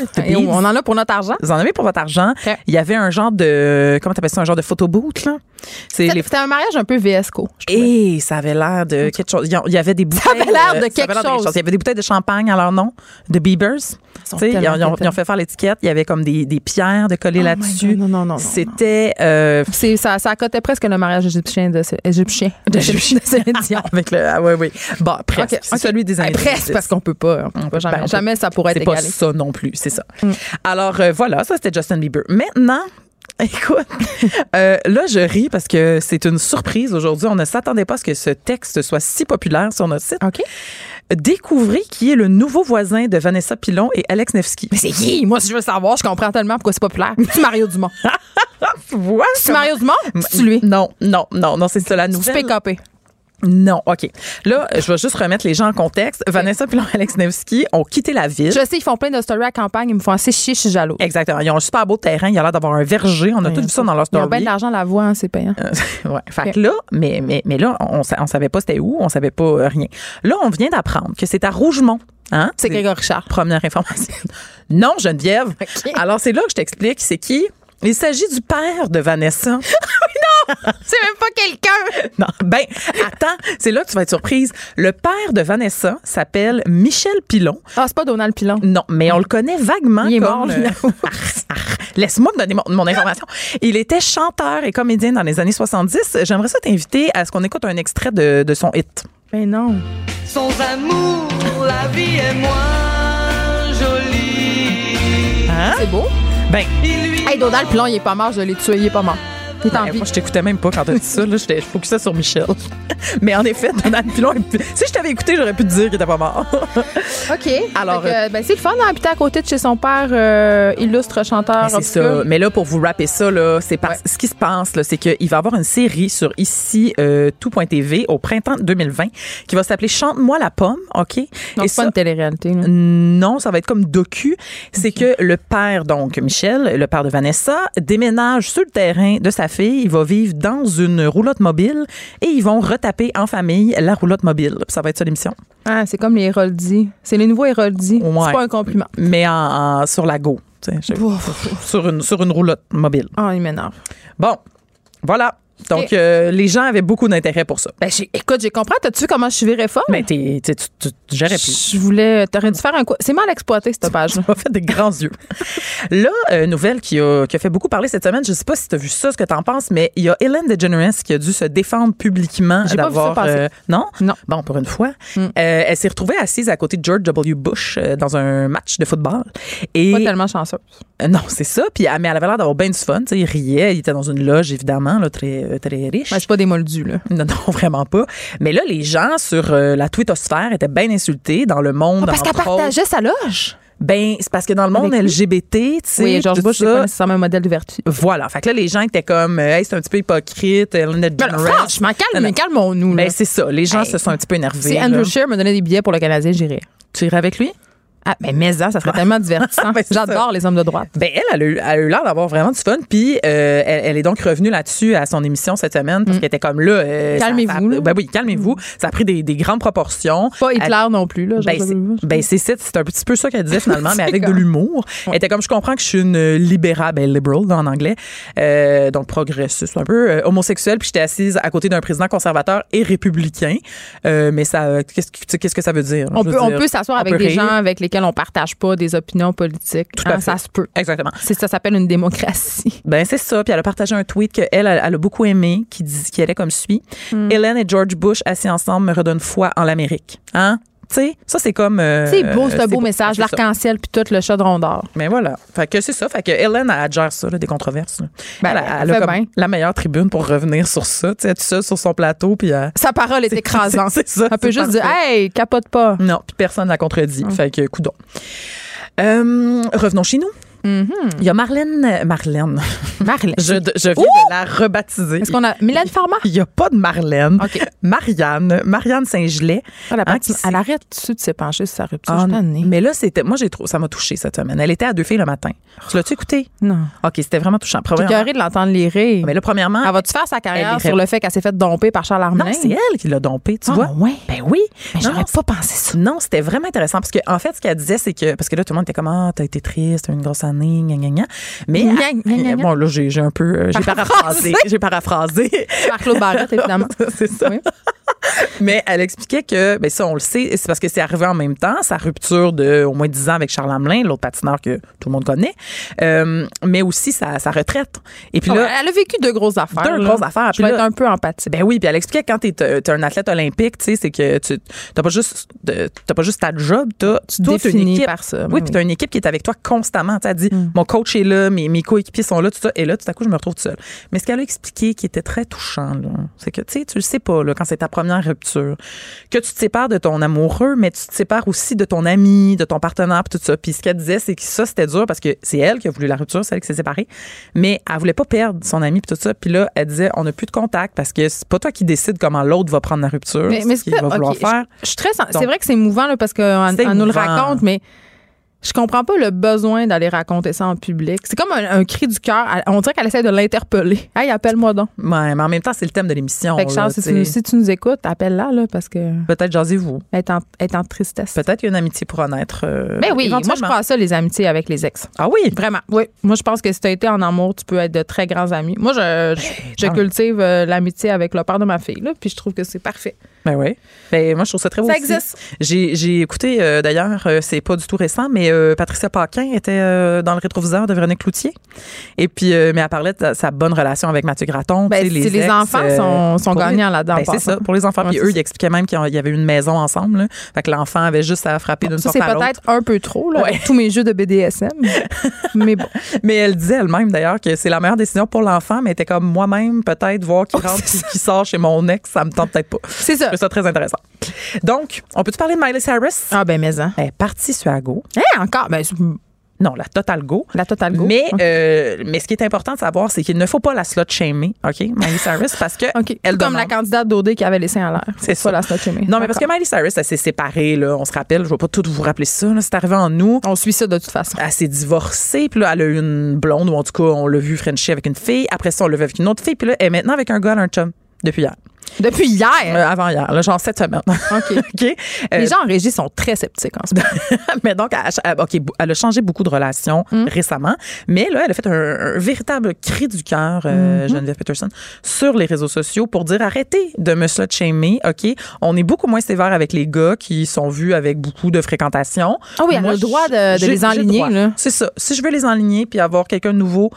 on en a pour notre argent.
Vous en avez pour votre argent. Il y avait un genre de comment t'appelles ça? Un genre de photo boot là?
C'était un mariage un peu VSCO.
Et ça avait l'air de quelque chose. Il y avait des bouteilles.
Ça avait l'air de, quelque, chose.
Il y avait des bouteilles de champagne à leur nom, de Biebers. Ils, ils, ont, fait faire l'étiquette. Il y avait comme des, des pierres de coller oh là-dessus.
Non, non, non,
C'était. Euh,
ça, ça accotait presque le mariage égyptien de égyptien.
De Avec le, ah, oui, oui. Bon, presque. Celui des Indiens.
Presque, parce qu'on peut pas. On peut pas jamais, jamais ça pourrait être égalé.
C'est pas ça non plus, c'est ça. Mm. Alors, euh, voilà, ça, c'était Justin Bieber. Maintenant, Écoute, euh, là, je ris parce que c'est une surprise aujourd'hui. On ne s'attendait pas à ce que ce texte soit si populaire sur notre site.
OK.
Découvrez qui est le nouveau voisin de Vanessa Pilon et Alex Nevsky.
Mais c'est qui? Moi, si je veux savoir, je comprends tellement pourquoi c'est populaire. C'est Mario Dumont.
tu vois?
C'est Mario Dumont? C'est lui?
Non, non, non, non, c'est ça la nouvelle.
PKP.
Non, OK. Là, je vais juste remettre les gens en contexte. Vanessa et Alex Nevsky ont quitté la ville.
Je sais, ils font plein de stories à campagne. Ils me font assez chier, je suis jaloux.
Exactement. Ils ont un super beau terrain. Il y a l'air d'avoir un verger. On a tout vu ça dans leur story.
Ils ont bien de l'argent à la voix, hein, c'est payant.
Euh, ouais. Fait que là, mais, mais, mais là, on, on savait pas c'était où. On savait pas euh, rien. Là, on vient d'apprendre que c'est à Rougemont. Hein?
C'est Grégory Richard.
Première information. non, Geneviève. Alors, c'est là que je t'explique. C'est qui? Il s'agit du père de Vanessa.
oui, non! C'est même pas quelqu'un!
Non, ben, attends, c'est là que tu vas être surprise. Le père de Vanessa s'appelle Michel Pilon.
Ah, c'est pas Donald Pilon.
Non, mais on le connaît vaguement.
Il est
mort,
lui.
Laisse-moi me donner mon, information. Il était chanteur et comédien dans les années 70. J'aimerais ça t'inviter à ce qu'on écoute un extrait de, de son hit.
Ben non.
Sans amour, la vie est moins jolie.
Hein? C'est beau?
Ben.
Hey, Donald Pilon, il est pas mort, je l'ai tué, il est pas mort.
Ben, moi, je t'écoutais même pas quand t'as dit ça. Là, j'étais focusée sur Michel. Mais en effet, Donald Pilon, si je t'avais écouté, j'aurais pu te dire qu'il était pas mort.
OK. Alors, euh, ben, c'est le fun d'habiter à côté de chez son père, euh, illustre chanteur.
C'est ça. Mais là, pour vous rapper ça, là, c'est ce qui se passe, c'est qu'il va y avoir une série sur ici euh, tout.tv au printemps 2020 qui va s'appeler Chante-moi la pomme, OK?
Donc, c'est pas une télé-réalité.
Non, ça va être comme docu. C'est que le père, donc Michel, le père de Vanessa, déménage sur le terrain de sa fille, il va vivre dans une roulotte mobile et ils vont retaper en famille la roulotte mobile. Ça va être ça l'émission.
Ah, c'est comme les Héroldi. C'est les nouveaux Héroldi.
Ouais.
C'est pas un compliment.
Mais en, en- sur la go. sur, une, sur une roulotte mobile.
Ah, il m'énerve.
Bon, voilà. Donc, euh, les gens avaient beaucoup d'intérêt pour ça.
Ben, j'ai- écoute, j'ai compris. T'as-tu vu comment je suis virée folle?
Mais t'es, tu, tu, tu gérais plus.
Je voulais. T'aurais dû faire un coup. C'est mal exploité, cette page-là.
Tu fait des grands yeux. Là, euh, nouvelle qui a, qui a fait beaucoup parler cette semaine, je sais pas si tu as vu ça, ce que tu en penses, mais il y a Ellen DeGeneres qui a dû se défendre publiquement d'avoir. euh, non?
Non.
Bon, pour une fois.
Mm.
Euh, elle s'est retrouvée assise à côté de George W. Bush euh, dans un match de football. Et
Pas tellement chanceuse.
Euh, Non, c'est ça. Puis, elle- mais elle avait l'air d'avoir bien du fun. Il riait. Il était dans une loge, évidemment, là, très, euh, très riche.
Ouais, c'est pas des moldus, là.
Non, non, vraiment pas. Mais là, les gens sur euh, la twittosphère étaient bien insultés dans le monde.
Ah, parce qu'elle partageait sa loge?
Ben, c'est parce que dans le monde
Avec?
LGBT, tu sais,
Oui, George
tout
Bush, c'est pas nécessairement un modèle de vertu.
Voilà. Fait que là, les gens étaient comme, hey, c'est un petit peu hypocrite, Ellen
Ben, franchement, calme, calmons-nous.
Ben, c'est ça. Les gens
Hey.
se sont un petit peu énervés.
Si. Andrew Scheer me donnait des billets pour le Canadien, j'irais.
Tu irais avec lui?
Ah, mais mais ça, ça serait tellement divertissant.
Ben,
J'adore les hommes de droite.
Ben, elle, elle a eu, elle a eu l'air d'avoir vraiment du fun. Puis, euh, elle, elle est donc revenue là-dessus à son émission cette semaine parce qu'elle était comme là. euh,
Mm. Calmez-vous,
ça-. Ben oui, calmez-vous. Ça a pris des, des grandes proportions.
Pas
Elle-
Hitler non plus, là.
Ben, c'est ben, c'est ça, c'est un petit peu ça qu'elle disait finalement, mais avec de l'humour. Elle était comme, je comprends que je suis une libérale, ben, liberal en anglais, euh, donc progressiste, un peu homosexuelle, puis j'étais assise à côté d'un président conservateur et républicain. Mais ça, qu'est-ce qu'est-ce que ça veut dire?
On peut, on
dire,
peut s'asseoir
on
avec des gens avec lesquels on partage pas des opinions politiques.
Tout à
Hein,
fait.
Ça se peut.
Exactement.
C'est ça s'appelle une démocratie.
Ben c'est ça. Puis elle a partagé un tweet qu'elle, elle, elle a beaucoup aimé, qui, dit, qui allait comme suit.
Hmm.
Hélène et George Bush assis ensemble me redonnent foi en l'Amérique. Hein? Tu sais, ça c'est comme. euh,
c'est beau, c'est un beau
beau.
message. L'arc-en-ciel puis tout le chaudron d'or.
Mais voilà. Fait que c'est ça. Fait que Hélène, elle gère ça, là, des controverses. là.
Ben,
elle,
elle
a comme la meilleure tribune pour revenir sur ça. Tu sais, est seule sur son plateau, puis elle-
Sa parole est
C'est-
écrasante.
c'est ça,
Elle peut juste dire. Hey, capote pas.
Non, puis personne n'a contredit.
Mm.
Fait que, coudon. Euh, revenons chez nous.
Mhm.
Il y a Marlène. Marlène.
Marlène.
Je, je viens
Ouh!
de la rebaptiser.
Est-ce qu'on a Mylène Farmer?
Il n'y a pas de Marlène.
OK.
Marianne. Marianne Saint-Gelais.
Elle, a
Hein,
elle arrête tout de s'épancher sur sa rupture.
Ah, mais là, c'était. Moi, j'ai trop. Ça m'a touché cette semaine. Elle était à deux filles le matin. Tu l'as-tu écouté?
Non.
OK, c'était vraiment touchant.
J'ai
Premièrement-
écœurée de l'entendre les rires.
Mais là, premièrement.
Elle va-tu faire sa carrière sur le fait qu'elle s'est fait domper par Charles Armelin?
Non, c'est elle qui l'a dompé, tu
Ah,
vois.
ouais.
Ben oui.
Mais j'aurais pas pensé ça.
Non, c'était vraiment intéressant parce que en fait, ce qu'elle disait, c'est que parce que là, tout le monde était comme ah, t'as été triste, une grosse année, gna gna gna. Mais bon, là, j'ai un peu, euh, j'ai paraphrasé, j'ai paraphrasé.
Marc-Claude Barrette, évidemment.
c'est ça.
Oui.
Mais elle expliquait que, ben ça, on le sait, c'est parce que c'est arrivé en même temps, sa rupture de au moins 10 ans avec Charles Hamelin, l'autre patineur que tout le monde connaît, euh, mais aussi sa, sa retraite. Et puis là,
elle a vécu deux grosses affaires.
Deux
là.
grosses affaires.
Je
Puis
vais
là-
être un peu empathique.
ben oui, puis elle expliquait que quand t'es es un athlète olympique, tu sais, c'est que tu t'as pas juste t'as pas juste ta job, t'as
Tu
toute une équipe.
par ça.
Oui, puis t'as une équipe qui est avec toi constamment. Elle dit,
Mm.
mon coach est là, mes, mes coéquipiers sont là, tout ça. Et là, tout à coup, je me retrouve toute seule. Mais ce qu'elle a expliqué qui était très touchant, c'est que, tu sais, tu le sais pas, là, quand c'est ta première rupture, que tu te sépares de ton amoureux, mais tu te sépares aussi de ton ami, de ton partenaire, tout ça. Puis ce qu'elle disait, c'est que ça, c'était dur parce que c'est elle qui a voulu la rupture, c'est elle qui s'est séparée. Mais elle voulait pas perdre son ami, puis tout ça. Puis là, elle disait, on n'a plus de contact parce que c'est pas toi qui décides comment l'autre va prendre la rupture.
Mais, mais
ce qu'il va vouloir faire.
Je, suis très c'est vrai que c'est émouvant là, parce qu'on on nous le raconte, mais je comprends pas le besoin d'aller raconter ça en public. C'est comme un, un cri du cœur. On dirait qu'elle essaie de l'interpeller. Hey, appelle-moi donc.
Ouais, mais en même temps, c'est le thème de l'émission.
Fait que Charles,
là,
si,
tu
si nous écoutes, appelle-la là, parce que
Peut-être jasez-vous.
est en, elle est en tristesse.
Peut-être qu'une amitié pourra naître. euh,
Ben oui, moi je crois à ça, les amitiés avec les ex.
Ah oui?
Vraiment, oui. Moi, je pense que si tu as été en amour, tu peux être de très grands amis. Moi, je, je, je
non.
cultive euh, l'amitié avec le père de ma fille, là, puis je trouve que c'est parfait.
Ben oui. Ben moi, je trouve ça très beau.
Ça
aussi.
existe.
J'ai, j'ai écouté, euh, d'ailleurs, euh, c'est pas du tout récent, mais euh, Patricia Paquin était euh, dans le rétroviseur de Véronique Cloutier. Et puis, euh, mais elle parlait de sa bonne relation avec Mathieu Graton.
Ben, c'est- les
ex,
enfants sont- sont gagnants là-dedans,
Ben,
en
c'est ça, pour les enfants. Puis
c'est
eux, ils expliquaient même qu'il y avait une maison ensemble. Là. Fait que l'enfant avait juste à frapper d'une
c'est
à l'autre.
peut-être un peu trop, là,
Ouais.
avec tous mes jeux de BDSM. mais bon.
Mais elle disait elle-même d'ailleurs que c'est la meilleure décision pour l'enfant, mais était comme moi-même, peut-être voir qu'il
Oh,
rentre
c'est
puis qu'il sort chez mon ex, ça me tente peut-être pas.
C'est ça.
Je trouve ça très intéressant. Donc, on peut-tu parler de Miley Cyrus?
Ah, ben, mais hein.
Elle est partie sur la go.
Encore? Ben,
Non, la Total Go.
La Total Go.
Mais, euh, mais ce qui est important de savoir, c'est qu'il ne faut pas la slot shamer, OK, Miley Cyrus, parce que.
elle Comme la candidate d'OD qui avait laissé en l'air.
C'est
ça. la slot shamer.
Non, mais parce que Miley Cyrus, elle s'est séparée, là. On se rappelle, je ne vais pas tout vous rappeler ça, C'est arrivé en nous.
On suit ça de toute façon.
Elle s'est divorcée, puis là, elle a eu une blonde, ou en tout cas, on l'a vu Frenchie avec une fille. Après ça, on l'a vu avec une autre fille, puis là, elle est maintenant avec un gars, un chum, depuis hier.
Depuis hier?
Euh, avant hier, là, genre cette semaine.
OK. Euh, Les gens en régie sont très sceptiques en ce moment.
mais donc, elle, OK, elle a changé beaucoup de relations mm. récemment, mais là, elle a fait un, véritable cri du cœur, euh, mm-hmm. Geneviève Peterson, sur les réseaux sociaux pour dire arrêtez de me slut OK? On est beaucoup moins sévère avec les gars qui sont vus avec beaucoup de fréquentation.
Ah oui, elle a le droit de, les enligner,
C'est ça. Si je veux les enligner puis avoir quelqu'un de nouveau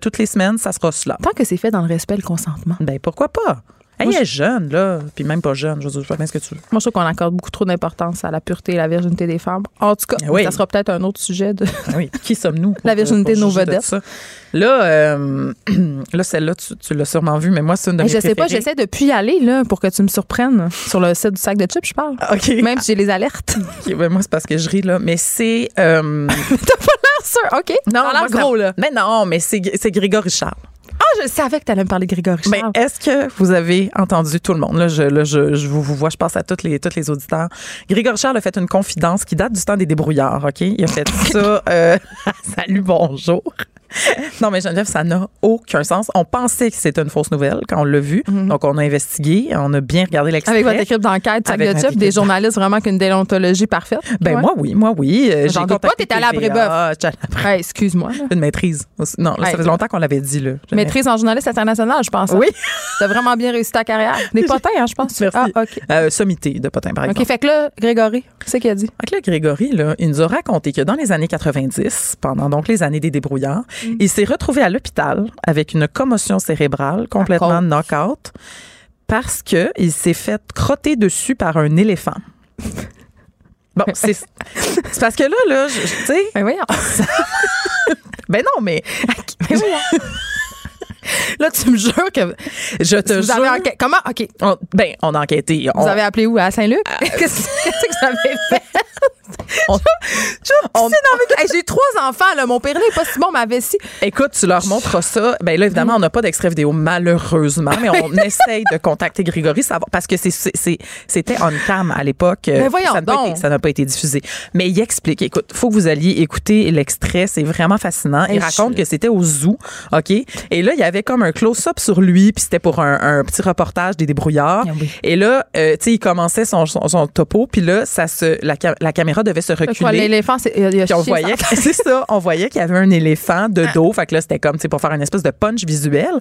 toutes les semaines, ça sera cela.
Tant que c'est fait dans le respect et le consentement.
Ben pourquoi pas? Elle est jeune, là. Puis même pas jeune. Je veux dire, ce que tu veux.
Moi, je trouve qu'on accorde beaucoup trop d'importance à la pureté et la virginité des femmes. En tout cas, eh ça sera peut-être un autre sujet. De...
Ah oui. Qui sommes-nous?
la virginité de nos vedettes.
là, euh, là celle-là, tu, l'as sûrement vue, mais moi, c'est une de mes Je sais pas,
j'essaie depuis y aller, là, pour que tu me surprennes. Sur le site du sac de chips, je parle.
OK.
Même si j'ai les alertes.
Ben, moi, c'est parce que je ris, là. Mais c'est. Euh...
T'as pas l'air sûr. OK.
Non, l'air gros, là. Mais non, mais c'est Grégory Charles.
Ah, je savais que tu allais me parler de Grégory
Mais est-ce que vous avez entendu tout le monde? Là, je, là, je, je vous, vois, je pense à tous les, toutes les auditeurs. Grégory Charles a fait une confidence qui date du temps des débrouillards, OK? Il a fait ça. Euh, salut, bonjour. Non, mais Geneviève, ça n'a aucun sens. On pensait que c'était une fausse nouvelle quand on l'a vu. Mhm. Donc, on a investigué, on a bien regardé l'extrait.
Avec votre équipe d'enquête, de des journalistes vraiment qu'une déontologie parfaite.
Ben, moi, oui, moi, oui.
Euh, J'en doute pas, allé à Brébeuf. excuse-moi.
Une maîtrise. Non, ça faisait longtemps qu'on l'avait dit, là.
Maîtrise en journaliste international, je pense. Hein.
Oui.
T'as vraiment bien réussi ta carrière. Des potins, hein, je pense.
Merci. Ah, OK. Euh, sommité de potins, par exemple.
OK, fait que là, Grégory, c'est ce qu'il a dit?
Fait que là, Grégory, là, il nous a raconté que dans les années 90, pendant donc les années des débrouillards, il s'est retrouvé à l'hôpital avec une commotion cérébrale complètement knock-out parce qu'il s'est fait crotter dessus par un éléphant. Bon, c'est parce que là, là, tu sais.
Ben
ben non, mais.
Ben là, tu me jures que.
Je te
vous
jure.
Avez Comment? OK.
ben, on a enquêté.
Vous avez appelé où? À Saint-Luc? Euh, Qu'est-ce que vous avez fait? J'ai trois enfants, là. Mon père n'est pas si bon, ma vessie.
Écoute, tu leur montres ça. Ben là, évidemment, on n'a pas d'extrait vidéo, malheureusement, mais on essaye de contacter Grégory parce que c'était on cam à l'époque.
Mais voyons
ça n'a pas, été diffusé. Mais il explique. Écoute, faut que vous alliez écouter l'extrait. C'est vraiment fascinant. Il raconte que c'était au zoo. OK? Et là, il y avait comme un close-up sur lui, puis c'était pour un, petit reportage des débrouillards. Ah Et là, euh, tu sais, il commençait son, son, topo, puis là, ça se, la, la caméra devait se reculer.
L'éléphant, c'est.
on voyait, c'est ça, on voyait qu'il y avait un éléphant de ah. dos. Fait que là, c'était comme, tu sais, pour faire une espèce de punch visuel.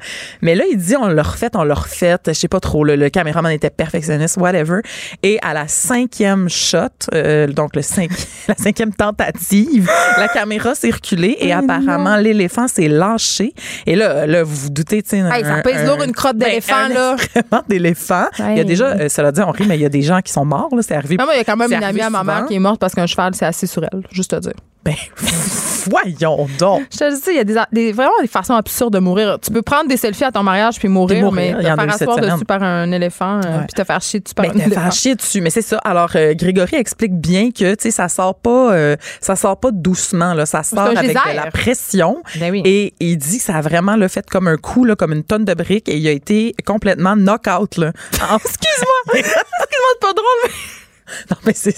Mais là, il dit, on l'a refait, on l'a refait. Je sais pas trop, le, caméraman était perfectionniste, whatever. Et à la cinquième shot, euh, donc le cinq, la cinquième tentative, la caméra s'est reculée et apparemment, l'éléphant s'est lâché. Et là, là, vous vous doutez, tu sais.
ça pèse lourd une crotte ben, d'éléphant, là.
Vraiment d'éléphant. Il y a déjà, euh, ça l'a dit, on rit, mais il y a des gens qui sont morts, là. C'est arrivé.
Non, il y a quand même une amie à ma mère qui est morte parce qu'un cheval s'est assis sur elle, juste à dire.
Ben, voyons donc.
Je te dis, il y a des, vraiment des façons absurdes de mourir. Tu peux prendre des selfies à ton mariage puis mourir, mais te faire asseoir dessus par un éléphant euh, puis te faire chier dessus par ben, un éléphant.
faire chier dessus, mais c'est ça. Alors, euh, Grégory explique bien que, tu sais, ça sort pas, euh, ça sort pas doucement, là. Ça sort avec de la pression.
Ben oui.
Et il dit que ça a vraiment le fait comme un coup, là, comme une tonne de briques et il a été complètement knock-out, là.
Excuse-moi! Excuse-moi, c'est pas drôle, mais...
non, mais c'est,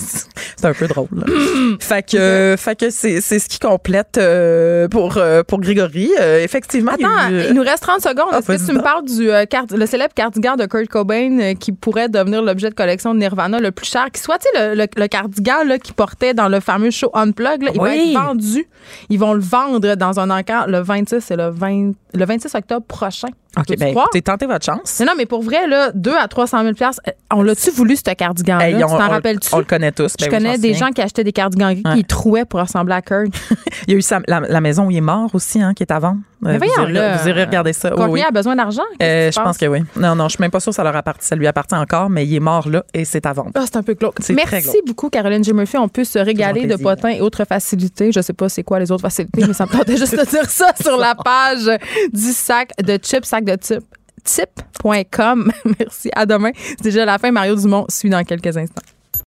un peu drôle. fait que, fait que c'est, ce qui complète euh, pour, euh, pour Grégory. Euh, effectivement.
Attends, il, nous reste 30 secondes. Ah, Est-ce que tu me parles du le célèbre cardigan de Kurt Cobain qui pourrait devenir l'objet de collection de Nirvana le plus cher qui soit, tu sais, le, le, cardigan là, qui portait dans le fameux show Unplug, là, il va être vendu. Ils vont le vendre dans un encart le 26, c'est le, 20, le 26 octobre prochain.
OK, ben écoutez, tentez votre chance.
non, mais pour vrai, là, 2 à 300 000 on l'a-tu voulu, ce cardigan-là? tu t'en rappelles-tu?
On le connaît tous.
Ben Je connais des gens qui achetaient des cardigans gris qui trouaient pour ressembler à Kurt.
il y a eu la, maison où il est mort aussi, hein, qui est à vendre.
Mais
vous, irez, vous, irez, regarder ça.
Combien a besoin d'argent?
Euh, je pense que oui. Non, non, je suis même pas sûre que ça, leur appartient, ça lui appartient encore, mais il est mort là et c'est à vendre.
Ah, c'est un peu glauque. Merci beaucoup, Caroline J. Murphy. On peut se régaler de potins et autres facilités. Je sais pas c'est quoi les autres facilités, mais ça me tentait juste de dire ça sur la page du sac de chips, de chips tip.com. Merci. À demain. C'est déjà la fin. Mario Dumont suit dans quelques instants.